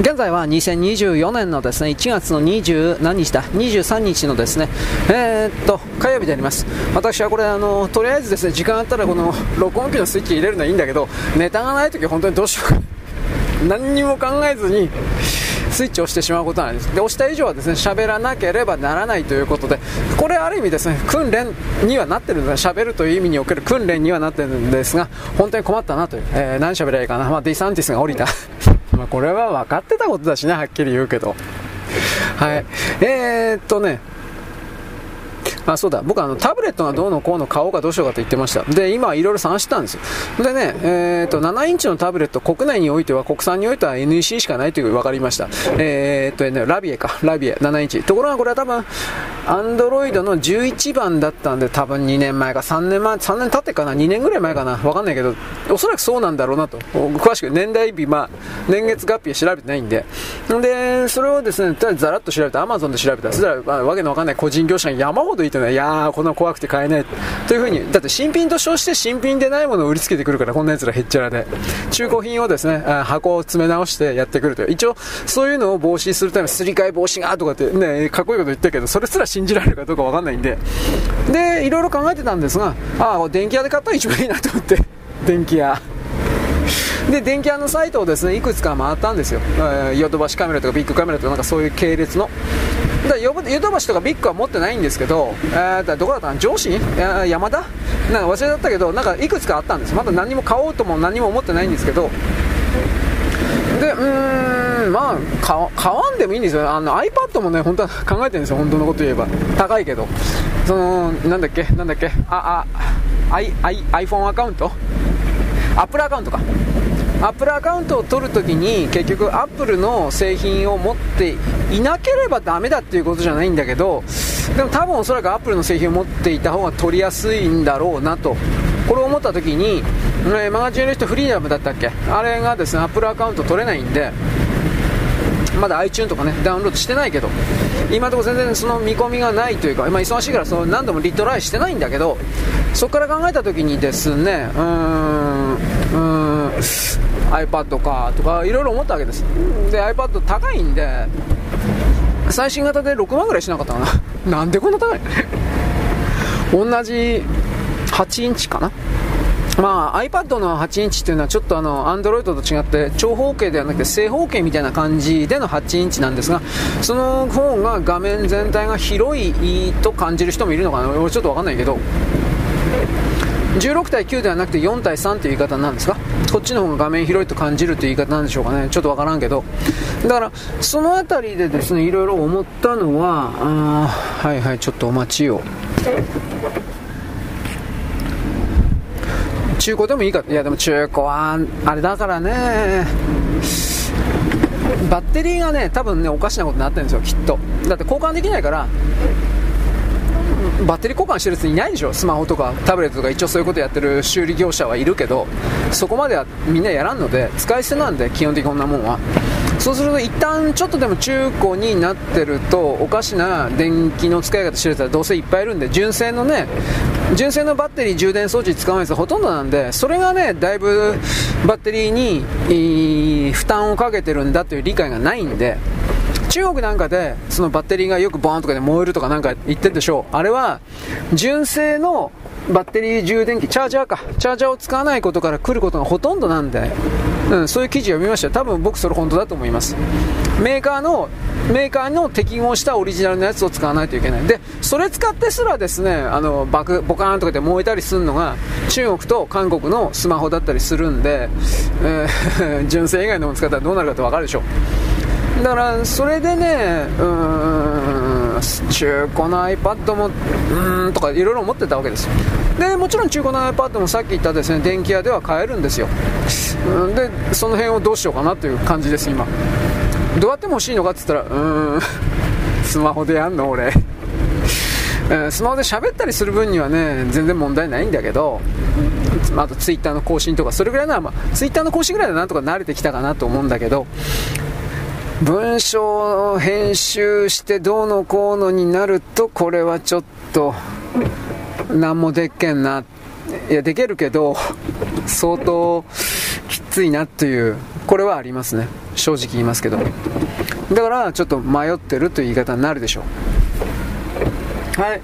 現在は2024年のですね1月の20何日だ23日のですねえー、っと火曜日であります。私はこれあのとりあえずですね時間あったらこの録音機のスイッチ入れるのはいいんだけどネタがない時本当にどうしようか。何にも考えずにスイッチを押してしまうことなんです。で押した以上はですね喋らなければならないということでこれある意味ですね訓練にはなってるんです喋るという意味における訓練にはなってるんですが本当に困ったなという、えー、何喋りゃいいかな、まあ、ディサンティスが降りた。まあこれは分かってたことだしねはっきり言うけど。はい。えー、っとね あそうだ。僕あのタブレットがどうのこうの買おうかどうしようかと言ってました。で今いろいろ探してたんですよ。でね、えーと、7インチのタブレット国内においては国産においては NEC しかないという分かりました。えー、とねラビエか。ラビエ7インチ。ところがこれは多分アンドロイドの11番だったんで多分2年前か。3年前3年経ってかな。2年ぐらい前かな。分かんないけどおそらくそうなんだろうなと。詳しく年代日まあ年月月日は調べてないんで。でそれをですねざらっと調べて Amazon で調べた。そしたら、わけのわかんない個人業者に山ほどいていやー、こんな怖くて買えない。というふうに、だって新品と称して新品でないものを売りつけてくるから、こんな奴らへっちゃらで。中古品をですね、箱を詰め直してやってくるという。一応、そういうのを防止するため、すり替え防止がとかってね、かっこいいこと言ってるけど、それすら信じられるかどうかわかんないんで。で、いろいろ考えてたんですが、ああ、電気屋で買ったら一番いいなと思って。電気屋。で電気屋のサイトをですねいくつか回ったんですよ、えー、ヨドバシカメラとかビッグカメラとかなんかそういう系列の。だヨドバシとかビッグは持ってないんですけど、えー、どこだったの上司山田？なんか忘れちゃったけどなんかいくつかあったんですまだ何も買おうとも何も思ってないんですけど。でうーんまあ買わんでもいいんですよ。あの iPad もね本当は考えてるんですよ。本当のこと言えば。高いけど。そのなんだっけ？なんだっけ？ああ I I iPhone アカウント？アップルアカウントか。アップルアカウントを取るときに結局アップルの製品を持っていなければダメだっていうことじゃないんだけどでも多分おそらくアップルの製品を持っていた方が取りやすいんだろうなと。これを思ったときに、えマガジンの人フリーダムだったっけ？あれがですねアップルアカウント取れないんでまだ iTune とかねダウンロードしてないけど今のところ全然その見込みがないというか、まあ、忙しいからその何度もリトライしてないんだけどそこから考えた時にですねうーんうーん iPad かとかいろいろ思ったわけです。で iPad 高いんで最新型で6万ぐらいしなかったかな。なんでこんな高い？同じ8インチかな？まあ、iPad の8インチっていうのはちょっとあの Android と違って長方形ではなくて正方形みたいな感じでの8インチなんですがその方が画面全体が広いと感じる人もいるのかな？俺ちょっと分かんないけど。16対9ではなくて4対3という言い方なんですか？こっちの方が画面広いと感じるという言い方なんでしょうかね。ちょっとわからんけど。だからその辺りでですねいろいろ思ったのはあはいはいちょっとお待ちを。中古でもいいかいやでも中古はあれだからね。バッテリーがね多分ねおかしなことになってるんですよきっと。だって交換できないからバッテリー交換してるやついないでしょ？スマホとかタブレットとか一応そういうことやってる修理業者はいるけどそこまではみんなやらんので使い捨てなんで基本的こんなもんは。そうすると一旦ちょっとでも中古になってるとおかしな電気の使い方してる人はどうせいっぱいいるんで純正のね純正のバッテリー充電装置使わないやつほとんどなんでそれがねだいぶバッテリーに負担をかけてるんだという理解がないんで中国なんかでそのバッテリーがよくバーンとかで燃えるとかなんか言ってるでしょう。あれは純正のバッテリー充電器チャージャーか。チャージャーを使わないことから来ることがほとんどなんで、うん、そういう記事を読みました多分僕それ本当だと思います。メーカーのメーカーの適合したオリジナルのやつを使わないといけない。でそれ使ってすらですねあのバクボカーンとかで燃えたりするのが中国と韓国のスマホだったりするんで、えー、純正以外のもの使ったらどうなるかって分かるでしょだからそれでねうーん中古の iPad もうーんとかいろいろ思ってたわけですよ。でもちろん中古の iPad もさっき言ったですね電気屋では買えるんですよ。でその辺をどうしようかなという感じです今。どうやっても欲しいのかって言ったらうーん スマホでやんの俺。スマホで喋ったりする分にはね全然問題ないんだけどあとツイッターの更新とかそれぐらいなら、まあ、ツイッターの更新ぐらいでなんとか慣れてきたかなと思うんだけど文章を編集してどうのこうのになるとこれはちょっと何もでっけんな。いやできるけど相当きついなというこれはありますね。正直言いますけど。だからちょっと迷ってるという言い方になるでしょう。はい。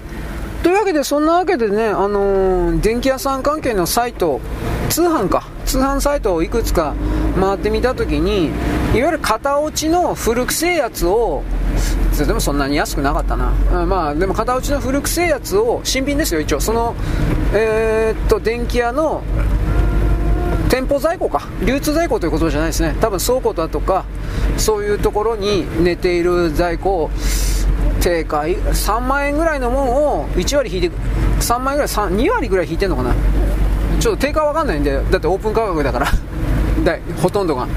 というわけでそんなわけでね、あのー、電気屋さん関係のサイト通販か。通販サイトをいくつか回ってみたときにいわゆる型落ちの古くせえやつをでもそんなに安くなかったな、うん、まあでも型落ちの古くせえやつを新品ですよ一応。そのえー、っと電気屋の店舗在庫か。流通在庫ということじゃないですね。多分倉庫だとかそういうところに寝ている在庫を定価3万円ぐらいのもんを1割引いて3万円ぐらい2割ぐらい引いてんのかな。ちょっと定価わかんないんでだってオープン価格だから。だほとんどが。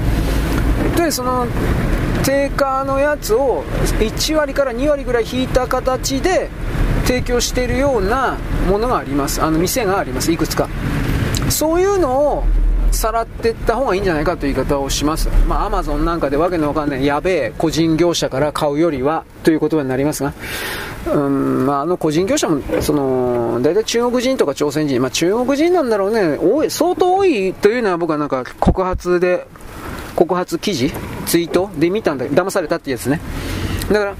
でその定価のやつを1割から2割ぐらい引いた形で提供しているようなものがあります。あの店があります。いくつか。そういうのをさらっていった方がいいんじゃないかという言い方をします。まあ、アマゾンなんかでわけのわかんないやべえ個人業者から買うよりはという言葉になりますが、うん、まあ、あの個人業者も、その、大体中国人とか朝鮮人、まあ、中国人なんだろうね、多い、相当多いというのは僕はなんか告発で、告発記事ツイートで見たんだ騙されたってやつね。だから、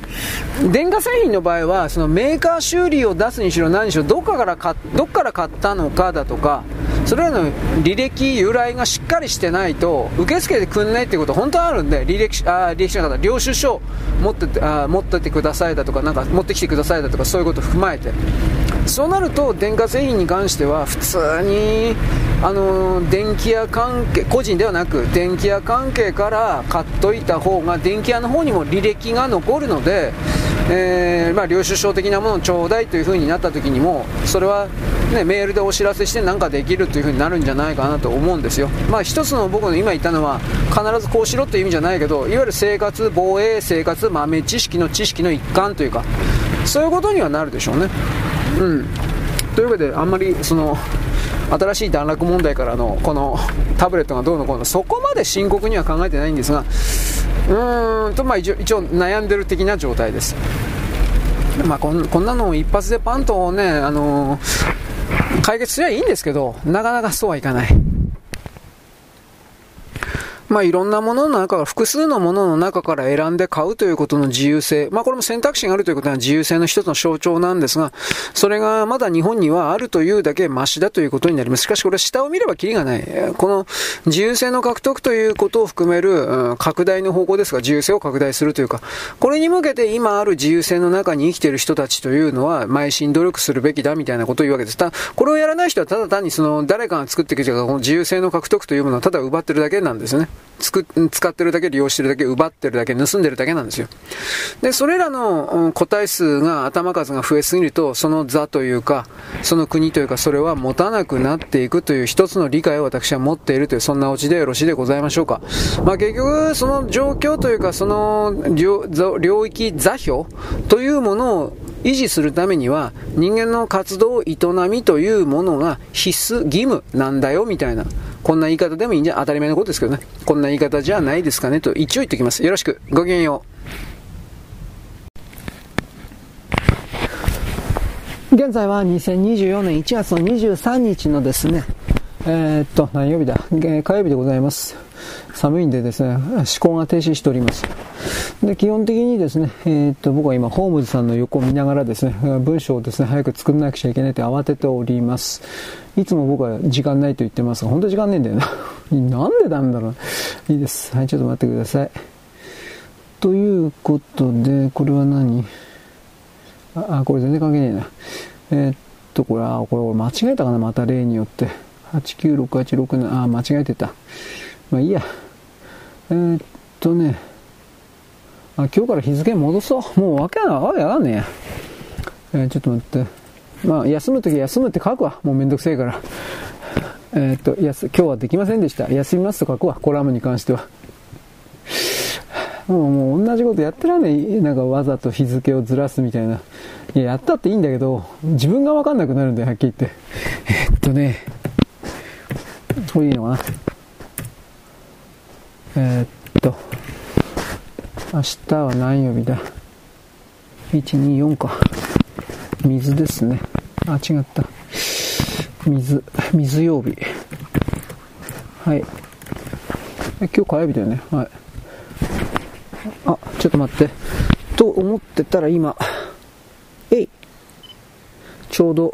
電化製品の場合は、そのメーカー修理を出すにしろ何にしろ、どっかから買どっから買ったのかだとか、それらの履歴、由来がしっかりしてないと、受付でくんないっていうこと本当はあるんで、履歴あ履歴書の方、領収書持ってあ持っててくださいだとか、なんか持ってきてくださいだとか、そういうことを踏まえて。そうなると、電化製品に関しては、普通に、あの電気屋関係、個人ではなく、電気屋関係から買っといた方が、電気屋の方にも履歴が残るるので、えー、まあ、領収書的なものをちょうだいという風になった時にも、それは、ね、メールでお知らせして何かできるという風になるんじゃないかなと思うんですよ。まあ、一つの僕の今言ったのは、必ずこうしろという意味じゃないけど、いわゆる生活、防衛、生活、豆知識の知識の一環というか、そういうことにはなるでしょうね。うん。というわけで、あんまり、その、新しい段落問題からのこのタブレットがどうのこうのそこまで深刻には考えてないんですがうーんとまあ一応一応悩んでる的な状態です。まあこんこんなの一発でパンとねあのー、解決すればいいんですけどなかなかそうはいかない。まあ、いろんなものの中、複数のものの中から選んで買うということの自由性。まあ、これも選択肢があるということは自由性の一つの象徴なんですが、それがまだ日本にはあるというだけマシだということになります。しかしこれ下を見ればキリがない。この自由性の獲得ということを含める、拡大の方向ですが、自由性を拡大するというか、これに向けて今ある自由性の中に生きている人たちというのは、邁進努力するべきだみたいなことを言うわけです。ただ、これをやらない人はただ単にその誰かが作ってきたこの自由性の獲得というものをただ奪ってるだけなんですね。使ってるだけ、利用してるだけ、奪ってるだけ、盗んでるだけなんですよ。で、それらの個体数が、頭数が増えすぎると、その座というか、その国というか、それは持たなくなっていくという一つの理解を私は持っているという、そんなオチでよろしいでございましょうか。まあ結局、その状況というか、その領域座標というものを維持するためには人間の活動営みというものが必須義務なんだよみたいなこんな言い方でもいいんじゃ当たり前のことですけどね。こんな言い方じゃないですかねと一応言っておきます。よろしく。ごきげんよう。現在は2024年1月の23日のですねえー、っと何曜日だ？えー火曜日でございます寒いんでですね、思考が停止しております。で、基本的にですね、えー、っと、僕は今、ホームズさんの横を見ながらですね、文章をですね、早く作んなくちゃいけないと慌てております。いつも僕は時間ないと言ってますが、本当に時間ねえんだよな。なんでなんだろう。いいです。はい、ちょっと待ってください。ということで、これは何？あ、これ全然関係ねえな。えー、っと、これ、あ、これ間違えたかなまた例によって。896867、あ、間違えてた。まあいいや。えー、っとね、あ、今日から日付戻そう。もうわけな、わけわかんねえ。えー、ちょっと待って。まあ、休むとき休むって書くわ。もうめんどくせえから。えっ、と、今日はできませんでした。休みますと書くわ。コラムに関しては。もう、もう同じことやってらんねえ。なんかわざと日付をずらすみたいな。いや、やったっていいんだけど、自分がわかんなくなるんだよ、はっきり言って。えー、っとね、これいいのかな。えー、っと、明日は何曜日だ ?124 か。水ですね。あ、違った。水、水曜日。はい。今日火曜日だよね？はい。あ、ちょっと待って。と思ってたら今、えいちょうど、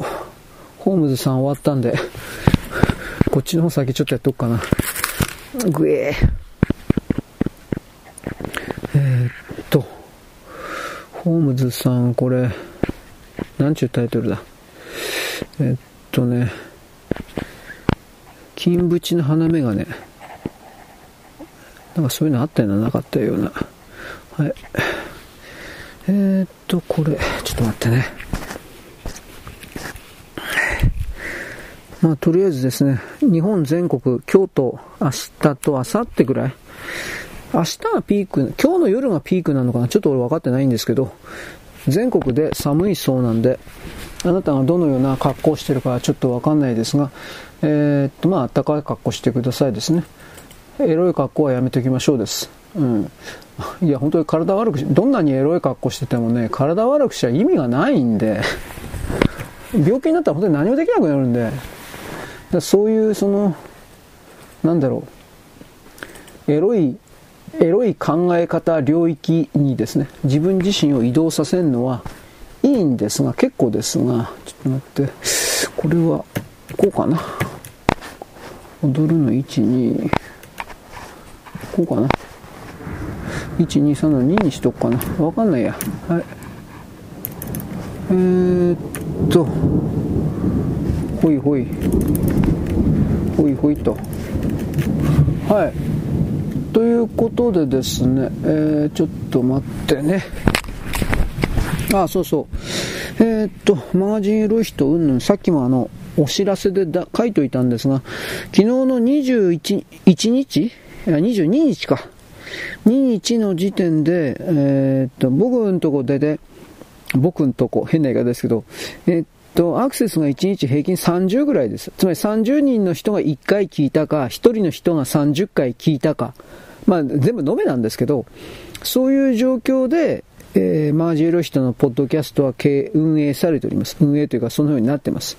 ホームズさん終わったんで、こっちの方先ちょっとやっとくかな。ぐえー。えー、っと、ホームズさん、これ、なんちゅうタイトルだ。えー、っとね、金縁の花眼鏡。なんかそういうのあったような、なかったような。はい。えー、っと、これ、ちょっと待ってね。まあ、とりあえずですね、日本全国、京都、明日と明後日ぐらい。明日がピーク、今日の夜がピークなのかな？ちょっと俺分かってないんですけど、全国で寒いそうなんで、あなたがどのような格好をしてるかちょっと分かんないですが、えー、っと、まあ、暖かい格好してくださいですね。エロい格好はやめておきましょうです。うん。いや、本当に体悪くし、どんなにエロい格好しててもね、体悪くしちゃ意味がないんで、病気になったら本当に何もできなくなるんで、だそういう、その、なんだろう、エロい、エロい考え方領域にですね、自分自身を移動させるのはいいんですが、結構ですが、ちょっと待って、これは、こうかな。踊るの1、2、こうかな。123の2にしとくかなわかんないやはいえー、っとほいほい。ほいほいと。はい。ということでですね、えー、ちょっと待ってね。あそうそう。えー、っとマガジンエロい人うんぬん。さっきもあのお知らせでだ書いといたんですが昨日の21日？いや22日か。2日の時点で、えー、っと、僕んとこでで、僕んとこ、変な言い方ですけど、えー、っと、アクセスが1日平均30ぐらいです。つまり30人の人が1回聞いたか、1人の人が30回聞いたか、まあ全部延べなんですけど、そういう状況で、えー、マージエロ人のポッドキャストは運営されております。運営というかそのようになってます。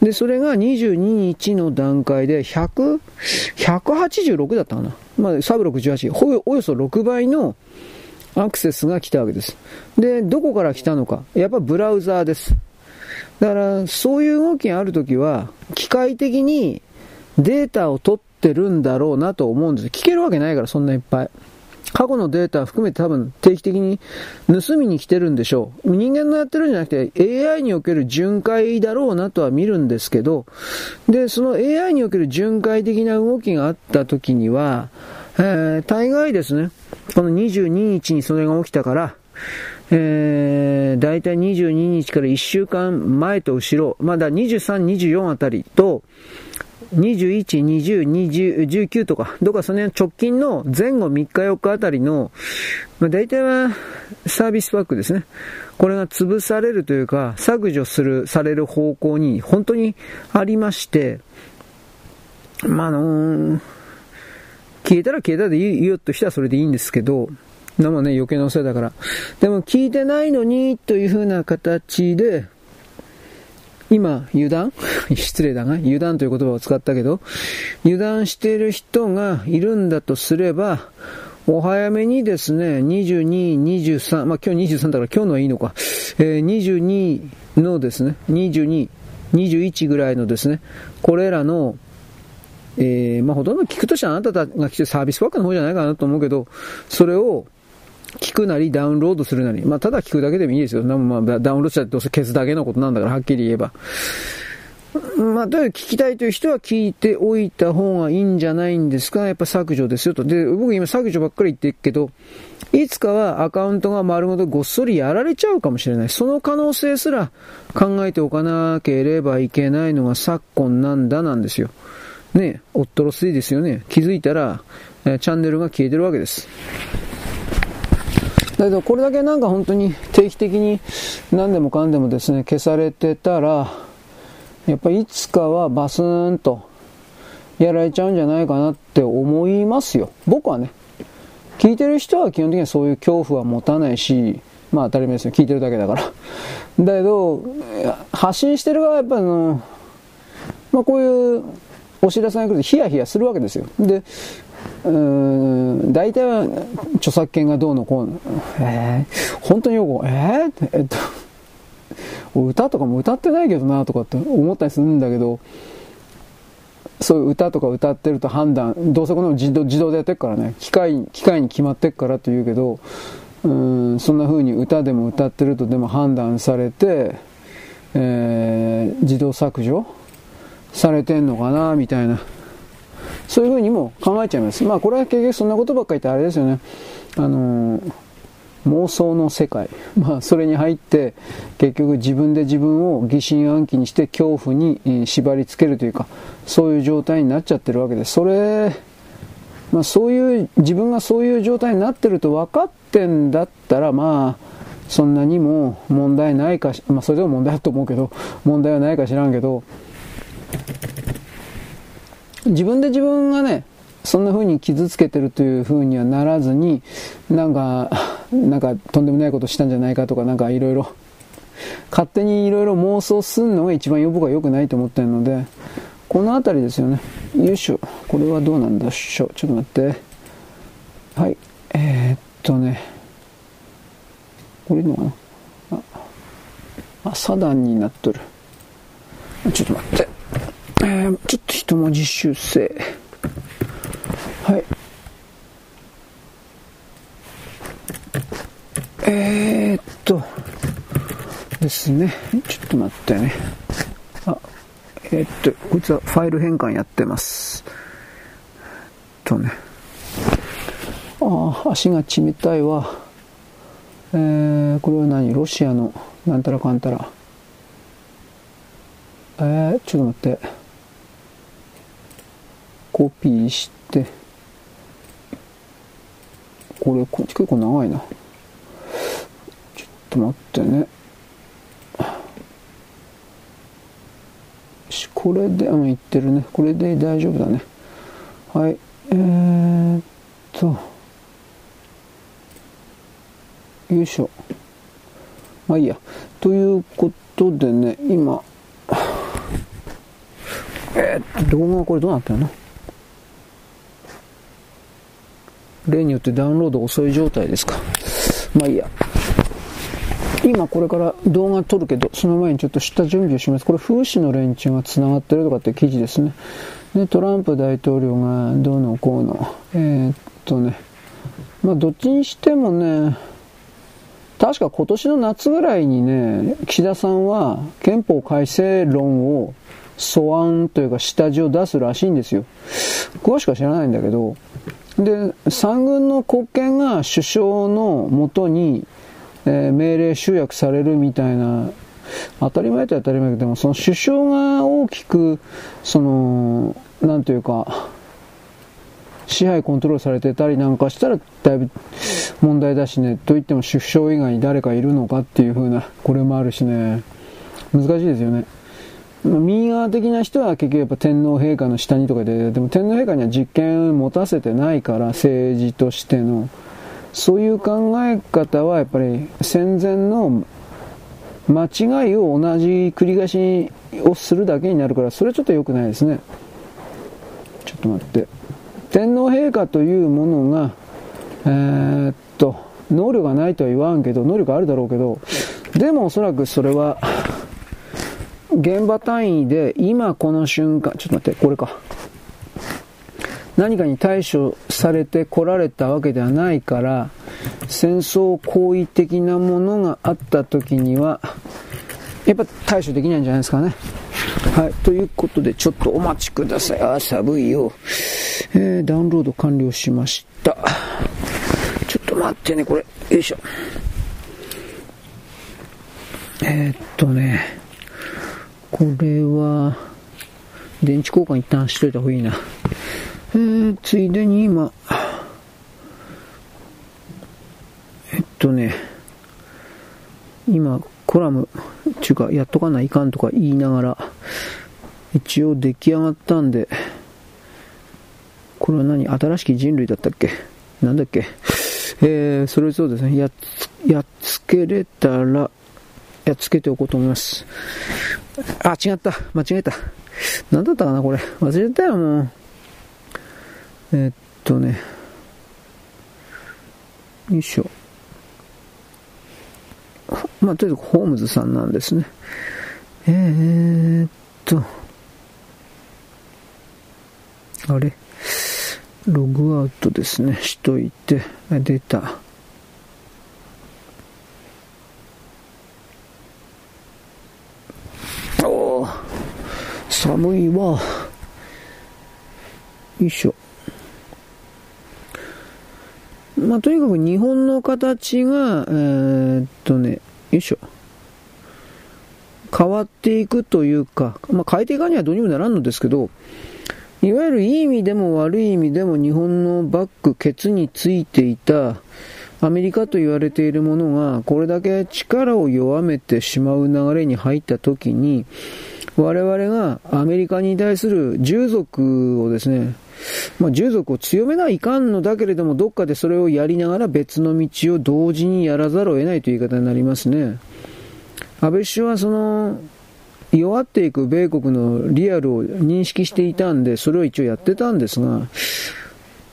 で、それが22日の段階で100、186だったかな。まあ、サブ68、ほおよそ6倍のアクセスが来たわけです。で、どこから来たのか。やっぱブラウザーです。だから、そういう動きがあるときは、機械的にデータを取ってるんだろうなと思うんです。聞けるわけないから、そんないっぱい。過去のデータ含めて多分定期的に盗みに来てるんでしょう。人間のやってるんじゃなくて AI における巡回だろうなとは見るんですけど、で、その AI における巡回的な動きがあった時には、えー、大概ですね、この22日にそれが起きたから、えー、大体22日から1週間前と後ろ、まだ23、24あたりと、21、20、20、19とか、どっかその辺直近の前後3日4日あたりの、まあ、大体はサービスパックですね。これが潰されるというか、削除する、される方向に本当にありまして、まあ、あのー、消えたら消えたでいいよとしてはそれでいいんですけど、でもね、余計なお世話だから。でも聞いてないのにという風な形で、今、油断？失礼だが、油断という言葉を使ったけど、油断している人がいるんだとすれば、お早めにですね、22、23、まあ今日23だから今日のはいいのか、えー、22のですね、22、21ぐらいのですね、これらの、えー、まあほとんど聞くとしたらあなたが来てサービスワークの方じゃないかなと思うけど、それを聞くなりダウンロードするなり、まあ、ただ聞くだけでもいいですよ。まあ、ダウンロードしたらどうせ消すだけのことなんだから、はっきり言えば。まあ、とにかく聞きたいという人は聞いておいた方がいいんじゃないんですかやっぱ削除ですよと。で、僕今削除ばっかり言ってるけど、いつかはアカウントが丸ごとごっそりやられちゃうかもしれない。その可能性すら考えておかなければいけないのが昨今なんだなんですよ。ねおっとろすいですよね。気づいたら、チャンネルが消えてるわけです。だけどこれだけなんか本当に定期的に何でもかんでもですね、消されてたら、やっぱりいつかはバスーンとやられちゃうんじゃないかなって思いますよ。僕はね。聞いてる人は基本的にはそういう恐怖は持たないし、まあ当たり前ですよ。聞いてるだけだから。だけど、発信してる側はやっぱあの、まあこういうお知らせが来るとヒヤヒヤするわけですよ。で、うん、大体は著作権がどうのこうの。えー、本当によく、えー、えっと、歌とかも歌ってないけどなとかって思ったりするんだけど、そういう歌とか歌ってると判断、どうせこの自動自動でやってるからね、機械、機械に決まってっからと言うけど、うん、そんな風に歌でも歌ってるとでも判断されて、えー、自動削除されてんのかな、みたいな。そういう風にも考えちゃいます。まあこれは結局そんなことばっかり言ってあれですよね。あのー妄想の世界、まあ、それに入って結局自分で自分を疑心暗鬼にして恐怖に縛り付けるというかそういう状態になっちゃってるわけですそれ、まあ、そういう自分がそういう状態になってると分かってんだったらまあそんなにも問題ないかまあそれでも問題だと思うけど問題はないか知らんけど自分で自分がねそんな風に傷つけてるという風にはならずに、なんか、なんかとんでもないことしたんじゃないかとか、なんかいろいろ、勝手にいろいろ妄想すんのが一番僕は良くないと思ってるので、この辺りですよね。よいしょ。これはどうなんでしょ。ちょっと待って。はい。えー、っとね。これいいのかなあ、朝段になっとる。ちょっと待って。えー、ちょっと一文字修正。はい。えー、っと、ですね。ちょっと待ってね。あ、えー、っと、こいつはファイル変換やってます。とね。ああ、足が冷たいわ。えー、これは何？ロシアのなんたらかんたら。えー、ちょっと待って。コピーして、これ、こっち結構長いな。ちょっと待ってね。これで、うん、いってるね。これで大丈夫だね。はい。えー、っと。よいしょ。まあいいや。ということでね、今、えー、っと、動画はこれどうなってるの？例によってダウンロード遅い状態ですか？まあいいや。今これから動画撮るけど、その前にちょっと下準備をします。これ風刺の連中が繋がってるとかって記事ですね。で、トランプ大統領がどうのこうの。えー、っとね。まあどっちにしてもね、確か今年の夏ぐらいにね、岸田さんは憲法改正論を素案というか下地を出すらしいんですよ。詳しくは知らないんだけど、で、三軍の国権が首相のもとに、えー、命令集約されるみたいな、当たり前と当たり前でも、その首相が大きく、その、なんというか、支配コントロールされてたりなんかしたらだいぶ問題だしね、といっても首相以外に誰かいるのかっていう風な、これもあるしね、難しいですよね。右側的な人は結局やっぱ天皇陛下の下にとかで、でも天皇陛下には実権を持たせてないから、政治としての。そういう考え方はやっぱり戦前の間違いを同じ繰り返しをするだけになるから、それはちょっと良くないですね。ちょっと待って。天皇陛下というものが、えー、っと、能力がないとは言わんけど、能力あるだろうけど、でもおそらくそれは、現場単位で今この瞬間、ちょっと待って、これか。何かに対処されてこられたわけではないから、戦争行為的なものがあった時には、やっぱ対処できないんじゃないですかね。はい。ということで、ちょっとお待ちください。あ、寒いよ。えー、ダウンロード完了しました。ちょっと待ってね、これ。よいしょ。えー、っとね、これは、電池交換一旦しといた方がいいな。えー、ついでに今、えっとね、今、コラム、ちゅうか、やっとかないかんとか言いながら、一応出来上がったんで、これは何新しき人類だったっけ？なんだっけ？えー、それそうですね。やっつ、やっつけれたら、やっつけておこうと思います。あ、違った。間違えた。何だったかなこれ。忘れたよ、もう。えー、っとね。よいしょ。まあ、とりあえずホームズさんなんですね。えー、っと。あれ？ログアウトですね。しといて。出た。おお寒いわ。よいしょ。まあ、とにかく日本の形が、えー、っとね、よいしょ。変わっていくというか、まあ、変えていかにはどうにもならんのですけど、いわゆるいい意味でも悪い意味でも日本のバック、ケツについていたアメリカと言われているものがこれだけ力を弱めてしまう流れに入った時に我々がアメリカに対する従属をですね、まあ、従属を強めないかんのだけれどもどっかでそれをやりながら別の道を同時にやらざるを得ないという言い方になりますね。安倍首相はその弱っていく米国のリアルを認識していたんで、それを一応やってたんですが、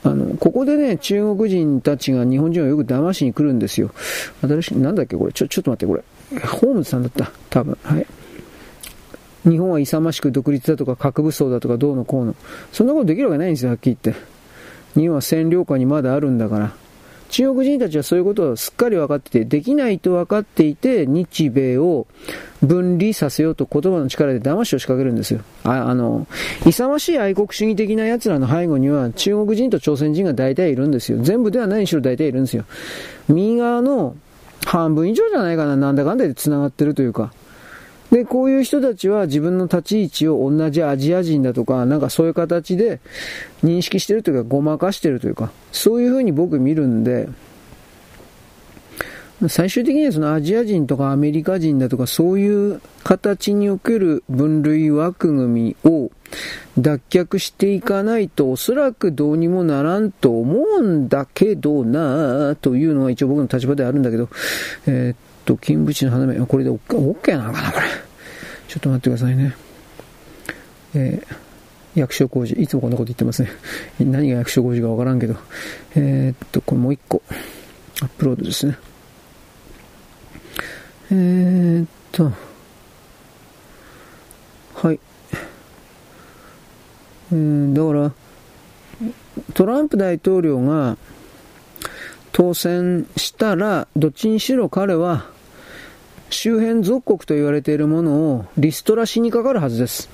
あの、ここでね、中国人たちが日本人をよく騙しに来るんですよ。新しい、なんだっけこれ、ちょ、ちょっと待って、これ。ホームズさんだった。多分。はい。日本は勇ましく独立だとか核武装だとかどうのこうの。そんなことできるわけないんですよ、はっきり言って。日本は占領下にまだあるんだから。中国人たちはそういうことをすっかり分かってて、できないと分かっていて、日米を分離させようと言葉の力で騙しを仕掛けるんですよ。ああの、勇ましい愛国主義的な奴らの背後には中国人と朝鮮人が大体いるんですよ。全部ではないにしろ大体いるんですよ。右側の半分以上じゃないかな、なんだかんだで繋がってるというか。で、こういう人たちは自分の立ち位置を同じアジア人だとか、なんかそういう形で認識してるというか、ごまかしてるというか、そういうふうに僕見るんで、最終的にはそのアジア人とかアメリカ人だとかそういう形における分類枠組みを脱却していかないとおそらくどうにもならんと思うんだけどなというのが一応僕の立場であるんだけど、えー、と、金縁の花芽、これで OK なのかなこれ。ちょっと待ってくださいね。えー、役所工事。いつもこんなこと言ってますね。何が役所工事かわからんけど。えー、っと、これもう一個。アップロードですね。えー、っと。はい。うん、だから、トランプ大統領が当選したら、どっちにしろ彼は周辺属国と言われているものをリストラしにかかるはずです。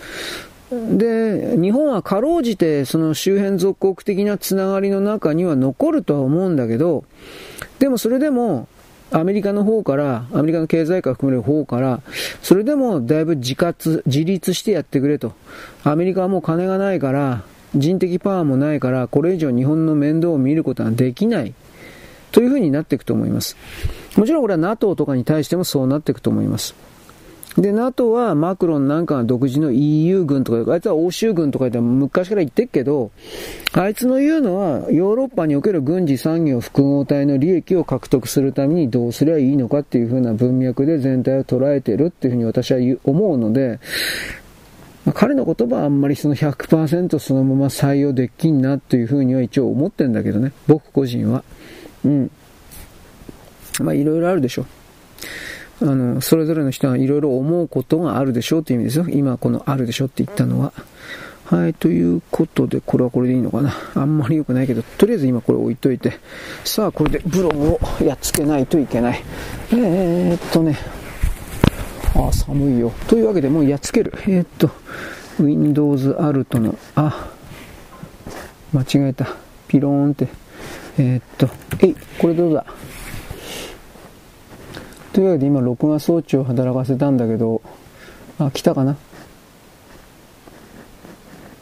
で、日本はかろうじてその周辺属国的なつながりの中には残るとは思うんだけど、でもそれでもアメリカの方から、アメリカの経済界含める方から、それでもだいぶ自活、自立してやってくれと。アメリカはもう金がないから、人的パワーもないから、これ以上日本の面倒を見ることはできない。というふうになっていくと思います。もちろんこれは NATO とかに対してもそうなっていくと思います。で、NATO はマクロンなんかが独自の EU 軍とか、あいつは欧州軍とか言って昔から言ってるけど、あいつの言うのはヨーロッパにおける軍事産業複合体の利益を獲得するためにどうすればいいのかっていう風な文脈で全体を捉えてるっていうふうに私は思うので、まあ、彼の言葉はあんまりその100%そのまま採用できんなというふうには一応思ってんだけどね、僕個人は。うん。まあいろいろあるでしょ。あの、それぞれの人がいろいろ思うことがあるでしょうっていう意味ですよ。今このあるでしょって言ったのは。はい、ということで、これはこれでいいのかな。あんまり良くないけど、とりあえず今これ置いといて、さあ、これでブログをやっつけないといけない。えー、っとね、あ、寒いよ。というわけでもうやっつける。えー、っと、Windows Alt の、あ、間違えた。ピローンって。えー、っと、えい、これどうだ？というわけで今録画装置を働かせたんだけど、あ、来たかな？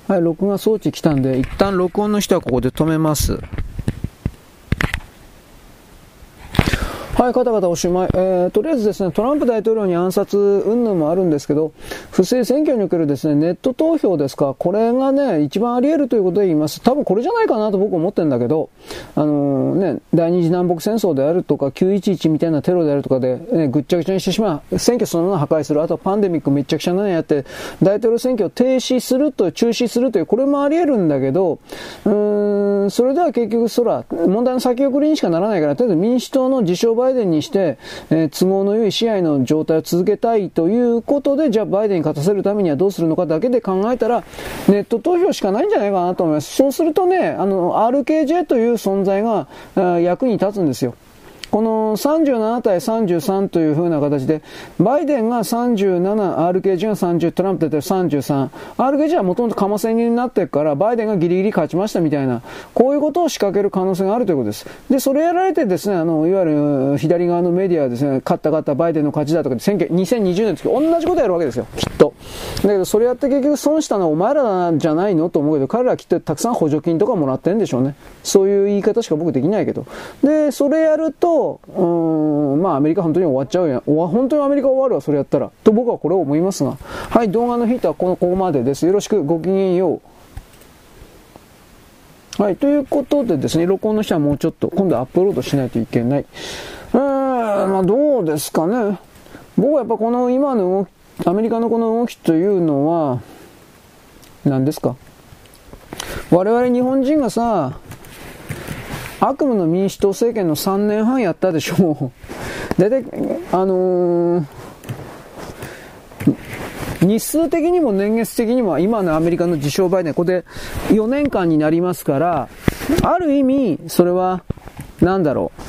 はい、録画装置来たんで、一旦録音の人はここで止めます。はい、方々おしまい。えー、とりあえずですね、トランプ大統領に暗殺云々もあるんですけど、不正選挙におけるですね、ネット投票ですか、これがね、一番あり得るということで言います。多分これじゃないかなと僕思ってるんだけど、あのー、ね、第二次南北戦争であるとか、911みたいなテロであるとかで、ね、ぐっちゃぐちゃにしてしまう。選挙そのものを破壊する。あとパンデミックめちゃくちゃなのやって、大統領選挙を停止すると、中止するという、これもあり得るんだけど、うーん、それでは結局、そら、問題の先送りにしかならないから、とりあえず民主党の自称バイデンにして、えー、都合の良い支配の状態を続けたいということで、じゃあバイデンに勝たせるためにはどうするのかだけで考えたら、ネット投票しかないんじゃないかなと思います。そうするとね、あの、RKJ という存在が、役に立つんですよ。この37対33という風な形で、バイデンが37、RKG が30、トランプ出て33。RKG はもともとかませになってるから、バイデンがギリギリ勝ちましたみたいな、こういうことを仕掛ける可能性があるということです。で、それやられてですね、あの、いわゆる左側のメディアはですね、勝った勝ったバイデンの勝ちだとか、2020年ですけど、同じことやるわけですよ、きっと。だけど、それやって結局損したのはお前らじゃないのと思うけど、彼らはきっとたくさん補助金とかもらってるんでしょうね。そういう言い方しか僕できないけど。で、それやると、うん、まあアメリカ本当に終わっちゃうやん。本当にアメリカ終わるわ、それやったら。と僕はこれを思いますが。はい、動画のヒートはこのここまでです。よろしく、ごきげんよう。はい、ということでですね、録音の人はもうちょっと、今度アップロードしないといけない。うーん、まあどうですかね。僕はやっぱこの今の動き、アメリカのこの動きというのは、何ですか？我々日本人がさ、悪夢の民主党政権の3年半やったでしょう。大体、あのー、日数的にも年月的にも今のアメリカの自称バイデン、これで4年間になりますから、ある意味、それは、なんだろう。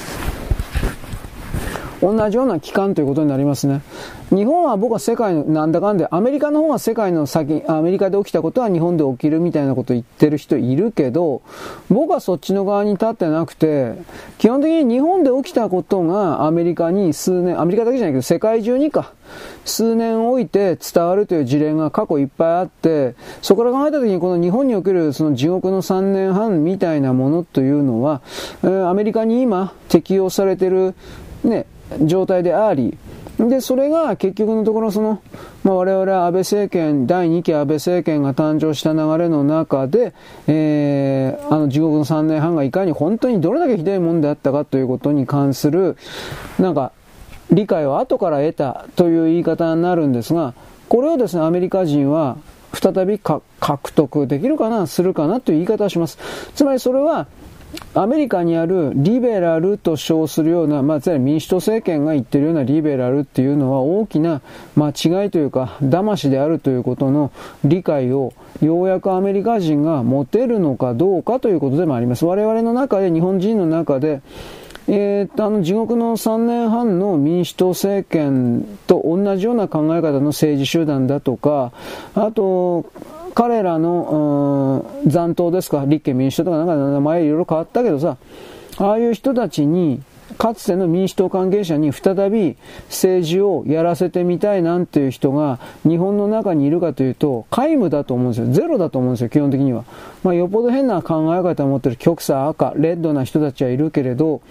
同じような期間ということになりますね。日本は僕は世界の、なんだかんで、アメリカの方が世界の先、アメリカで起きたことは日本で起きるみたいなこと言ってる人いるけど、僕はそっちの側に立ってなくて、基本的に日本で起きたことがアメリカに数年、アメリカだけじゃないけど世界中にか、数年置いて伝わるという事例が過去いっぱいあって、そこから考えた時にこの日本におけるその地獄の3年半みたいなものというのは、えー、アメリカに今適用されてるね、状態であり、で、それが結局のところ、その、まあ、我々は安倍政権、第2期安倍政権が誕生した流れの中で、えー、あの地獄の3年半がいかに本当にどれだけひどいもんであったかということに関する、なんか、理解を後から得たという言い方になるんですが、これをですね、アメリカ人は再び獲得できるかな、するかなという言い方をします。つまりそれは、アメリカにあるリベラルと称するような、まあ、つまり民主党政権が言ってるようなリベラルっていうのは大きな間違いというか、騙しであるということの理解をようやくアメリカ人が持てるのかどうかということでもあります。我々の中で、日本人の中で、えー、っと、あの、地獄の3年半の民主党政権と同じような考え方の政治集団だとか、あと、彼らの、残党ですか、立憲民主党とかなんか名前いろいろ変わったけどさ、ああいう人たちに、かつての民主党関係者に再び政治をやらせてみたいなんていう人が日本の中にいるかというと皆無だと思うんですよ。ゼロだと思うんですよ、基本的には。まあ、よっぽど変な考え方を持ってる極左赤、レッドな人たちはいるけれど、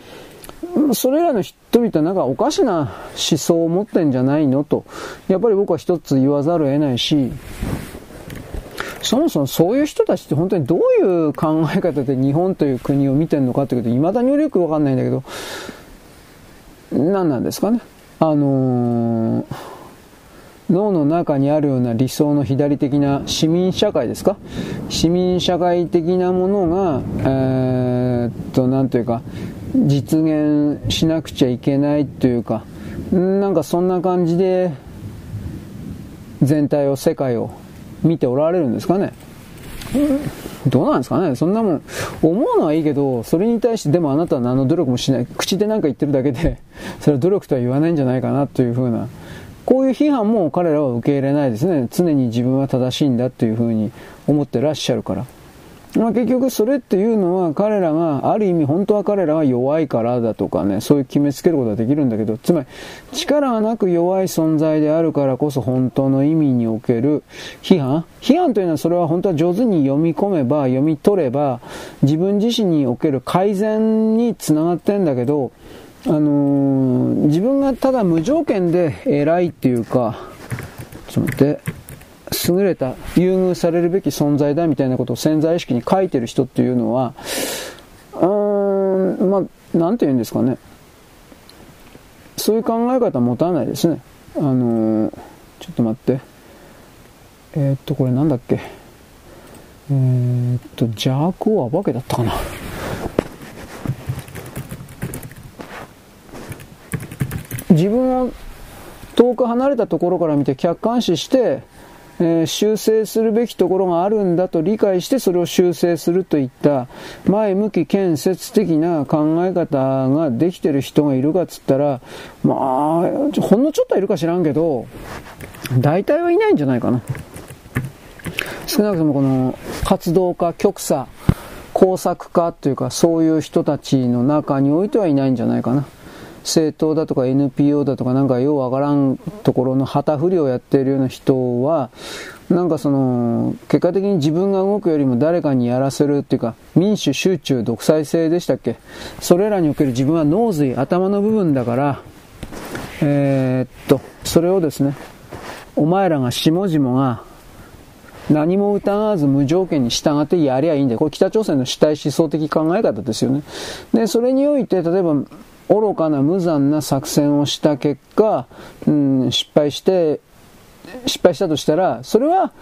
それらの人々はなんかおかしな思想を持ってんじゃないのと、やっぱり僕は一つ言わざるを得ないし、そもそもそういう人たちって本当にどういう考え方で日本という国を見てるのかってこと、未だによくわかんないんだけど、何なんですかね？あのー、脳の中にあるような理想の左的な市民社会ですか？市民社会的なものが、えー、っと、なんというか、実現しなくちゃいけないというか、なんかそんな感じで、全体を、世界を見ておられるんですかね？どうなんですかね？そんなもん、思うのはいいけど、それに対してでもあなたは何の努力もしない。口で何か言ってるだけで、それは努力とは言わないんじゃないかなというふうな、こういう批判も彼らは受け入れないですね。常に自分は正しいんだというふうに思ってらっしゃるから。まあ、結局それっていうのは彼らが、ある意味本当は彼らは弱いからだとかね、そういう決めつけることができるんだけど、つまり力がなく弱い存在であるからこそ本当の意味における批判批判というのはそれは本当は上手に読み込めば、読み取れば、自分自身における改善につながってんだけど、あのー、自分がただ無条件で偉いっていうか、ちょっと待って、優れた、優遇されるべき存在だみたいなことを潜在意識に書いてる人っていうのは、うーん、まあ、なんて言うんですかね。そういう考え方は持たないですね。あのー、ちょっと待って。えー、っと、これなんだっけ。えー、っと、邪悪を暴けだったかな。自分を遠く離れたところから見て客観視して、えー、修正するべきところがあるんだと理解してそれを修正するといった前向き建設的な考え方ができてる人がいるかっつったらまあほんのちょっといるか知らんけど大体はいないんじゃないかな。少なくともこの活動家極左工作家というかそういう人たちの中においてはいないんじゃないかな。政党だとか NPO だとかなんかようわからんところの旗振りをやっているような人は、なんかその、結果的に自分が動くよりも誰かにやらせるっていうか、民主集中独裁制でしたっけ？それらにおける自分は脳髄、頭の部分だから、えー、っと、それをですね、お前らが下々が何も疑わず無条件に従ってやりゃいいんだよ。これ北朝鮮の主体思想的考え方ですよね。で、それにおいて、例えば愚かな無残な作戦をした結果、うん、失敗して、失敗したとしたら、それは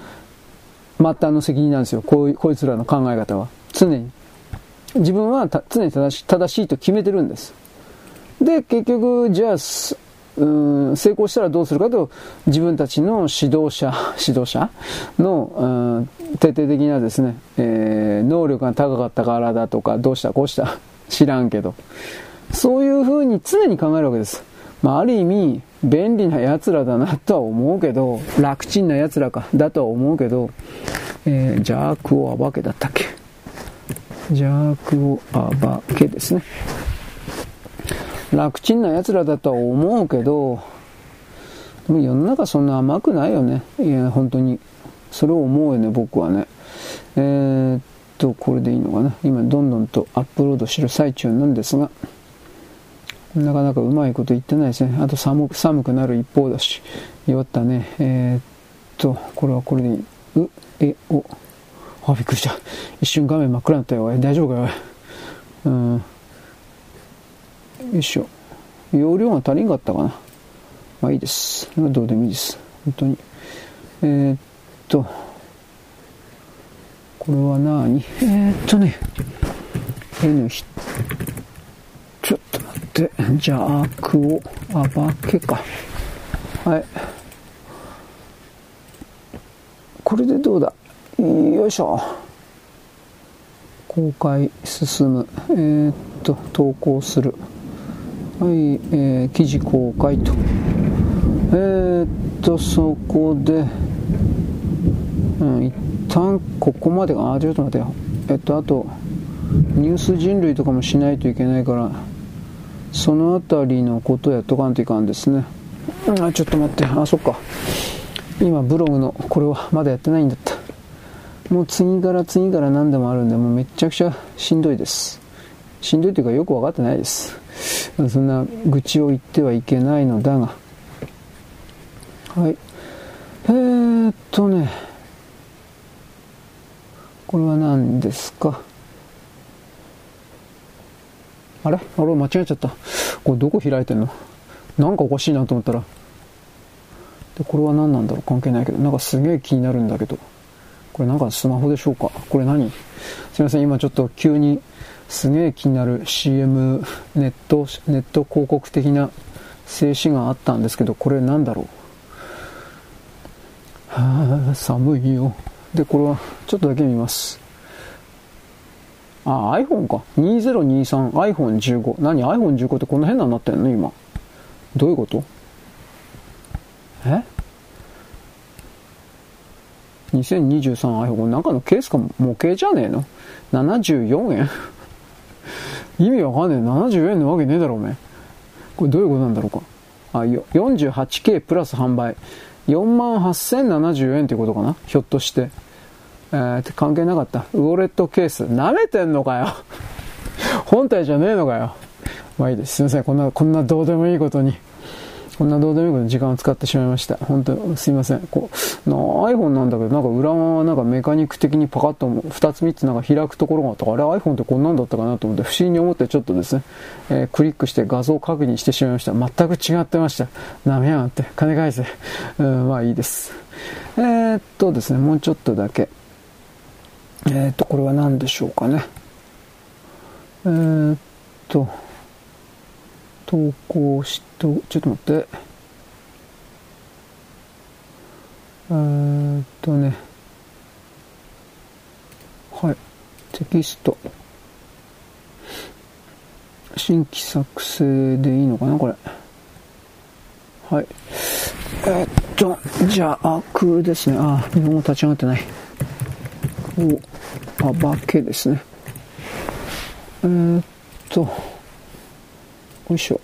末端の責任なんですよ。こうこいつらの考え方は。常に。自分は常に正し正しいと決めてるんです。で、結局、じゃあ、うん、成功したらどうするかと、自分たちの指導者、指導者の、うん、徹底的なですね、えー、能力が高かったからだとか、どうしたこうした知らんけど、そういう風に常に考えるわけです。まあ、ある意味、便利な奴らだなとは思うけど、楽ちんな奴らか、だとは思うけど、えー、邪悪を暴けだったっけ？邪悪を暴けですね。楽ちんな奴らだとは思うけど、世の中そんな甘くないよね。いや、本当に。それを思うよね、僕はね。えー、っと、これでいいのかな。今、どんどんとアップロードしてる最中なんですが、なかなかうまいこと言ってないですね。あと寒くなる一方だし。弱ったね。えー、っと、これはこれでいい。う、え、お。あ、びっくりした。一瞬画面真っ暗になったよ。大丈夫かよ。うん。よいしょ。容量が足りんかったかな。まあいいです。どうでもいいです。本当に。えー、っと、これは何？えー、っとね、N で、邪悪を暴けか。はい。これでどうだ？よいしょ。公開進む。えー、っと、投稿する。はい、えー、記事公開と。えー、っと、そこで、うん、一旦ここまであ、ちょっと待ってよ。えっと、あと、ニュース人類とかもしないといけないから、そのあたりのことやっとかんといかんですね。あ、ちょっと待って。あ、そっか。今、ブログの、これはまだやってないんだった。もう次から次から何でもあるんで、もうめちゃくちゃしんどいです。しんどいというかよく分かってないです。そんな愚痴を言ってはいけないのだが。はい。えー、っとね。これは何ですか？あれ？あれ間違えちゃった。これどこ開いてんの？なんかおかしいなと思ったら。で、これは何なんだろう？関係ないけど。なんかすげえ気になるんだけど。これなんかスマホでしょうか？これ何？すいません、今ちょっと急にすげえ気になる CM、ネット、ネット広告的な静止があったんですけど、これなんだろう？はあ、寒いよ。で、これはちょっとだけ見ます。あ、iPhone か。2023、iPhone15。何 ?iPhone15 ってこんな変なになってんの？今。どういうこと？え？2023iPhone。これ中のケースか模型じゃねえの ?74 円意味わかんねえ。70円のわけねえだろ、おめえ。これどういうことなんだろうか。あ、48K プラス販売。48,070円ってことかな？ひょっとして。えー、関係なかった。ウォレットケース。舐めてんのかよ本体じゃねえのかよ。まあいいです。すいません。こんな、こんなどうでもいいことに。こんなどうでもいいことに時間を使ってしまいました。本当すいません。こう、iPhone なんだけど、なんか裏側はなんかメカニック的にパカッと2つ3つなんか開くところがあったから、あれ iPhone ってこんなんだったかなと思って不思議に思ってちょっとですね、えー、クリックして画像確認してしまいました。全く違ってました。なめやがって。金返せ。うん、まあいいです。えー、っとですね、もうちょっとだけ。えー、っと、これは何でしょうかね。えー、っと、投稿しと、ちょっと待って。えー、っとね。はい。テキスト。新規作成でいいのかなこれ。はい。えー、っと、じゃあ、空ですね。あ、日本語立ち上がってない。お、あばけですね。えー、っと、よいしょ。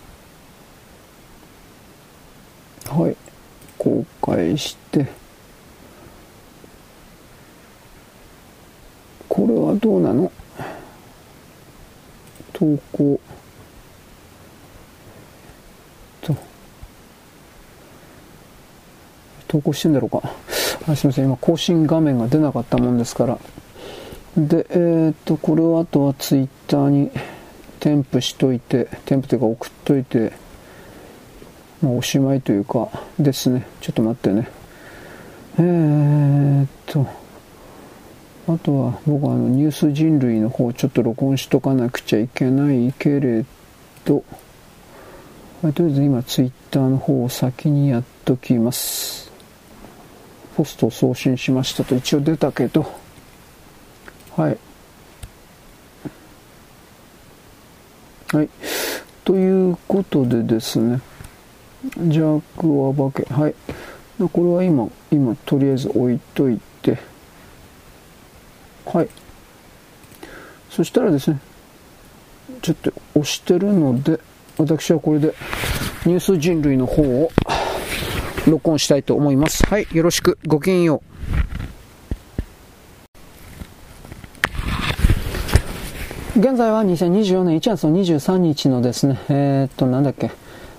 はい。公開して、これはどうなの？投稿。投稿してんだろうか。あすみません。今更新画面が出なかったもんですから。で、えー、っと、これをあとはツイッターに添付しといて、添付というか送っといて、まあ、おしまいというか、ですね。ちょっと待ってね。えー、っと、あとは僕はあのニュース人類の方ちょっと録音しとかなくちゃいけないけれど、はい、とりあえず今ツイッターの方を先にやっときます。ポストを送信しましたと一応出たけど、はい。はい。ということでですね、弱は化け、はい。これは今、今、とりあえず置いといて、はい。そしたらですね、ちょっと押してるので、私はこれでニュース人類の方を録音したいと思います。はい、よろしく。ごきげんよう。現在は2024年1月の23日のですね、えー、っと、なんだっけ、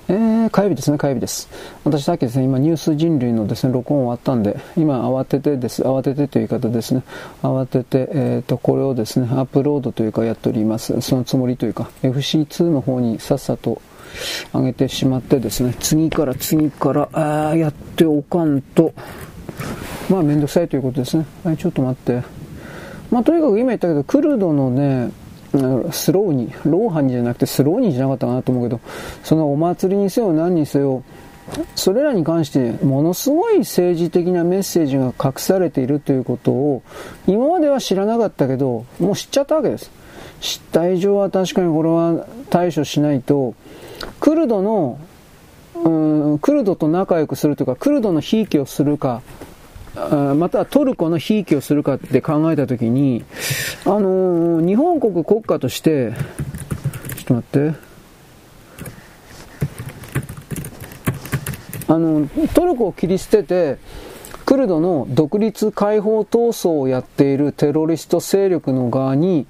えー、火曜日ですね、火曜日です。私さっきですね、今ニュース人類のですね、録音終わったんで、今慌ててです、慌ててという言い方ですね、慌てて、えっ、と、これをですね、アップロードというかやっております。そのつもりというか、FC2 の方にさっさと上げてしまってですね、次から次からあやっておかんと、まあめんどくさいということですね。はい、ちょっと待って。まあとにかく今言ったけど、クルドのね、スローに、ローハにじゃなくてスローにじゃなかったかなと思うけど、そのお祭りにせよ何にせよ、それらに関してものすごい政治的なメッセージが隠されているということを今までは知らなかったけどもう知っちゃったわけです知った以上は確かにこれは対処しないとクルドのうんクルドと仲良くするというかクルドのひいきをするかまたはトルコのひいきをするかって考えたときに、あのー、日本国国家として、ちょっと待って。あの、トルコを切り捨てて、クルドの独立解放闘争をやっているテロリスト勢力の側に、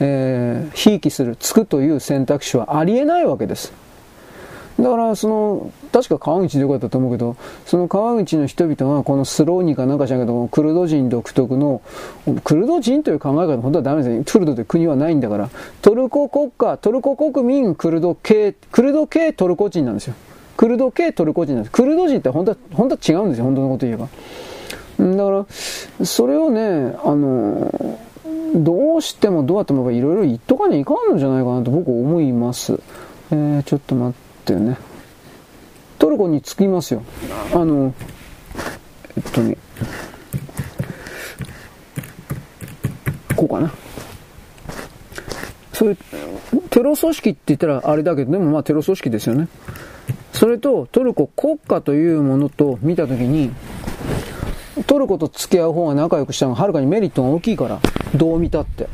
えー、ひいきする、つくという選択肢はありえないわけです。だからその確か川口でよかったと思うけどその川口の人々がこのスローニーかなんかじゃなけどクルド人独特のクルド人という考え方本当はダメですね。クルドで国はないんだから。トルコ国家トルコ国民クルド系クルド系トルコ人なんですよ。クルド系トルコ人なんです。クルド人って本当は本当は違うんですよ。本当のこと言えば。だからそれをねあのどうしてもどうやってもいろいろ言っとかにいかんのじゃないかなと僕は思います。えー、ちょっと待って。ってね。トルコに着きますよ。あのえっとねこうかな。それテロ組織って言ったらあれだけどでもまあテロ組織ですよね。それとトルコ国家というものと見たときにトルコと付き合う方が仲良くしたのがはるかにメリットが大きいから、どう見たって。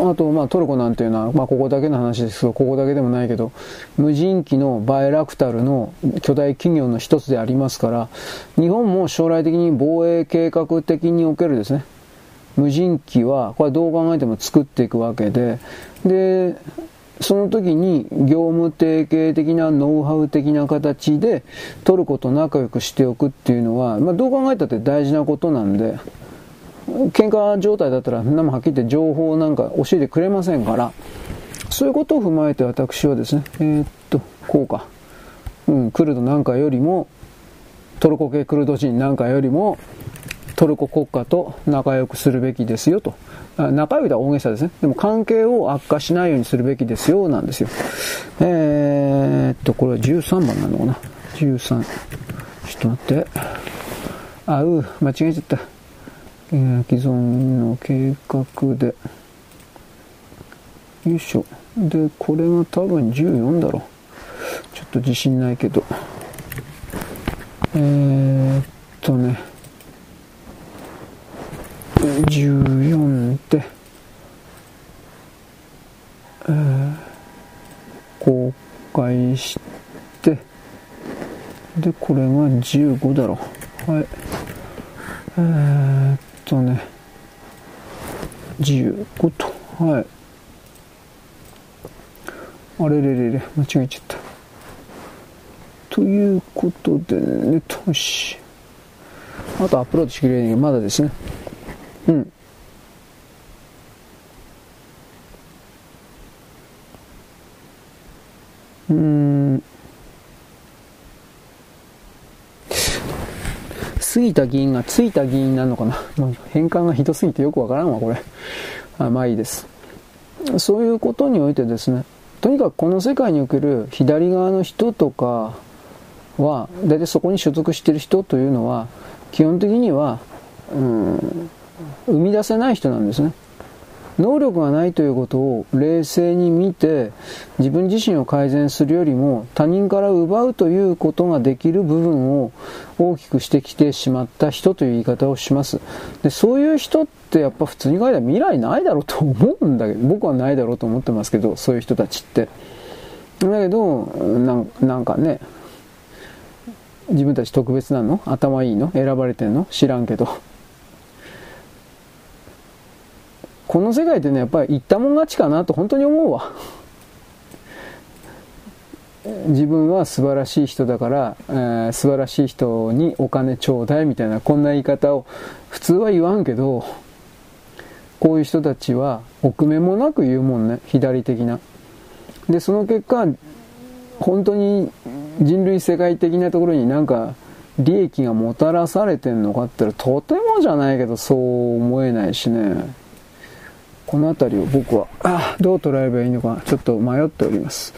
あと、まあ、トルコなんていうのは、まあ、ここだけの話ですけど、ここだけでもないけど、無人機のバイラクタルの巨大企業の一つでありますから、日本も将来的に防衛計画的におけるですね、無人機は、これどう考えても作っていくわけで、で、その時に業務提携的なノウハウ的な形でトルコと仲良くしておくっていうのは、まあ、どう考えたって大事なことなんで、喧嘩状態だったら、なもはっきり言って情報なんか教えてくれませんから、そういうことを踏まえて私はですね、えー、っと、こうか。うん、クルドなんかよりも、トルコ系クルド人なんかよりも、トルコ国家と仲良くするべきですよと。仲良いとは大げさですね。でも関係を悪化しないようにするべきですよ、なんですよ。えー、っと、これは13番なのかな？13。ちょっと待って。あ、う、間違えちゃった。えー、既存の計画で。よいしょ。で、これが多分14だろう。ちょっと自信ないけど。えー、っとね。14で、えー、公開して、で、これが15だろう。はい。えー、っとね、15と、はい。あれれれれ、間違えちゃった。ということでね、とし。あとアップロードしてくれるまだですね。うん。うん。杉田議員がついた議員なのかな。変換がひどすぎてよくわからんわ、これ。あまあいいです。そういうことにおいてですね、とにかくこの世界における左側の人とかは、大体そこに所属している人というのは、基本的には、うん、生み出せない人なんですね。能力がないということを冷静に見て自分自身を改善するよりも他人から奪うということができる部分を大きくしてきてしまった人という言い方をします。でそういう人ってやっぱ普通に考えたら未来ないだろうと思うんだけど僕はないだろうと思ってますけどそういう人たちって。だけどなんかね自分たち特別なの？頭いいの？選ばれてんの？知らんけどこの世界ってね、やっぱり言ったもん勝ちかなと本当に思うわ。自分は素晴らしい人だから、えー、素晴らしい人にお金ちょうだいみたいなこんな言い方を普通は言わんけどこういう人たちは臆面もなく言うもんね左的なでその結果本当に人類世界的なところになんか利益がもたらされてんのかって言ったらとてもじゃないけどそう思えないしねこの辺りを僕はあどう捉えればいいのかちょっと迷っております。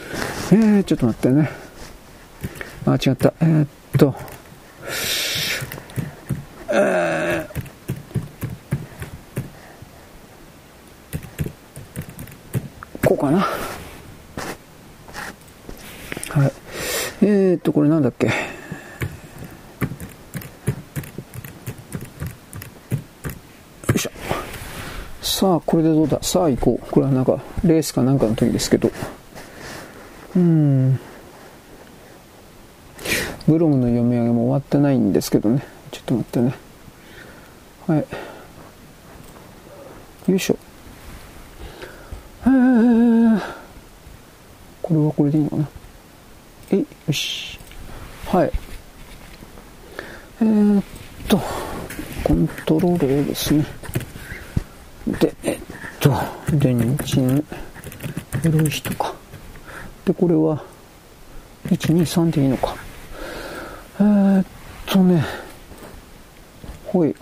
えー、ちょっと待ってね。あ違った。えー、っと。えーこうかな。はい。えー、っとこれなんだっけ。さあ、これでどうだ？さあ行こう。これはなんか、レースかなんかの時ですけど。うん。ブログの読み上げも終わってないんですけどね。ちょっと待ってね。はい。よいしょ。へー。これはこれでいいのかな？えい、よし。はい。えー、っと、コントロール A ですね。で、えっと、電池の黒い人か。で、これは、1、2、3でいいのか。えー、っとね、ほい。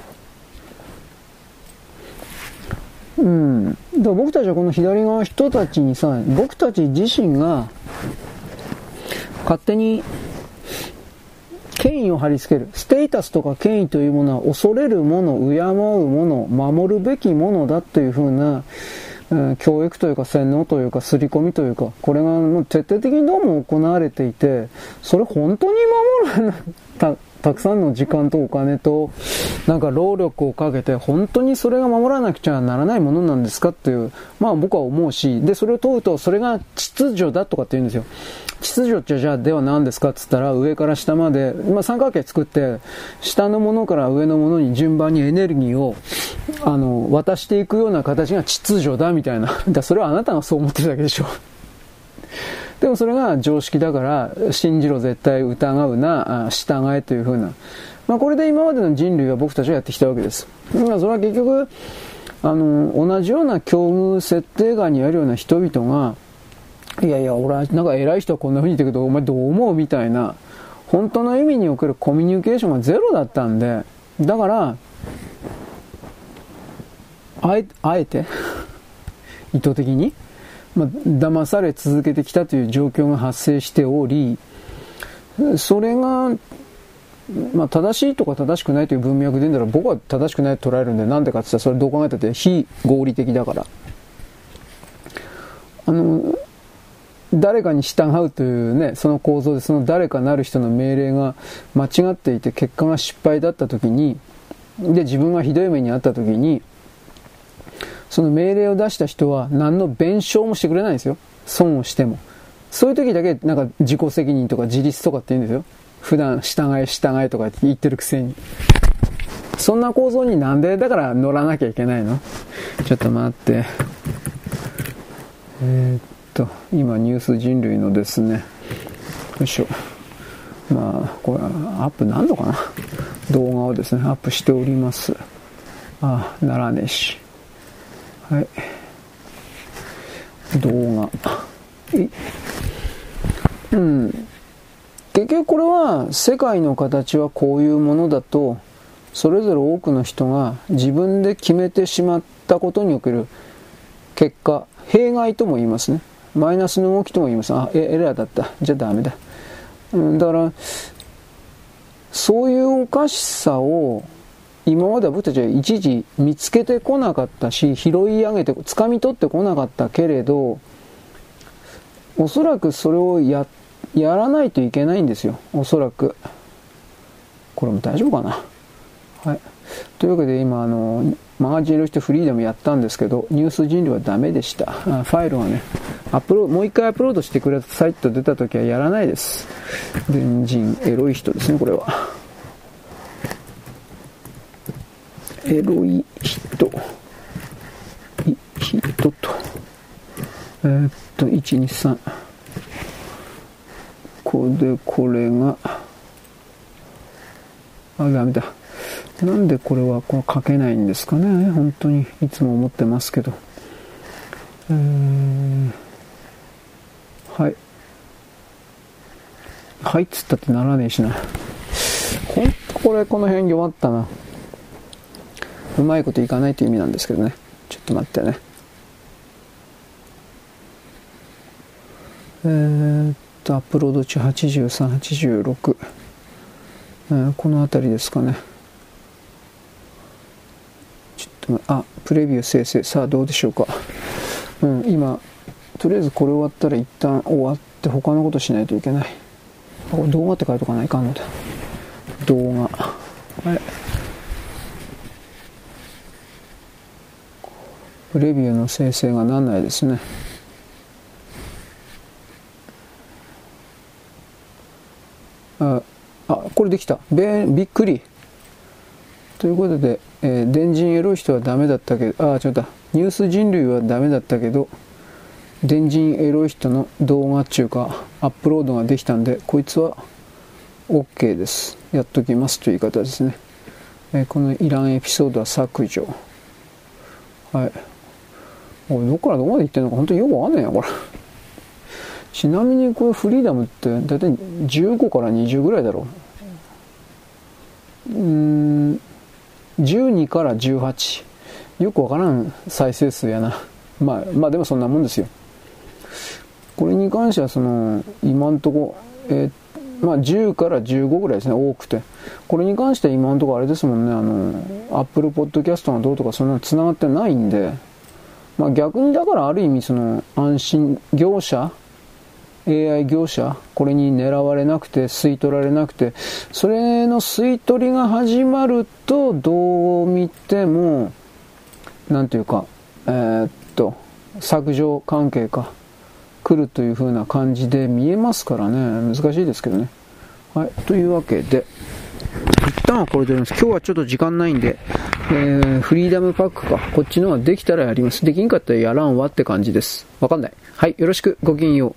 うん。だから僕たちはこの左側の人たちにさ、僕たち自身が勝手に権威を貼り付ける。ステータスとか権威というものは恐れるもの、敬うもの、守るべきものだというふうな、うん、教育というか洗脳というか刷り込みというか、これがもう徹底的にどうも行われていて、それ本当に守るたくさんの時間とお金と、なんか労力をかけて、本当にそれが守らなくちゃならないものなんですかっていう、まあ僕は思うし、で、それを問うと、それが秩序だとかって言うんですよ。秩序ってじゃあでは何ですかって言ったら、上から下まで、まあ三角形作って、下のものから上のものに順番にエネルギーを、あの、渡していくような形が秩序だみたいな。だそれはあなたがそう思ってるだけでしょ。でもそれが常識だから、信じろ絶対疑うな、従えというふうな。まあこれで今までの人類は僕たちはやってきたわけです。まあそれは結局、あの、同じような境遇設定外にあるような人々が、いやいや、俺はなんか偉い人はこんな風に言ってるけど、お前どう思うみたいな、本当の意味におけるコミュニケーションがゼロだったんで、だから、あえあえて意図的にまあ、騙され続けてきたという状況が発生しており、それが、まあ、正しいとか正しくないという文脈で言うんだら僕は正しくないと捉えるんで、なんでかって言ったらそれどう考えたって非合理的だから。あの、誰かに従うというね、その構造でその誰かなる人の命令が間違っていて結果が失敗だった時に、で、自分がひどい目に遭った時に、その命令を出した人は何の弁償もしてくれないんですよ。損をしても。そういう時だけなんか自己責任とか自立とかって言うんですよ。普段従え従えとか言ってるくせに。そんな構造になんでだから乗らなきゃいけないの？ちょっと待って。えー、っと、今ニュース人類のですね、よいしょ。まあ、これアップなんのかな？動画をですね、アップしております。ああ、ならねえし。はい。動画。うん。結局これは世界の形はこういうものだとそれぞれ多くの人が自分で決めてしまったことにおける結果弊害とも言いますねマイナスの動きとも言いますあエラーだったじゃあダメだ、だからそういうおかしさを今までは僕たちは一時見つけてこなかったし、拾い上げて、掴み取ってこなかったけれど、おそらくそれをや、やらないといけないんですよ。おそらく。これも大丈夫かな？はい。というわけで今、あの、マガジン色してフリーでもやったんですけど、ニュース人類はダメでした。ファイルはね、アップロード、もう一回アップロードしてくださいと出た時はやらないです。全人、エロい人ですね、これは。エロい人、い、人と、えー、っと、1、2、3。これで、これが、あ、ダメだ。なんでこれはこう書けないんですかね。本当に、いつも思ってますけど。えー、はい。はいっつったってならねえしな。ほんとこれ、この辺弱ったな。うまいこといかないという意味なんですけどね。ちょっと待ってね。えー、っとアップロード中8386、えー、この辺りですかね。ちょっとあプレビュー生成。さあどうでしょうか。うん今とりあえずこれ終わったら一旦終わって他のことしないといけない。動画って書いとかない？かんのだ。動画。はいレビューの生成がなんないですね。あ、あこれできた。べびっくり。ということで、えー、電人エロい人はダメだったけど、あ、ちょっとニュース人類はダメだったけど、電人エロい人の動画っていうか、アップロードができたんで、こいつは OK です。やっときますという言い方ですね。えー、このいらんエピソードは削除。はい。どっからどこまで行ってんのか本当によくわかんねえよ、これ。ちなみにこれフリーダムって大体15から20ぐらいだろう。うん、12から18。よくわからん再生数やな。まあ、まあでもそんなもんですよ。これに関してはその、今んとこ、えー、まあ10から15ぐらいですね、多くて。これに関しては今んとこあれですもんね、あの、Apple Podcast がどうとかそんな繋がってないんで、まあ、逆にだからある意味その安心業者、AI 業者、これに狙われなくて、吸い取られなくて、それの吸い取りが始まると、どう見ても、なんていうか、えー、っと、削除関係か、来るという風な感じで見えますからね、難しいですけどね。はい、というわけで、一旦はこれでやります。今日はちょっと時間ないんで、えー、フリーダムパックか。こっちのはできたらやります。できんかったらやらんわって感じです。わかんない。はい、よろしく。ごきげんよう。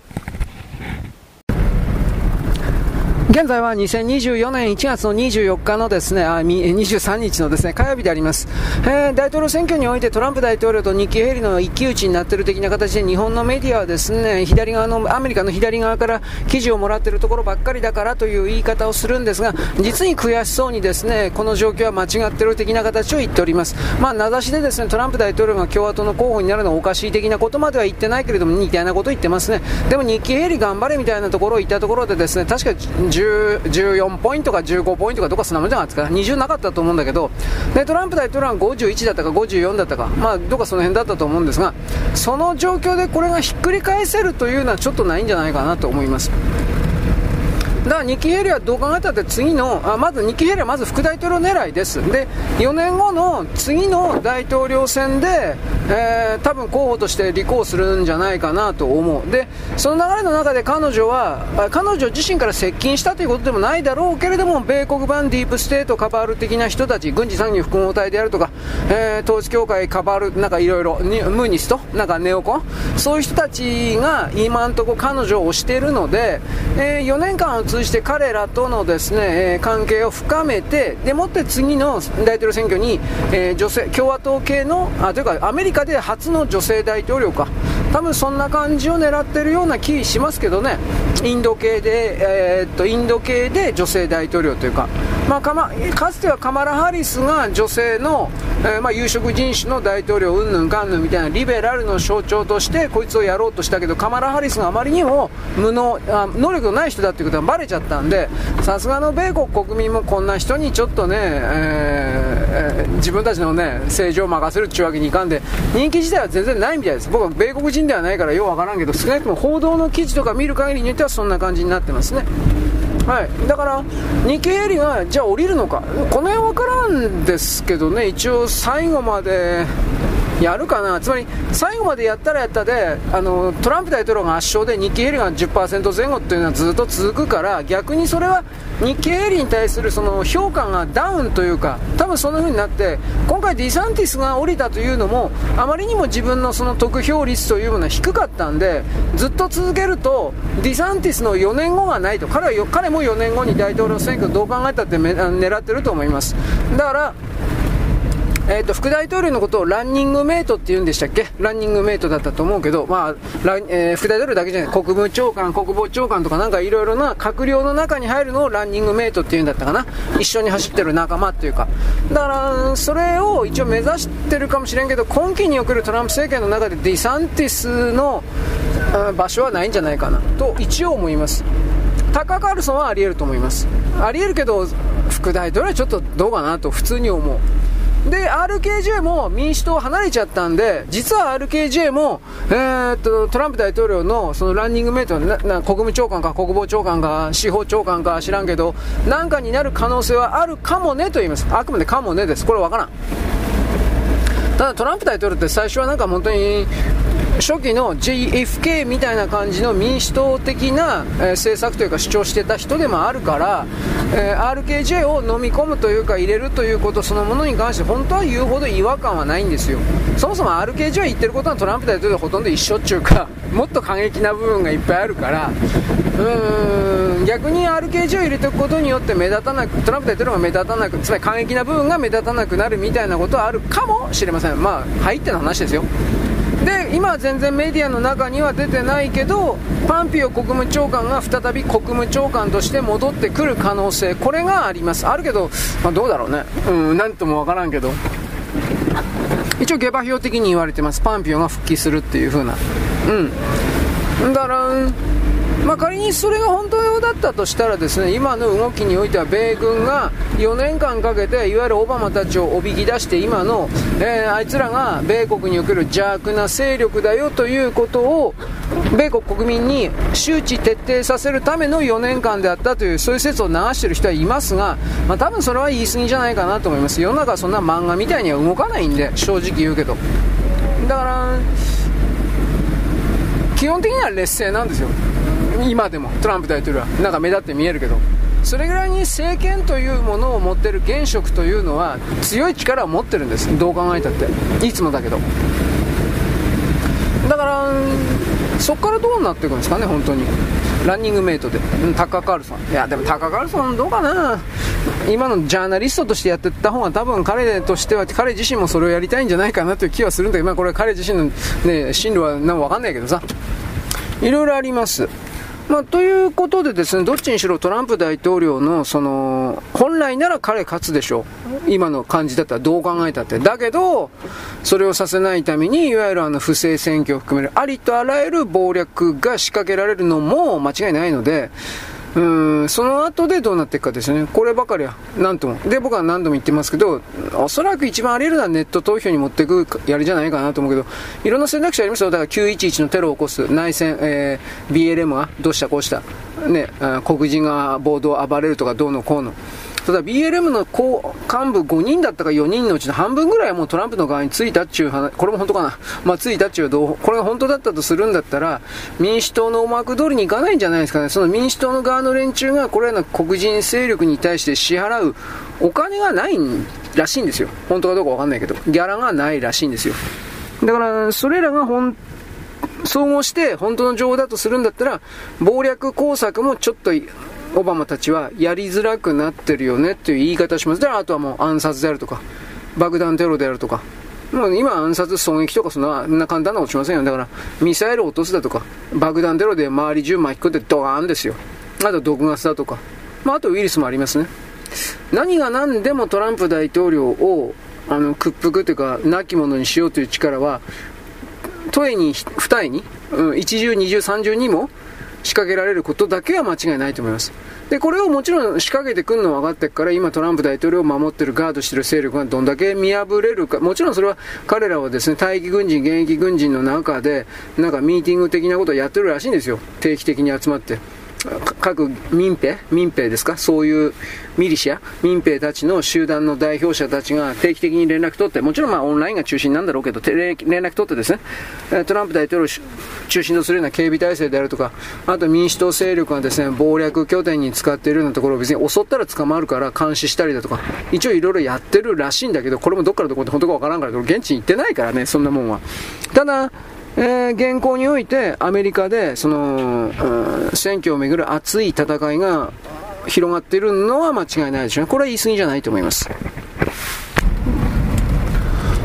現在は2024年1月の24日のですね、あ23日のですね、火曜日であります。えー、大統領選挙においてトランプ大統領とニッキー・ヘリの一騎打ちになっている的な形で日本のメディアはですね、左側の、アメリカの左側から記事をもらっているところばっかりだからという言い方をするんですが、実に悔しそうにですね、この状況は間違っている的な形を言っております。まあ、名指しでですね、トランプ大統領が共和党の候補になるのはおかしい的なことまでは言ってないけれども、似たようなことを言ってますね。でもニッキー・ヘリ頑張れみたいなところを言ったところでですね、確か14ポイントか15ポイントかどこかそんなもんじゃないですか、20なかったと思うんだけど、でトランプ大統領は51だったか54だったか、まあ、どこかその辺だったと思うんですが、その状況でこれがひっくり返せるというのはちょっとないんじゃないかなと思います。だからニキヘリはどう考えたって次のあまずニキヘリはまず副大統領狙いです。で4年後の次の大統領選で、えー、多分候補として立候補するんじゃないかなと思う。でその流れの中で彼女は彼女自身から接近したということでもないだろうけれども米国版ディープステートカバール的な人たち軍事産業複合体であるとか、えー、統一教会カバールなんかいろいろムーニスト？なんかネオコン？そういう人たちが今んところ彼女を推しているので、えー、4年間通じて彼らとのですね、え関係を深めて、でもって次の大統領選挙に、え女性共和党系のあというかアメリカで初の女性大統領か、多分そんな感じを狙ってるような気しますけどね、インド系で、えー、っとインド系で女性大統領というか、まあ、かまかつてはカマラ・ハリスが女性の、えー、まあ、有色人種の大統領うんぬんかんぬんみたいなリベラルの象徴としてこいつをやろうとしたけどカマラ・ハリスがあまりにも無能あ能力のない人だということがバレちゃったんでさすがの米国国民もこんな人にちょっとね、えー、自分たちのね政治を任せるっていうわけにいかんで人気自体は全然ないみたいです。僕は米国人ではないからようわからんけど少なくとも報道の記事とか見る限りによってはそんな感じになってますね。はい、だから、日経ヘリがじゃあ降りるのか、この辺分からんですけどね、一応最後までやるかな、つまり最後までやったらやったで、あのトランプ大統領が圧勝で日経ヘリが10%前後っていうのはずっと続くから、逆にそれは日経ヘリに対するその評価がダウンというか、多分そんな風になって、今回ディサンティスが降りたというのも、あまりにも自分のその得票率というものは低かったんで、ずっと続けると、ディサンティスの4年後がないと、彼は彼も4年後に大統領選挙どう考えたって狙ってると思います。だからえーと、副大統領のことをランニングメイトって言うんでしたっけ？ランニングメイトだったと思うけど、まあえー、副大統領だけじゃない。国務長官、国防長官とかなんかいろいろな閣僚の中に入るのをランニングメイトって言うんだったかな？一緒に走ってる仲間っていうか。だからそれを一応目指してるかもしれんけど今期におけるトランプ政権の中でディサンティスの場所はないんじゃないかな。と一応思います。タカ・カールソンはありえると思います。ありえるけど副大統領はちょっとどうかなと普通に思う。で、RKJ も民主党離れちゃったんで、実は RKJ も、えー、っと、トランプ大統領のそのランニングメイトなな、国務長官か国防長官か司法長官か知らんけど、なんかになる可能性はあるかもねと言います。あくまでかもねです。これわからん。ただトランプ大統領って最初はなんか本当に初期の JFK みたいな感じの民主党的な、え、政策というか主張してた人でもあるから、え、RKJ を飲み込むというか入れるということそのものに関して本当は言うほど違和感はないんですよ。そもそも RKJ は言ってることはトランプ大統領ほとんど一緒っていうか もっと過激な部分がいっぱいあるから。うーん逆に RKJ を入れておくことによって目立たなくトランプ大統領が目立たなくつまり過激な部分が目立たなくなるみたいなことはあるかもしれません。まあ入っての話ですよ。で今は全然メディアの中には出てないけどパンピオ国務長官が再び国務長官として戻ってくる可能性これがあります。あるけど、まあ、どうだろうね。うん何ともわからんけど。一応下馬評的に言われてます。パンピオが復帰するっていう風な。うん。だからまあ、仮にそれが本当だったとしたらですね今の動きにおいては米軍が4年間かけていわゆるオバマたちをおびき出して今の、えー、あいつらが米国における邪悪な勢力だよということを米国国民に周知徹底させるための4年間であったというそういう説を流している人はいますが、まあ、多分それは言い過ぎじゃないかなと思います。世の中はそんな漫画みたいには動かないんで正直言うけど。だから基本的には劣勢なんですよ。今でもトランプ大統領はなんか目立って見えるけどそれぐらいに政権というものを持ってる現職というのは強い力を持ってるんです。どう考えたって。いつもだけど。だからそこからどうなっていくんですかね本当に。ランニングメイトで、タッカー・カールソン。いやでもタッカー・カールソンどうかな。今のジャーナリストとしてやってた方が多分彼としては彼自身もそれをやりたいんじゃないかなという気はするんだけど、まあ、これ彼自身の、ね、進路は何も分かんないけどさ。いろいろあります。まあ、ということでですね、どっちにしろトランプ大統領の、その、本来なら彼勝つでしょう。今の感じだったらどう考えたって。だけど、それをさせないために、いわゆるあの不正選挙を含めるありとあらゆる暴略が仕掛けられるのも間違いないので、うんその後でどうなっていくかですよね、こればかりは、なんとも、で僕は何度も言ってますけど、おそらく一番あり得るのはネット投票に持っていくやりじゃないかなと思うけど、いろんな選択肢ありますよ、だから911のテロを起こす、内戦、えー、BLM がどうしたこうした、ね、黒人が暴動を暴れるとか、どうのこうの。ただ BLM の幹部5人だったか4人のうちの半分ぐらいはもうトランプの側についたっちゅう話、これも本当かな？まあついたっちゅうどう、これが本当だったとするんだったら、民主党の思惑通りにいかないんじゃないですかね。その民主党の側の連中がこれらの黒人勢力に対して支払うお金がないらしいんですよ。本当かどうかわかんないけど。ギャラがないらしいんですよ。だから、それらが本総合して本当の情報だとするんだったら、謀略工作もちょっとオバマたちはやりづらくなってるよねっていう言い方します。だからあとはもう暗殺であるとか、爆弾テロであるとか、もう今暗殺、狙撃とかそんな簡単なことしませんよ。だからミサイルを落とすだとか、爆弾テロで周り中巻き込んでドーンですよ。あと毒ガスだとか、まあ、あとウイルスもありますね。何が何でもトランプ大統領をあの屈服というか、亡き者にしようという力は、問えに、二重に、うん、一重、二重、三重にも仕掛けられることだけは間違いないと思います。で、これをもちろん仕掛けてくるのは分かってるから、今トランプ大統領を守ってる、ガードしてる勢力がどんだけ見破れるか、もちろんそれは彼らはですね、待機軍人、現役軍人の中で、なんかミーティング的なことをやってるらしいんですよ。定期的に集まって。各民兵民兵ですか？そういうミリシア民兵たちの集団の代表者たちが定期的に連絡取って、もちろんまあオンラインが中心なんだろうけど、連絡取ってですね、トランプ大統領を中心とするような警備体制であるとか、あと民主党勢力がですね、謀略拠点に使っているようなところを別に襲ったら捕まるから監視したりだとか、一応いろいろやってるらしいんだけど、これもどっからどこで本当かわからんから、現地に行ってないからね、そんなもんは。ただ、えー、現行においてアメリカでその、うん、選挙をめぐる熱い戦いが広がっているのは間違いないでしょうね。これは言い過ぎじゃないと思います。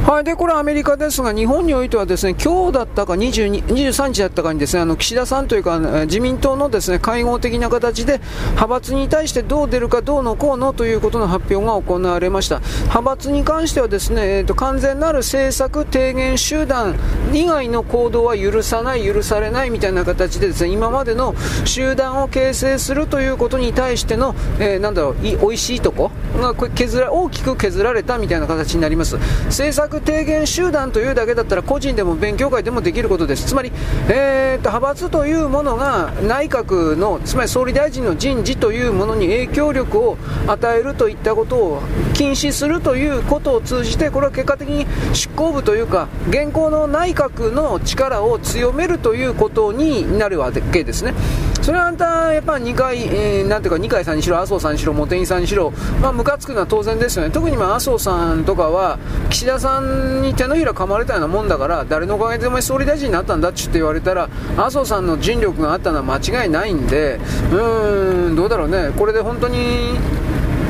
はい、で、これアメリカですが、日本においてはですね、今日だったか22 23日だったかにですね、あの、岸田さんというか、自民党のですね、会合的な形で、派閥に対してどう出るかどうのこうのということの発表が行われました。派閥に関してはですね、えっ、ー、と、完全なる政策提言集団以外の行動は許さない、許されないみたいな形でですね、今までの集団を形成するということに対しての、えー、なんだろう、い、美味しいとこが削ら、大きく削られたみたいな形になります。政策提言集団というだけだったら個人でも勉強会でもできることです、つまり、えー、と派閥というものが内閣の、つまり総理大臣の人事というものに影響力を与えるといったことを禁止するということを通じて、これは結果的に執行部というか、現行の内閣の力を強めるということになるわけですね。それはあんた、やっぱ二階、えー、なんていうか、二階さんにしろ、麻生さんにしろ、茂木さんにしろ、まあ、ムカつくのは当然ですよね。特にまあ、麻生さんとかは、岸田さんに手のひら噛まれたようなもんだから、誰のおかげでお前総理大臣になったんだっちって言われたら、麻生さんの尽力があったのは間違いないんで、うーん、どうだろうね。これで本当に、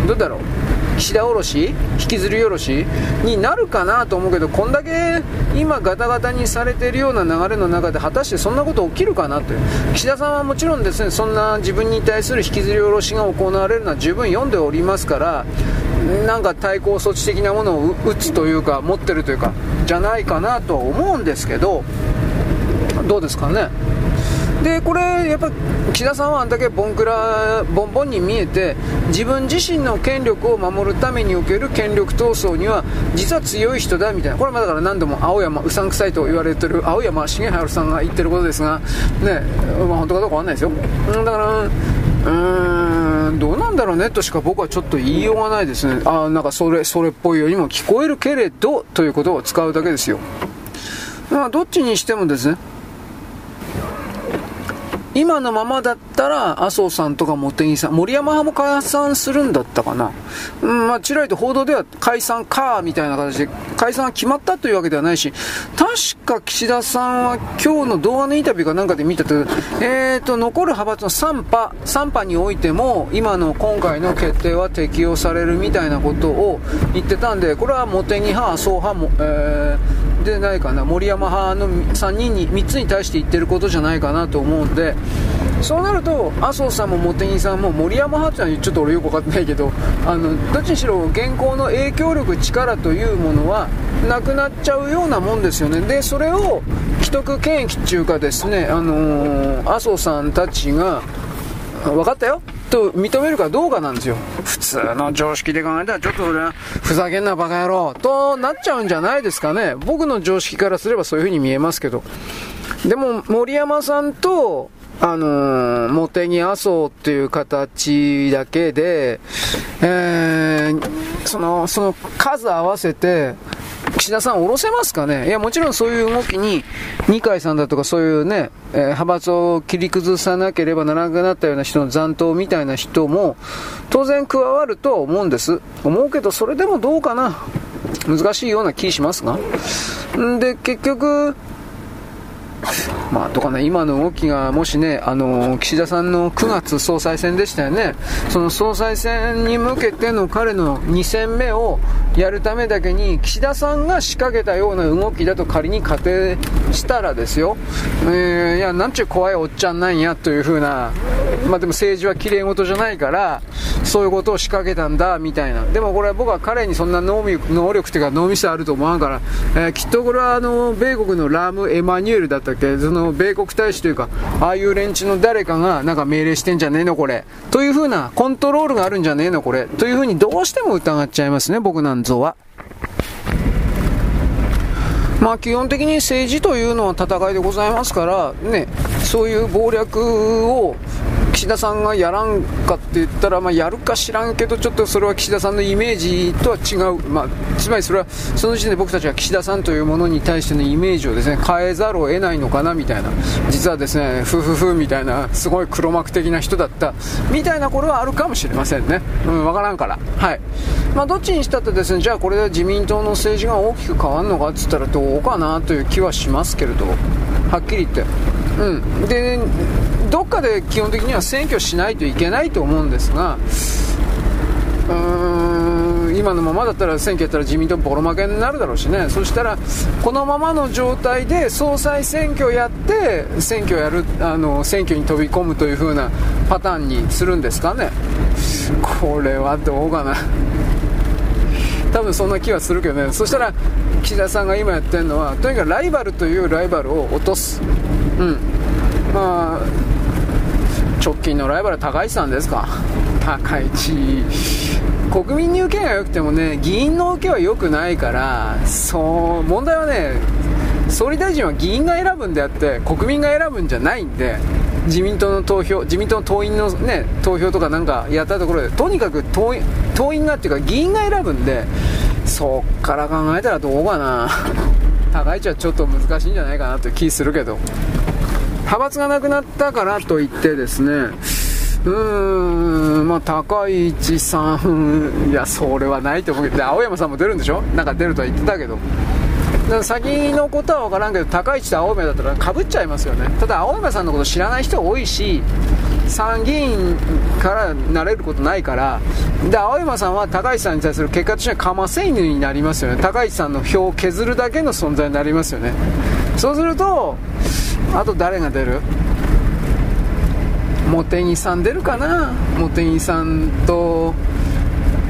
どうだろう。岸田卸し引きずり下ろしになるかなと思うけどこんだけ今ガタガタにされているような流れの中で果たしてそんなこと起きるかなという。岸田さんはもちろんですねそんな自分に対する引きずり下ろしが行われるのは十分読んでおりますからなんか対抗措置的なものを打つというか持ってるというかじゃないかなとは思うんですけどどうですかね？でこれやっぱ岸田さんはあんだけボンクラボンボンに見えて自分自身の権力を守るためにおける権力闘争には実は強い人だみたいな。これはだから何度も青山うさんくさいと言われてる青山茂春さんが言ってることですがねまあ本当かどうかわかんないですよ。だからうーんどうなんだろうねとしか僕はちょっと言いようがないですね。あなんかそれそれっぽいようにも聞こえるけれどということを使うだけですよ。まあどっちにしてもですね今のままだったら麻生さんとか茂木さん、森山派も解散するんだったかな、うんまあ、ちらりと報道では解散かみたいな形で、解散が決まったというわけではないし、確か岸田さんは今日の動画のインタビューかなんかで見たと、えーと、残る派閥の3派、3派においても、今の今回の決定は適用されるみたいなことを言ってたんで、これは茂木派、麻生派も、えーでないかな。森山派の3人に3つに対して言ってることじゃないかなと思うんでそうなると麻生さんも茂木さんも森山派っていうのはちょっと俺よく分かってないけどあのどっちにしろ現行の影響力力というものはなくなっちゃうようなもんですよね。でそれを既得権益っていうかですね、あのー、麻生さんたちが分かったよ。と認めるかどうかなんですよ。普通の常識で考えたら、ちょっと俺は、ふざけんなバカ野郎、となっちゃうんじゃないですかね。僕の常識からすればそういう風に見えますけど。でも、森山さんと、あのー、茂木麻生っていう形だけで、えー、その、その数合わせて、岸田さん、下ろせますかね？いや、もちろんそういう動きに、二階さんだとかそういうね、えー、派閥を切り崩さなければならなくなったような人の残党みたいな人も、当然加わるとは思うんです。思うけど、それでもどうかな？難しいような気しますが。んで、結局、まあ、とかね、今の動きがもしね、あの岸田さんの9月総裁選でしたよね、その総裁選に向けての彼の2戦目をやるためだけに、岸田さんが仕掛けたような動きだと仮に仮定したらですよ、えー、いや、なんちゅう怖いおっちゃんなんやというふうな、まあ、でも政治はきれい事じゃないから、そういうことを仕掛けたんだみたいな、でもこれは僕は彼にそんな能力というか脳みそあると思わんから、えー、きっとこれはあの米国のラーム・エマニュエルだとったっけ、その米国大使というか、ああいう連中の誰かがなんか命令してんじゃねえの、これ。というふうなコントロールがあるんじゃねえの、これ。というふうにどうしても疑っちゃいますね、僕なんぞは。まあ基本的に政治というのは戦いでございますから、ね、そういう謀略を岸田さんがやらんかって言ったら、まあ、やるか知らんけど、ちょっとそれは岸田さんのイメージとは違う、まあ、つまりそれはその時点で僕たちは岸田さんというものに対してのイメージをですね変えざるを得ないのかなみたいな、実はですね、ふふふみたいな、すごい黒幕的な人だった。みたいなこれはあるかもしれませんね、うん、分からんから。はい。まあ、どっちにしたってですねじゃあこれで自民党の政治が大きく変わるのかって言ったらどううかなという気はしますけれど、はっきり言って。うん、でどっかで基本的には選挙しないといけないと思うんですが、うーん今のままだったら選挙やったら自民党ボロ負けになるだろうしね、そしたらこのままの状態で総裁選挙やって選挙やるあの選挙に飛び込むという風なパターンにするんですかね、これはどうかな。多分そんな気はするけどね。そしたら岸田さんが今やってるのはとにかくライバルというライバルを落とす、うん。まあ、直近のライバルは高市さんですか。高市。国民に受けが良くてもね議員の受けは良くないからそう問題はね総理大臣は議員が選ぶんであって国民が選ぶんじゃないんで自民党の投票自民党の党員の、ね、投票とかなんかやったところでとにかく党員党員がっていうか議員が選ぶんでそっから考えたらどうかな。高市はちょっと難しいんじゃないかなという気するけど。派閥がなくなったからといってですね。うーんまあ高市さんいやそれはないと思うけど青山さんも出るんでしょ？なんか出るとは言ってたけど。だ先のことは分からんけど高市と青山だったらかぶっちゃいますよね。ただ青山さんのこと知らない人多いし参議院からなれることないから。で青山さんは高市さんに対する結果としてはかませ犬になりますよね。高市さんの票を削るだけの存在になりますよね。そうするとあと誰が出る？茂木さん出るかな？茂木さんと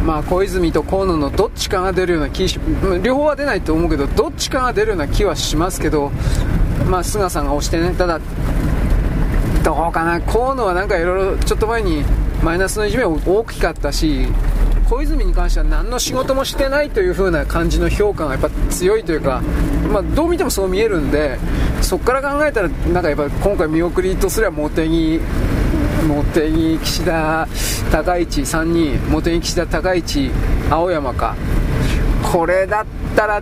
まあ、小泉と河野のどっちかが出るような気し両方は出ないと思うけどどっちかが出るような気はしますけど、まあ、菅さんが押してねただどうかな河野はなんかいろいろちょっと前にマイナスのいじめ大きかったし小泉に関しては何の仕事もしてないという風な感じの評価がやっぱ強いというか、まあ、どう見てもそう見えるんでそこから考えたらなんかやっぱ今回見送りとすれば茂木茂木岸田高市3人茂木岸田高市青山か。これだったら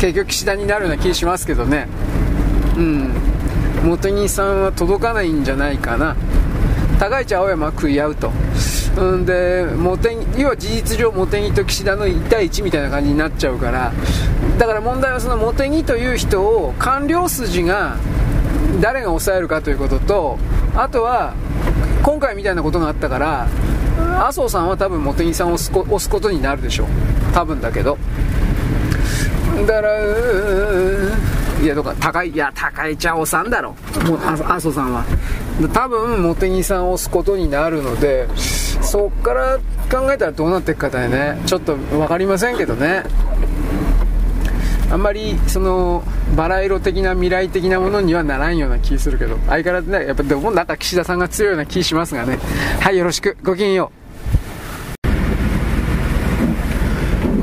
結局岸田になるような気がしますけどね。うん。茂木さんは届かないんじゃないかな。高市青山は食い合うと。うんで茂木要は事実上茂木と岸田の1対1みたいな感じになっちゃうから。だから問題はその茂木という人を官僚筋が誰が抑えるかということとあとは今回みたいなことがあったから麻生さんは多分茂木さんを押すことになるでしょう。多分だけど。だからいやどか高いいや高い茶をさんだろ。もう麻生さんは。多分茂木さんを押すことになるのでそっから考えたらどうなっていくかだよね。ちょっと分かりませんけどね。あんまりそのバラ色的な未来的なものにはならんような気するけど。相変わらずねやっぱでもなんか岸田さんが強いような気しますがね。はいよろしく。ごきげんよう。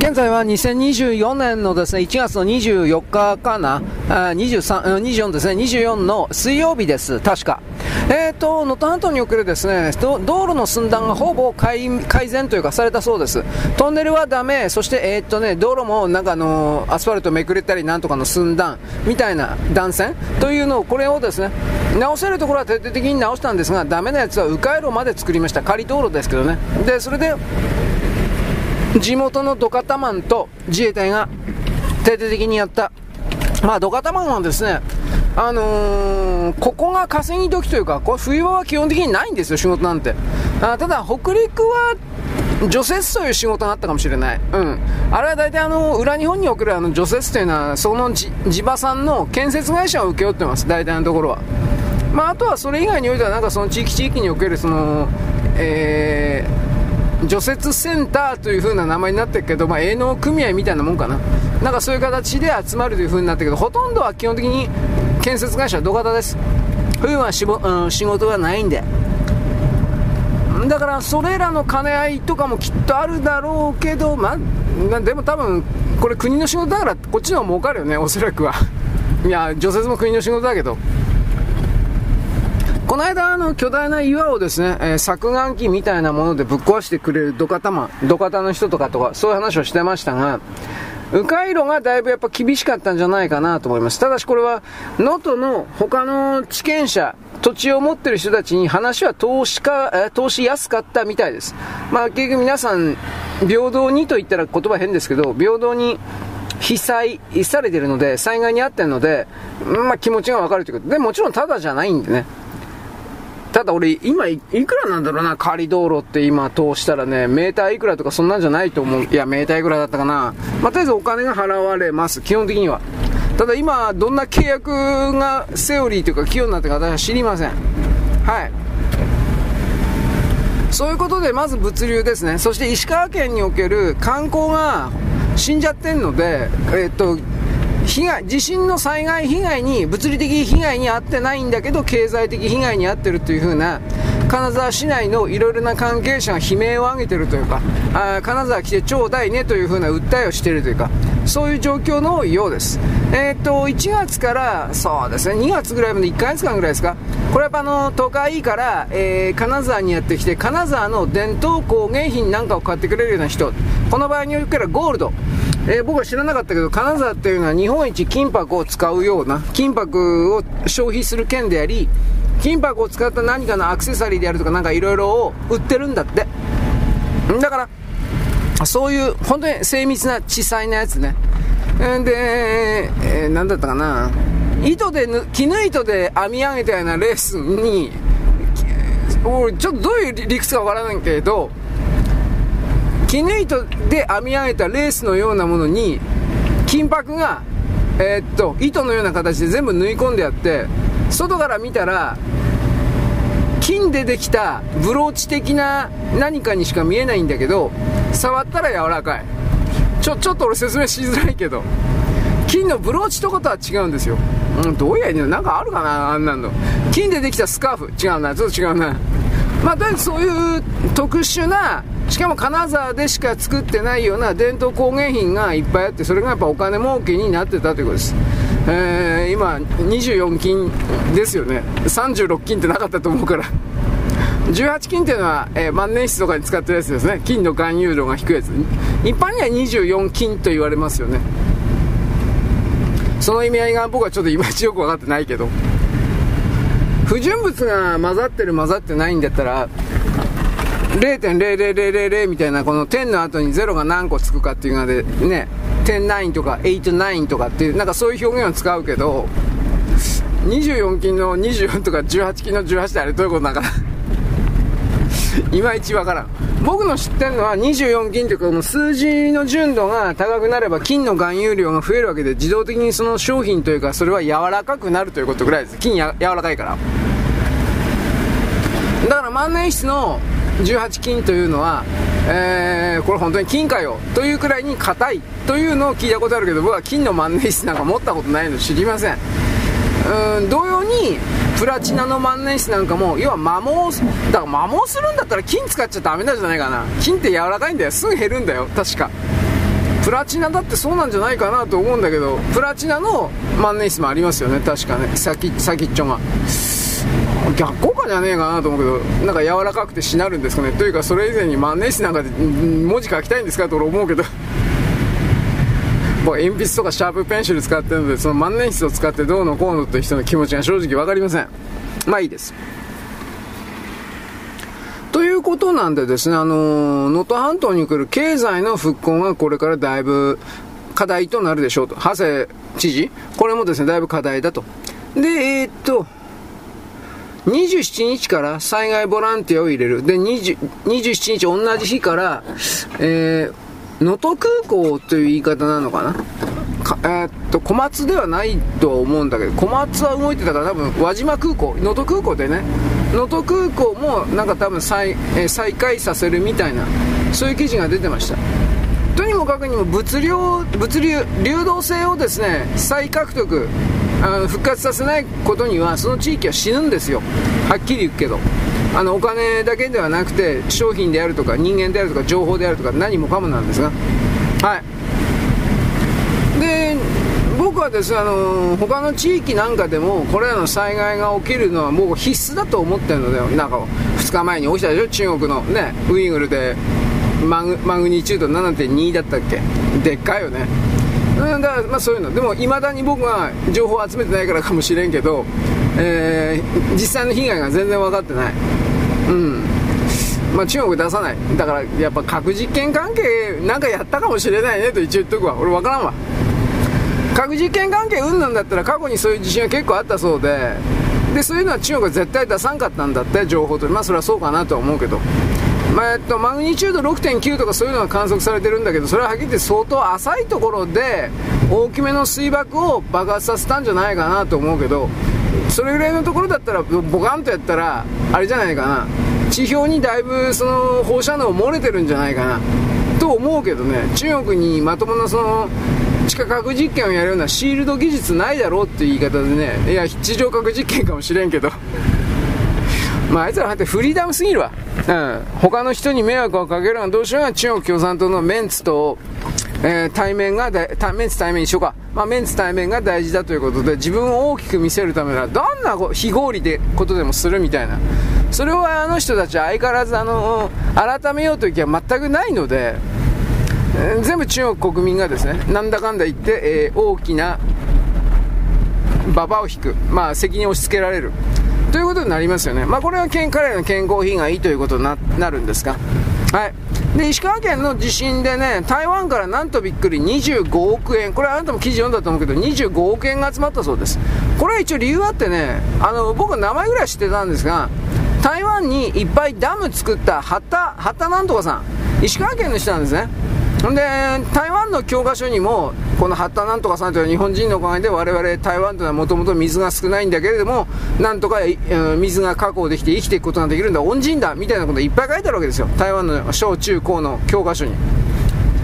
現在は2024年のですね1月の24日かな、あ23 24ですね、24の水曜日です、確か。えーと、能登半島におけるですね道路の寸断がほぼ改善というかされたそうです。トンネルはダメ、そして、えーとね、道路もなんかあのアスファルトめくれたりなんとかの寸断みたいな断線？というのを、これをですね、直せるところは徹底的に直したんですが、ダメなやつは迂回路まで作りました。仮道路ですけどね。で、それで、地元のドカタマンと自衛隊が徹底的にやった。まあ、ドカタマンはですね、あのー、ここが稼ぎ時というか、これ冬場は基本的にないんですよ、仕事なんて。あただ、北陸は除雪という仕事があったかもしれない。うん。あれは大体あの、裏日本に送るあの除雪というのは、その地場産の建設会社を請け負ってます、大体のところは。まあ、あとはそれ以外においては、なんかその地域地域におけるその、えー、除雪センターという風な名前になってるけど、まあ、営農組合みたいなもんかな。なんかそういう形で集まるという風になってるけど、ほとんどは基本的に建設会社は土方です。冬はしぼ、うん、仕事がないんで。だからそれらの兼ね合いとかもきっとあるだろうけど、まあ、でも多分これ国の仕事だからこっちの方が儲かるよね、おそらくは。いや、除雪も国の仕事だけど。この間、あの、巨大な岩をですね、えー、削岩機みたいなものでぶっ壊してくれる土方マン、土方の人とかとか、そういう話をしてましたが、迂回路がだいぶやっぱ厳しかったんじゃないかなと思います。ただしこれは、能登の他の地権者、土地を持ってる人たちに話は投資か、え投資やすかったみたいです。まあ結局皆さん、平等にと言ったら言葉変ですけど、平等に被災されてるので、災害に遭ってるので、まあ気持ちがわかるということで、もちろんただじゃないんでね。ただ俺、今いくらなんだろうな、仮道路って今通したらね、メーターいくらとかそんなんじゃないと思う。いや、メーターいくらだったかな。まあ、とりあえずお金が払われます、基本的には。ただ今、どんな契約がセオリーというか企業になってか私は知りません。はい。そういうことで、まず物流ですね。そして石川県における観光が死んじゃってるので、えっと、被害、地震の災害被害に、物理的被害に遭ってないんだけど、経済的被害に遭ってるという風な、金沢市内のいろいろな関係者が悲鳴を上げてるというか、あ金沢来てちょうだいねという風な訴えをしているというか、そういう状況のようです。えー、っと、1月から、そうですね、2月ぐらいまで1ヶ月間ぐらいですか、これやっぱあの、都会から、えー、金沢にやってきて、金沢の伝統工芸品なんかを買ってくれるような人、この場合においてはゴールド、えー、僕は知らなかったけど、金沢っていうのは日本一金箔を使うような、金箔を消費する県であり、金箔を使った何かのアクセサリーであるとかなんかいろいろを売ってるんだって。だから、そういう本当に精密な小さいなやつね。で、えー、だったかな。糸で、絹糸で編み上げたようなレースに、俺ちょっとどういう理屈かわからないけど、絹糸で編み上げたレースのようなものに金箔が、えー、っと糸のような形で全部縫い込んであって外から見たら金でできたブローチ的な何かにしか見えないんだけど触ったら柔らかいちょちょっと俺説明しづらいけど金のブローチとかとは違うんですよ。うん、どうやねんなんかあるかな？あんなの。金でできたスカーフ。違うな。ちょっと違うな。まあ、そういう特殊な、しかも金沢でしか作ってないような伝統工芸品がいっぱいあって、それがやっぱお金儲けになってたということです。えー、今、24金ですよね。36金ってなかったと思うから。18金っていうのは、えー、万年筆とかに使ってるやつですね。金の含有量が低いやつ。一般には24金と言われますよね。その意味合いが僕はちょっといまいちよく分かってないけど。不純物が混ざってる混ざってないんだったら、0.00000みたいなこの10の後に0が何個つくかっていうのでね、109とか89とかっていう、なんかそういう表現を使うけど、24金の24とか18金の18ってあれどういうことなんかな いまいちわからん。僕の知ってるのは24金というか、数字の純度が高くなれば金の含有量が増えるわけで、自動的にその商品というか、それは柔らかくなるということぐらいです。金や柔らかいから。だから万年筆の18金というのは、えー、これ本当に金かよというくらいに硬いというのを聞いたことあるけど僕は金の万年筆なんか持ったことないの知りませんうん同様にプラチナの万年筆なんかも要は摩耗だから摩耗するんだったら金使っちゃダメなんじゃないかな。金って柔らかいんだよ。すぐ減るんだよ。確か。プラチナだってそうなんじゃないかなと思うんだけどプラチナの万年筆もありますよね。確かね。先先っちょが。逆効果じゃねえかなと思うけどなんか柔らかくてしなるんですかね。というかそれ以前に万年筆なんかで文字書きたいんですかと俺思うけど。僕鉛筆とかシャープペンシル使ってるのでその万年筆を使ってどうのこうのという人の気持ちが正直分かりませんまあいいですということなんでですね、あの能登半島に来る経済の復興がこれからだいぶ課題となるでしょうと。長谷知事これもですね、だいぶ課題だと。で、えー、っと、27日から災害ボランティアを入れる。で、20 27日同じ日から、えー、能登空港という言い方なのかな？か、えー、っと、小松ではないとは思うんだけど、小松は動いてたから多分輪島空港、能登空港でね、能登空港もなんか多分再,、えー、再開させるみたいな、そういう記事が出てました。とにもかくにも物量、物流、流動性をですね、再獲得、あの復活させないことには、その地域は死ぬんですよ。はっきり言うけど。あのお金だけではなくて商品であるとか人間であるとか情報であるとか何もかもなんですが。はい。で僕はですねあの他の地域なんかでもこれらの災害が起きるのはもう必須だと思ってるのでなんか2日前に起きたでしょ？中国のねウイグルでマグマグニチュード7.2だったっけ？でっかいよね、だからまあそういうの。でもいまだに僕は情報を集めてないからかもしれんけど、えー、実際の被害が全然分かってない。うん。まあ、中国出さない。だからやっぱ核実験関係なんかやったかもしれないねと一応言っとくわ。俺分からんわ。核実験関係うんなんだったら過去にそういう地震が結構あったそうで。でそういうのは中国は絶対出さんかったんだって情報と。まあそれはそうかなとは思うけど。まあ、えっと、マグニチュード6.9とかそういうのが観測されてるんだけどそれははっきり言って相当浅いところで大きめの水爆を爆発させたんじゃないかなと思うけど。それぐらいのところだったらボカンとやったらあれじゃないかな。地表にだいぶその放射能漏れてるんじゃないかな。と思うけどね。中国にまともなその地下核実験をやるようなシールド技術ないだろうっていう言い方でね。いや地上核実験かもしれんけど。まああいつらはってフリーダムすぎるわ。うん。他の人に迷惑をかけるのはどうしようが中国共産党のメンツとえー、対面がだメンツ対面一緒か、まあ、メンツ対面が大事だということで自分を大きく見せるためならどんな非合理でことでもするみたいな。それをあの人たちは相変わらずあの改めようという気は全くないので、えー、全部中国国民がですねなんだかんだ言って、えー、大きな馬場を引く、まあ、責任を押し付けられる。ということになりますよね、まあ、これは彼らの健康被害ということにななるんですが。はい。で石川県の地震でね台湾からなんとびっくり25億円。これあなたも記事読んだと思うけど25億円が集まったそうです。これは一応理由あってねあの僕名前ぐらい知ってたんですが台湾にいっぱいダム作った畑畑なんとかさん。石川県の人なんですね。んで台湾の教科書にもこの八田なんとかさんという日本人のおかげで我々台湾というのはもともと水が少ないんだけれどもなんとか水が確保できて生きていくことができるんだ恩人だみたいなこといっぱい書いてあるわけですよ。台湾の小中高の教科書に。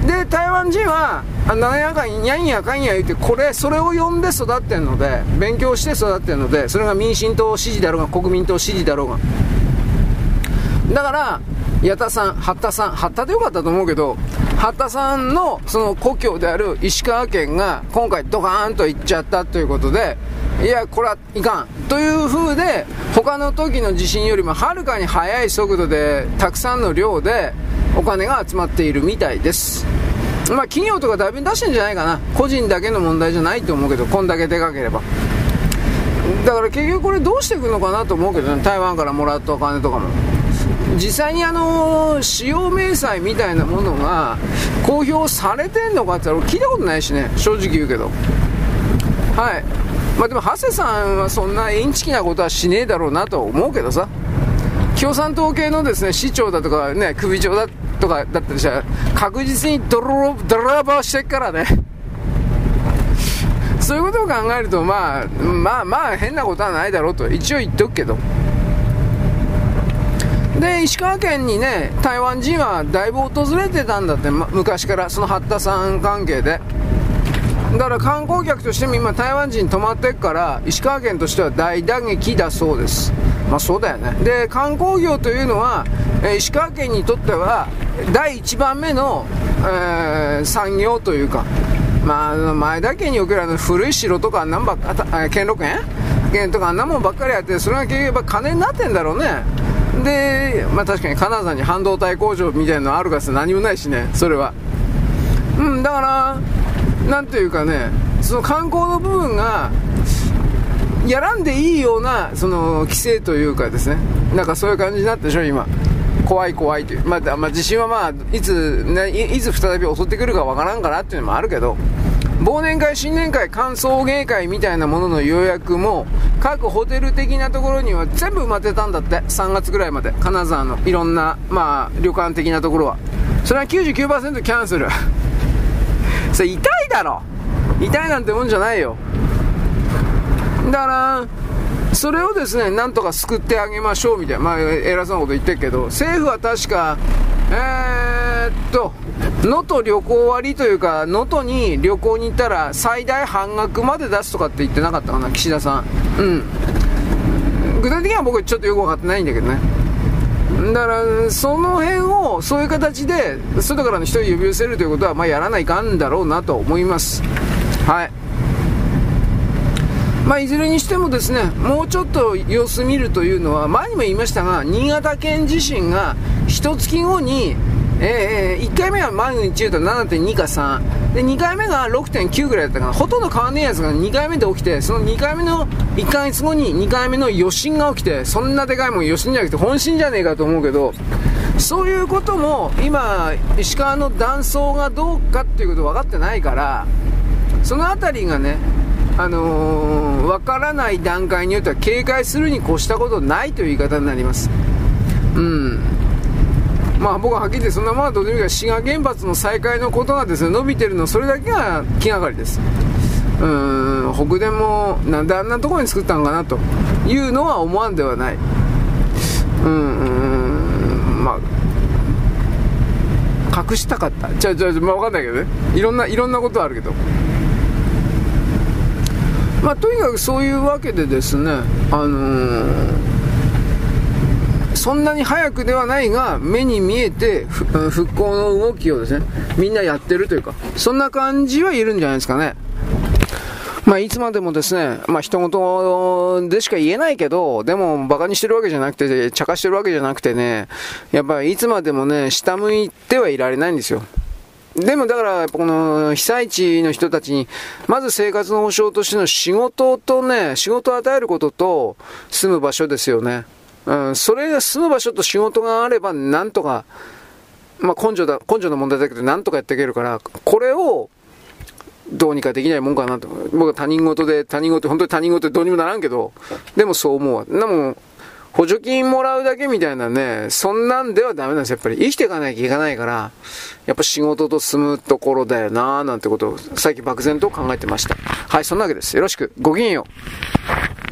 で台湾人はなやかんやんやかんや言ってこれそれを読んで育ってるので勉強して育ってるのでそれが民進党支持だろうが国民党支持だろうが。だから矢田さん八田さん八田でよかったと思うけど八田さんのその故郷である石川県が今回ドカーンと行っちゃったということでいやこれはいかんという風で他の時の地震よりもはるかに速い速度でたくさんの量でお金が集まっているみたいです。まあ企業とかだいぶ出してんじゃないかな。個人だけの問題じゃないと思うけどこんだけでかければだから結局これどうしていくのかなと思うけどね。台湾からもらったお金とかも。実際にあの使用明細みたいなものが公表されてんのかって言ったら聞いたことないしね正直言うけど。はい。まあでも長谷さんはそんなインチキなことはしねえだろうなと思うけどさ。共産党系のですね市長だとかね首長だとかだったりしたら確実にドロドラバーしてっからね。そういうことを考えるとまあまあまあ変なことはないだろうと。一応言っとくけど。で石川県にね台湾人はだいぶ訪れてたんだって、ま、昔からその八田さん関係で。だから観光客としても今台湾人泊まってっから石川県としては大打撃だそうです。まあそうだよね。で観光業というのは、え石川県にとっては第1番目の、えー、産業というかまあ前田県におけるの古い城とかあんなんばっか兼六園？とかあんなもんばっかりやってそれが結局金になってんだろうね。で、まあ、確かに金沢に半導体工場みたいなのあるかって何もないしねそれは。うんだからなんというかねその観光の部分がやらんでいいようなその規制というかですね。なんかそういう感じになったでしょ今。怖い怖いという、まあ、まあ、地震はまあいつ、ね、いつ再び襲ってくるかわからんからっていうのもあるけど。忘年会、新年会、歓送迎会みたいなものの予約も各ホテル的なところには全部埋まってたんだって。3月ぐらいまで。金沢のいろんな、まあ、旅館的なところは。それは99%キャンセル。それ痛いだろ。痛いなんてもんじゃないよ。だからそれをですねなんとか救ってあげましょうみたいな、まあ、偉そうなこと言ってるけど政府は確かえー、っと能登旅行割というか能登に旅行に行ったら最大半額まで出すとかって言ってなかったかな岸田さん。うん。具体的には僕ちょっとよく分かってないんだけどね。だからその辺をそういう形で外からの人を呼び寄せるということはまあやらないかんだろうなと思います。はい。まあ、いずれにしてもですねもうちょっと様子見るというのは前にも言いましたが新潟県自身が一月後にえー、1回目はマグニチュード7.2か3で2回目が6.9ぐらいだったかなほとんど変わんねえやつが2回目で起きてその2回目の1ヶ月後に2回目の余震が起きてそんなでかいもん余震じゃなくて本震じゃねえかと思うけどそういうことも今石川の断層がどうかっていうこと分かってないからその辺りがねあのー、分からない段階によっては警戒するに越したことないという言い方になります。うん。まあ僕ははっきり言ってそんなものはどうでもいいか滋賀原発の再開のことがですね伸びてるのそれだけが気がかりです。うん。北電もなんであんなところに作ったのかなというのは思わんではない。うん。うんまあ隠したかった。じゃあじゃあまあ分かんないけどね。いろんないろんなことはあるけど。まあとにかくそういうわけでですねあのーそんなに早くではないが、目に見えて復興の動きをですね、みんなやってるというか、そんな感じは言えるんじゃないですかね。まあ、いつまでもですね、まあ、人事でしか言えないけど、でも、馬鹿にしてるわけじゃなくて、茶化してるわけじゃなくてね、やっぱりいつまでもね、下向いてはいられないんですよ。でもだから、この被災地の人たちに、まず生活の保障としての仕事とね、仕事を与えることと、住む場所ですよね。うん、それが住む場所と仕事があれば、なんとか、まあ、根性だ、根性の問題だけど、なんとかやっていけるから、これを、どうにかできないもんかなと。僕は他人事で、他人事、本当に他人事でどうにもならんけど、でもそう思うわ。でも、補助金もらうだけみたいなね、そんなんではダメなんですよ。やっぱり生きていかなきゃいけないから、やっぱ仕事と住むところだよなぁ、なんてことを、最近漠然と考えてました。はい、そんなわけです。よろしく。ごきげんよう。